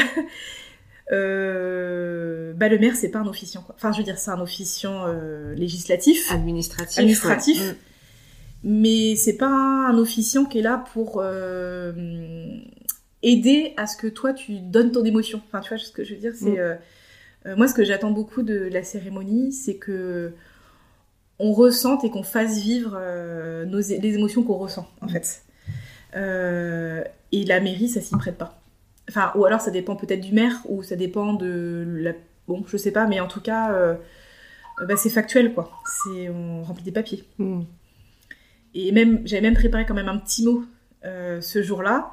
S1: euh, bah, le maire, c'est pas un officiant. Quoi. Enfin, je veux dire, c'est un officiant législatif
S2: administratif.
S1: administratif.
S2: ouais. Mm.
S1: mais c'est pas un officiant qui est là pour aider à ce que toi tu donnes ton émotion. Enfin, tu vois ce que je veux dire, c'est
S2: Mm.
S1: euh, euh, moi ce que j'attends beaucoup de la cérémonie, c'est que on ressente et qu'on fasse vivre euh, nos, les émotions qu'on ressent en fait. Euh, et la mairie, ça s'y prête pas. Enfin, ou alors ça dépend peut-être du maire, ou ça dépend de la. Bon, je sais pas, mais en tout cas, bah, c'est factuel quoi. C'est on remplit des papiers.
S2: Mm.
S1: Et même, j'avais même préparé quand même un petit mot ce jour-là.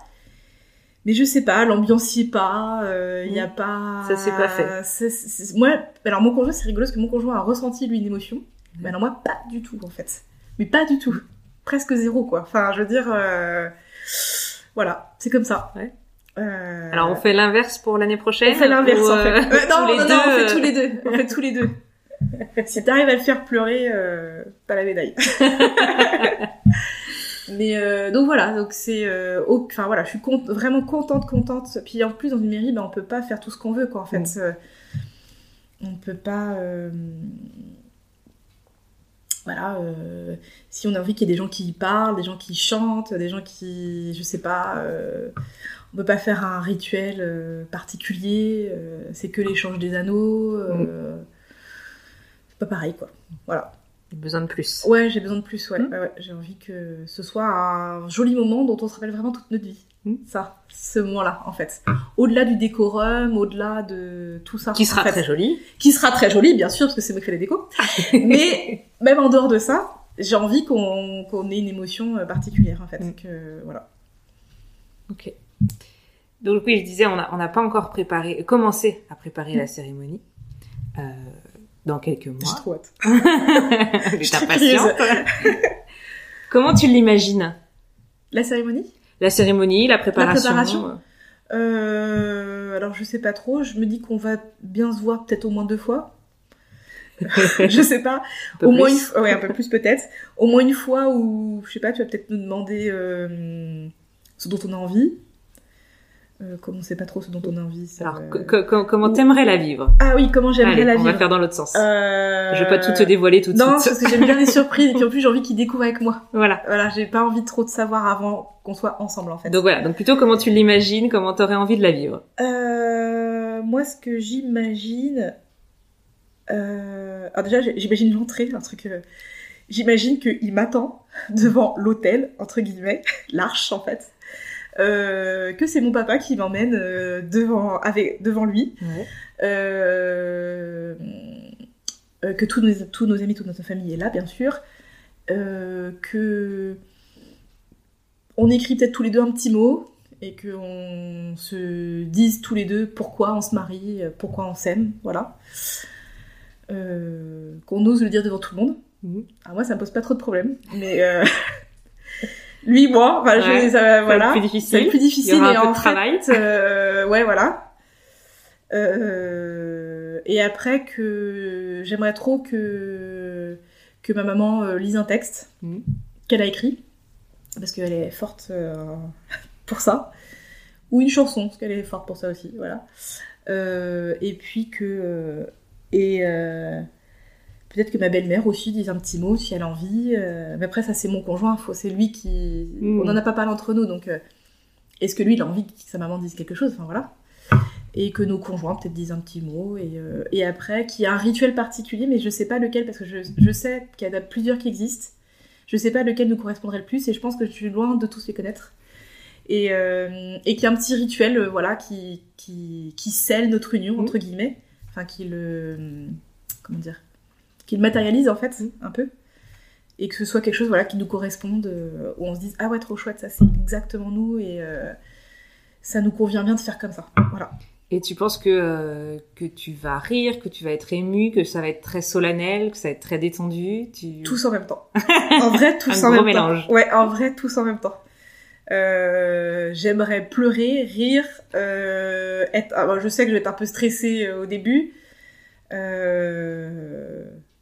S1: Mais je sais pas, l'ambiance y est pas, il y a pas.
S2: Ça s'est pas fait.
S1: Moi, alors mon conjoint, c'est rigolo parce que mon conjoint a ressenti lui une émotion. Mais alors moi, pas du tout en fait. Mais pas du tout. Presque zéro quoi. Enfin, je veux dire, euh, voilà, c'est comme ça.
S2: Ouais.
S1: Euh,
S2: Alors on fait l'inverse pour l'année prochaine
S1: on fait l'inverse en fait.
S2: euh,
S1: Euh, non, non, non, on fait
S2: euh,
S1: tous les deux. On fait tous les deux. si t'arrives à le faire pleurer, euh, pas la médaille. Mais euh, donc voilà, donc c'est, euh, enfin voilà, je suis con- vraiment contente, contente. Puis en plus dans une mairie, ben on peut pas faire tout ce qu'on veut quoi. En fait,
S2: Mm.
S1: Euh, on peut pas. euh, Voilà, si on a envie qu'il y ait des gens qui parlent, des gens qui chantent, des gens qui, je sais pas, on peut pas faire un rituel particulier. c'est que l'échange des anneaux. euh, C'est pas pareil quoi. Voilà.
S2: Besoin de plus.
S1: Ouais, j'ai besoin de plus, ouais.
S2: Mm.
S1: Ouais, ouais. J'ai envie que ce soit un joli moment dont on se rappelle vraiment toute notre vie.
S2: Mm.
S1: Ça, ce moment-là, en fait. Au-delà du décorum, au-delà de tout ça.
S2: Qui sera
S1: fait.
S2: très joli.
S1: Qui sera très joli, bien sûr, parce que c'est moi qui fais les décos. Mais même en dehors de ça, j'ai envie qu'on ait une émotion euh, particulière, en fait.
S2: Mm.
S1: Que, voilà.
S2: Ok. Donc oui, je disais, on n'a on n'a pas encore préparé, commencé à préparer la cérémonie. Euh, dans quelques mois.
S1: trop hâte.
S2: T'es
S1: suis
S2: impatiente. Comment tu l'imagines?
S1: La cérémonie?
S2: La cérémonie, la préparation.
S1: préparation euh, Alors, je sais pas trop. Je me dis qu'on va bien se voir peut-être au moins deux fois. je sais pas. au moins une fois, ouais, un peu plus peut-être. Au moins une fois où, je sais pas, tu vas peut-être nous demander euh, ce dont on a envie. Euh, comme on sait pas trop ce dont on a envie. ça,
S2: Alors,
S1: euh,
S2: co- co- co- comment t'aimerais la vivre
S1: Ah oui, comment j'aimerais la
S2: on
S1: vivre.
S2: va faire dans l'autre sens.
S1: Euh,
S2: Je vais pas tout te dévoiler tout de
S1: Non,
S2: suite.
S1: parce que j'aime bien les surprises et puis en plus j'ai envie qu'ils découvrent avec moi.
S2: Voilà.
S1: Voilà, j'ai pas envie trop de savoir avant qu'on soit ensemble en fait.
S2: Donc voilà, donc plutôt comment tu l'imagines, comment t'aurais envie de la vivre?
S1: Euh, moi, ce que j'imagine. Euh... Alors, déjà, j'imagine l'entrée, un truc. J'imagine qu'il m'attend devant l'hôtel, entre guillemets, l'arche en fait. Euh, que c'est mon papa qui m'emmène euh, devant, avec, devant lui. Euh, euh, que tous nos, tous nos amis, toute notre famille est là, bien sûr. Que on écrit peut-être tous les deux un petit mot et qu'on se dise tous les deux pourquoi on se marie, pourquoi on s'aime, voilà. Qu'on ose le dire devant tout le monde. Alors moi, ça me pose pas trop de problèmes, mais lui, moi, enfin,
S2: Ouais,
S1: voilà,
S2: plus difficile.
S1: être plus difficile.
S2: Il y aura un
S1: et
S2: peu de travail.
S1: euh, ouais, voilà. Euh, et après que j'aimerais trop que que ma maman euh, lise un texte
S2: Mhm.
S1: qu'elle a écrit parce qu'elle est forte pour ça ou une chanson parce qu'elle est forte pour ça aussi voilà et puis que et peut-être que ma belle-mère aussi dise un petit mot si elle a envie Euh, mais après ça c'est mon conjoint c'est lui qui
S2: Mhm.
S1: on n'en a pas parlé entre nous donc euh, est-ce que lui il a envie que sa maman dise quelque chose? Enfin voilà. Et que nos conjoints peut-être disent un petit mot et, euh, et après qu'il y a un rituel particulier mais je sais pas lequel parce que je, je sais qu'il y en a plusieurs qui existent. Je sais pas lequel nous correspondrait le plus et je pense que je suis loin de tous les connaître. Et, et qu'il y a un petit rituel voilà qui, qui, qui scelle notre union
S2: Mhm.
S1: entre guillemets. Enfin qui le comment dire qui le matérialise en fait un peu et que ce soit quelque chose voilà qui nous corresponde euh, où on se dise ah ouais trop chouette ça c'est exactement nous et euh, ça nous convient bien de faire comme ça voilà
S2: Et tu penses que, euh, que tu vas rire, que tu vas être ému, que ça va être très solennel, que ça va être très détendu tu...
S1: tous en même temps. En vrai, tous
S2: Un
S1: en
S2: gros
S1: même
S2: mélange.
S1: temps. Ouais, en vrai, tous en même temps. Euh, J'aimerais pleurer, rire, euh, être. ah, bon, je sais que je vais être un peu stressée euh, au début,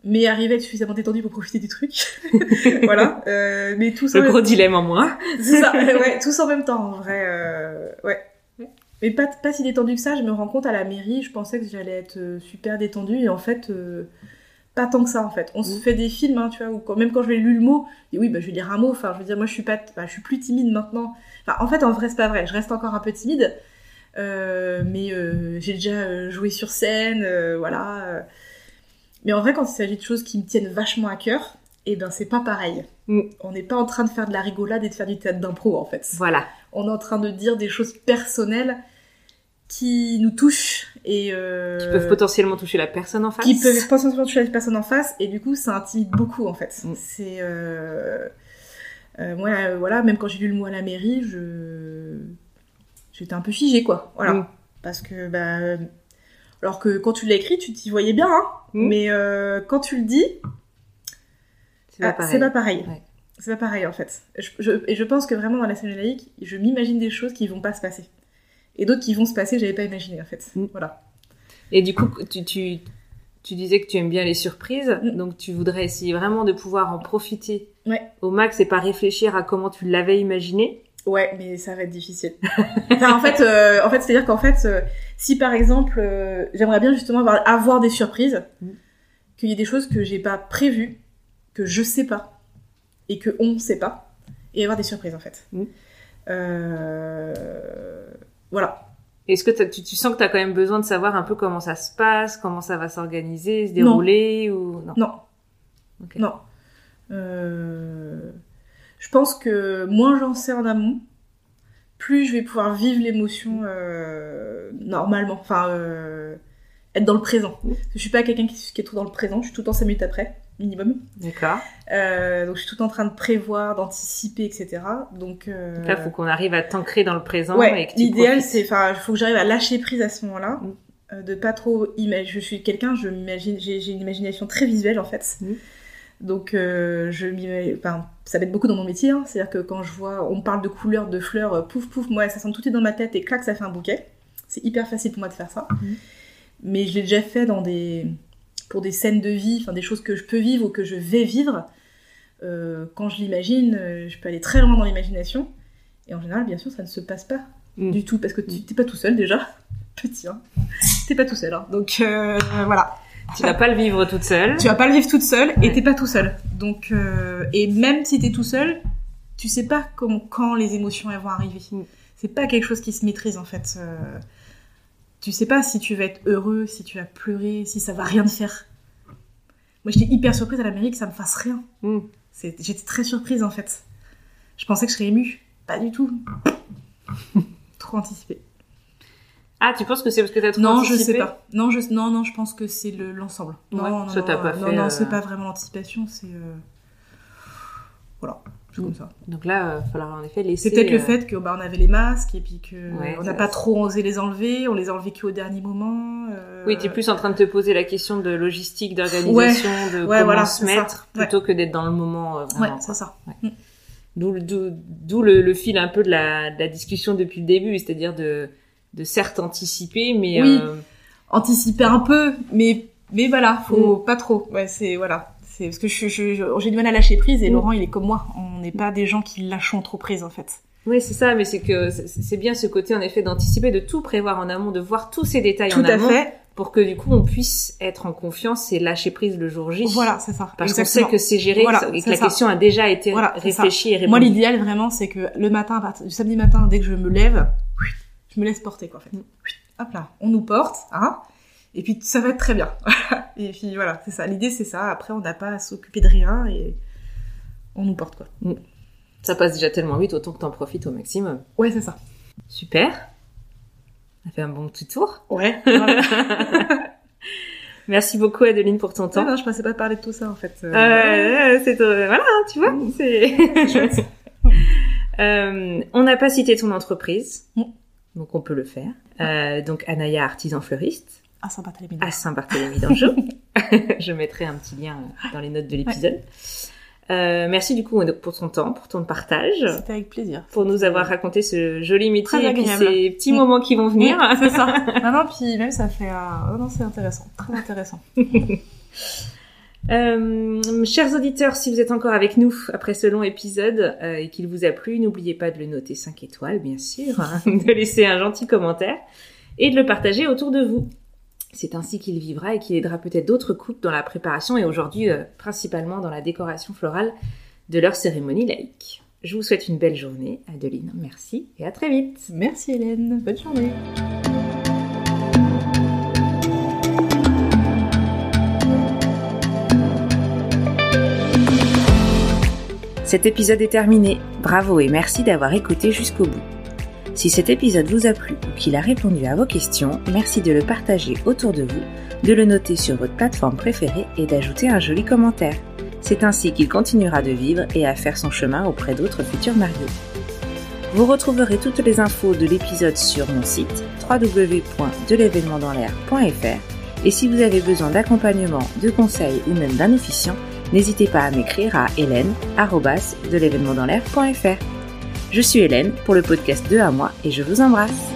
S1: mais arriver à être suffisamment détendue pour profiter du truc. voilà. Euh, mais tous en
S2: Le
S1: même
S2: gros dilemme en moi.
S1: c'est ça, ouais, tous en même temps, en vrai, euh, ouais. Mais pas, pas si détendu que ça, je me rends compte à la mairie, je pensais que j'allais être euh, super détendue, et en fait, euh, pas tant que ça, en fait. On se
S2: Mm.
S1: fait des films, hein, tu vois, où quand, même quand je vais lu le mot, dis oui, bah, je vais dire un mot, enfin, je veux dire, moi, je suis pas, bah, je suis plus timide maintenant. Enfin, en fait, en vrai, c'est pas vrai, je reste encore un peu timide, mais j'ai déjà joué sur scène, voilà. Mais en vrai, quand il s'agit de choses qui me tiennent vachement à cœur, eh ben, c'est pas pareil.
S2: Mm.
S1: On n'est pas en train de faire de la rigolade et de faire du théâtre d'impro, en fait
S2: Voilà.
S1: on est en train de dire des choses personnelles qui nous touchent et euh,
S2: Qui peuvent potentiellement toucher la personne en face.
S1: qui peuvent potentiellement toucher la personne en face et du coup ça intimide beaucoup en fait.
S2: Mm.
S1: C'est euh, euh, moi voilà même quand j'ai lu le mot à la mairie je j'étais un peu figée quoi voilà
S2: Mm.
S1: parce que bah alors que quand tu l'as écrit tu t'y voyais bien hein
S2: Mm.
S1: mais euh, quand tu le dis
S2: C'est pas
S1: ah,
S2: pareil.
S1: c'est pas pareil.
S2: Ouais.
S1: C'est pas pareil en fait. Je, je- et je pense que vraiment dans la scène laïque, je m'imagine des choses qui vont pas se passer. Et d'autres qui vont se passer j'avais pas imaginé en fait.
S2: Mm.
S1: Voilà.
S2: Et du coup, tu, tu, tu disais que tu aimes bien les surprises,
S1: Mm.
S2: donc tu voudrais essayer vraiment de pouvoir en profiter
S1: Ouais.
S2: au max et pas réfléchir à comment tu l'avais imaginé.
S1: Ouais, mais ça va être difficile. enfin, en fait, euh, en fait c'est-à-dire qu'en fait, euh, si par exemple, euh, j'aimerais bien justement avoir, avoir des surprises,
S2: Mm.
S1: qu'il y ait des choses que j'ai pas prévues, que je sais pas, et que on sait pas, et avoir des surprises en fait.
S2: Mm.
S1: Euh, Voilà.
S2: Est-ce que tu, tu sens que tu as quand même besoin de savoir un peu comment ça se passe, comment ça va s'organiser, se
S1: Non.
S2: dérouler ou non?
S1: Non. Non. Euh, Je pense que moins j'en sais en amont, plus je vais pouvoir vivre l'émotion euh, normalement. Enfin, euh, être dans le présent. Je suis pas quelqu'un qui, qui est trop dans le présent, je suis tout le temps 5 minutes après, minimum.
S2: D'accord.
S1: Euh, donc je suis tout le temps en train de prévoir, d'anticiper, etc. Donc,
S2: Donc là, faut qu'on arrive à t'ancrer dans le présent
S1: Ouais, l'idéal c'est, enfin, il faut que j'arrive à lâcher prise à ce moment-là,
S2: Mm.
S1: de pas trop imaginer. Je suis quelqu'un, je m'imagine, j'ai, j'ai une imagination très visuelle en fait.
S2: Mm.
S1: Donc, euh, je m'ima- enfin, ça m'aide beaucoup dans mon métier. hein. C'est-à-dire que quand je vois, on me parle de couleurs, de fleurs, euh, pouf pouf, moi ça sent tout est dans ma tête et clac, ça fait un bouquet. C'est hyper facile pour moi de faire ça.
S2: Mm.
S1: Mais je l'ai déjà fait dans des, pour des scènes de vie, enfin des choses que je peux vivre ou que je vais vivre. Euh, quand je l'imagine, je peux aller très loin dans l'imagination. Et en général, bien sûr, ça ne se passe pas
S2: Mm.
S1: du tout, parce que tu t'es pas tout seul déjà. Petit, hein. T'es pas tout seul, hein. Donc voilà.
S2: Tu vas pas le vivre toute seule.
S1: Tu vas pas le vivre toute seule et t'es pas tout seul. Donc euh, et même si t'es tout seul, tu sais pas comment quand les émotions elles vont arriver.
S2: Mm.
S1: C'est pas quelque chose qui se maîtrise en fait. Euh, tu sais pas si tu vas être heureux, si tu vas pleurer, si ça va rien te faire. Moi j'étais hyper surprise à l'Amérique que ça me fasse rien.
S2: Mm.
S1: J'étais très surprise en fait. Je pensais que je serais émue. Pas du tout. Trop anticipé.
S2: Ah, tu penses que c'est parce que t'as trop
S1: Non, je
S2: anticipé
S1: sais pas. Non, je, non, non, je pense que c'est le- l'ensemble.
S2: Ouais,
S1: non, non,
S2: ça
S1: non,
S2: t'a pas
S1: non,
S2: fait,
S1: non,
S2: euh,
S1: c'est pas vraiment l'anticipation, c'est euh, voilà, c'est
S2: Mm.
S1: comme ça.
S2: Donc là, il va falloir en effet laisser.
S1: C'est peut-être le
S2: euh,
S1: fait que bah, on avait les masques et puis que
S2: Ouais,
S1: n'a pas trop osé les enlever, on les a enlevés qu'au dernier moment. euh,
S2: Oui, t'es plus en train de te poser la question de logistique, d'organisation, de
S1: Ouais,
S2: comment
S1: voilà,
S2: se
S1: ça.
S2: mettre, plutôt que d'être dans le moment. euh,
S1: Ouais, c'est ça.
S2: D'où le- d'où- d'où le, le fil un peu de la, de la discussion depuis le début, c'est-à-dire de, de certes anticiper, mais
S1: Oui.
S2: euh,
S1: Anticiper un peu, mais mais voilà, faut
S2: Mm.
S1: pas trop. Ouais, c'est voilà. C'est parce que je, j'ai du mal à lâcher prise et
S2: Mm.
S1: Laurent il est comme moi. On n'est pas des gens qui lâchons trop prise en fait.
S2: oui, c'est ça, mais c'est que c'est bien ce côté en effet d'anticiper, de tout prévoir en amont, de voir tous ces détails
S1: Tout
S2: en
S1: à
S2: amont,
S1: fait.
S2: pour que du coup on puisse être en confiance et lâcher prise le jour J.
S1: Voilà, c'est ça.
S2: Parce qu'on sait que c'est géré
S1: Voilà,
S2: et que la
S1: ça.
S2: question a déjà été
S1: Voilà,
S2: réfléchie et répondue.
S1: Moi, l'idéal vraiment, c'est que le matin, à partir du samedi matin, dès que je me lève, je me laisse porter, quoi, en fait.
S2: Mm.
S1: Hop là, on nous porte, hein, et puis ça va être très bien. et puis voilà, c'est ça. L'idée, c'est ça. Après, on n'a pas à s'occuper de rien et on nous porte, quoi.
S2: Ça passe déjà tellement vite, autant que t'en profites au maximum.
S1: Ouais, c'est ça.
S2: Super. On a fait un bon petit tour.
S1: Ouais. voilà.
S2: Merci beaucoup Adeline pour ton temps.
S1: non, je pensais pas parler de tout ça, en fait. Euh,
S2: Euh, c'est euh, voilà, hein, tu vois, c'est
S1: chouette.
S2: Euh, on n'a pas cité ton entreprise,
S1: Mm.
S2: Donc on peut le faire. Euh, donc Anaya Artisan Fleuriste
S1: t'as les
S2: à Saint-Barthélemy d'Anjou. Je mettrai un petit lien euh, dans les notes de l'épisode. Euh, merci du coup pour ton temps, pour ton partage,
S1: C'était avec plaisir.
S2: pour nous avoir raconté ce joli métier
S1: Très
S2: et puis ces petits moments qui vont venir.
S1: Oui, c'est ça. non, non, puis même ça fait... un- oh non, c'est intéressant. Très intéressant.
S2: Euh, chers auditeurs, si vous êtes encore avec nous après ce long épisode euh, et qu'il vous a plu, n'oubliez pas de le noter 5 étoiles, bien sûr, hein, de laisser un gentil commentaire et de le partager autour de vous. C'est ainsi qu'il vivra et qu'il aidera peut-être d'autres couples dans la préparation et aujourd'hui euh, principalement dans la décoration florale de leur cérémonie laïque. Je vous souhaite une belle journée, Adeline, merci et à très vite.
S1: Merci Hélène. Bonne journée.
S2: Cet épisode est terminé. Bravo et merci d'avoir écouté jusqu'au bout. Si cet épisode vous a plu ou qu'il a répondu à vos questions, merci de le partager autour de vous, de le noter sur votre plateforme préférée et d'ajouter un joli commentaire. C'est ainsi qu'il continuera de vivre et à faire son chemin auprès d'autres futurs mariés. Vous retrouverez toutes les infos de l'épisode sur mon site www.delevénementdanslair.fr et si vous avez besoin d'accompagnement, de conseils ou même d'un officiant, n'hésitez pas à m'écrire à hélène.de l'événement dans l'air.fr. Je suis Hélène pour le podcast 2 à moi et je vous embrasse.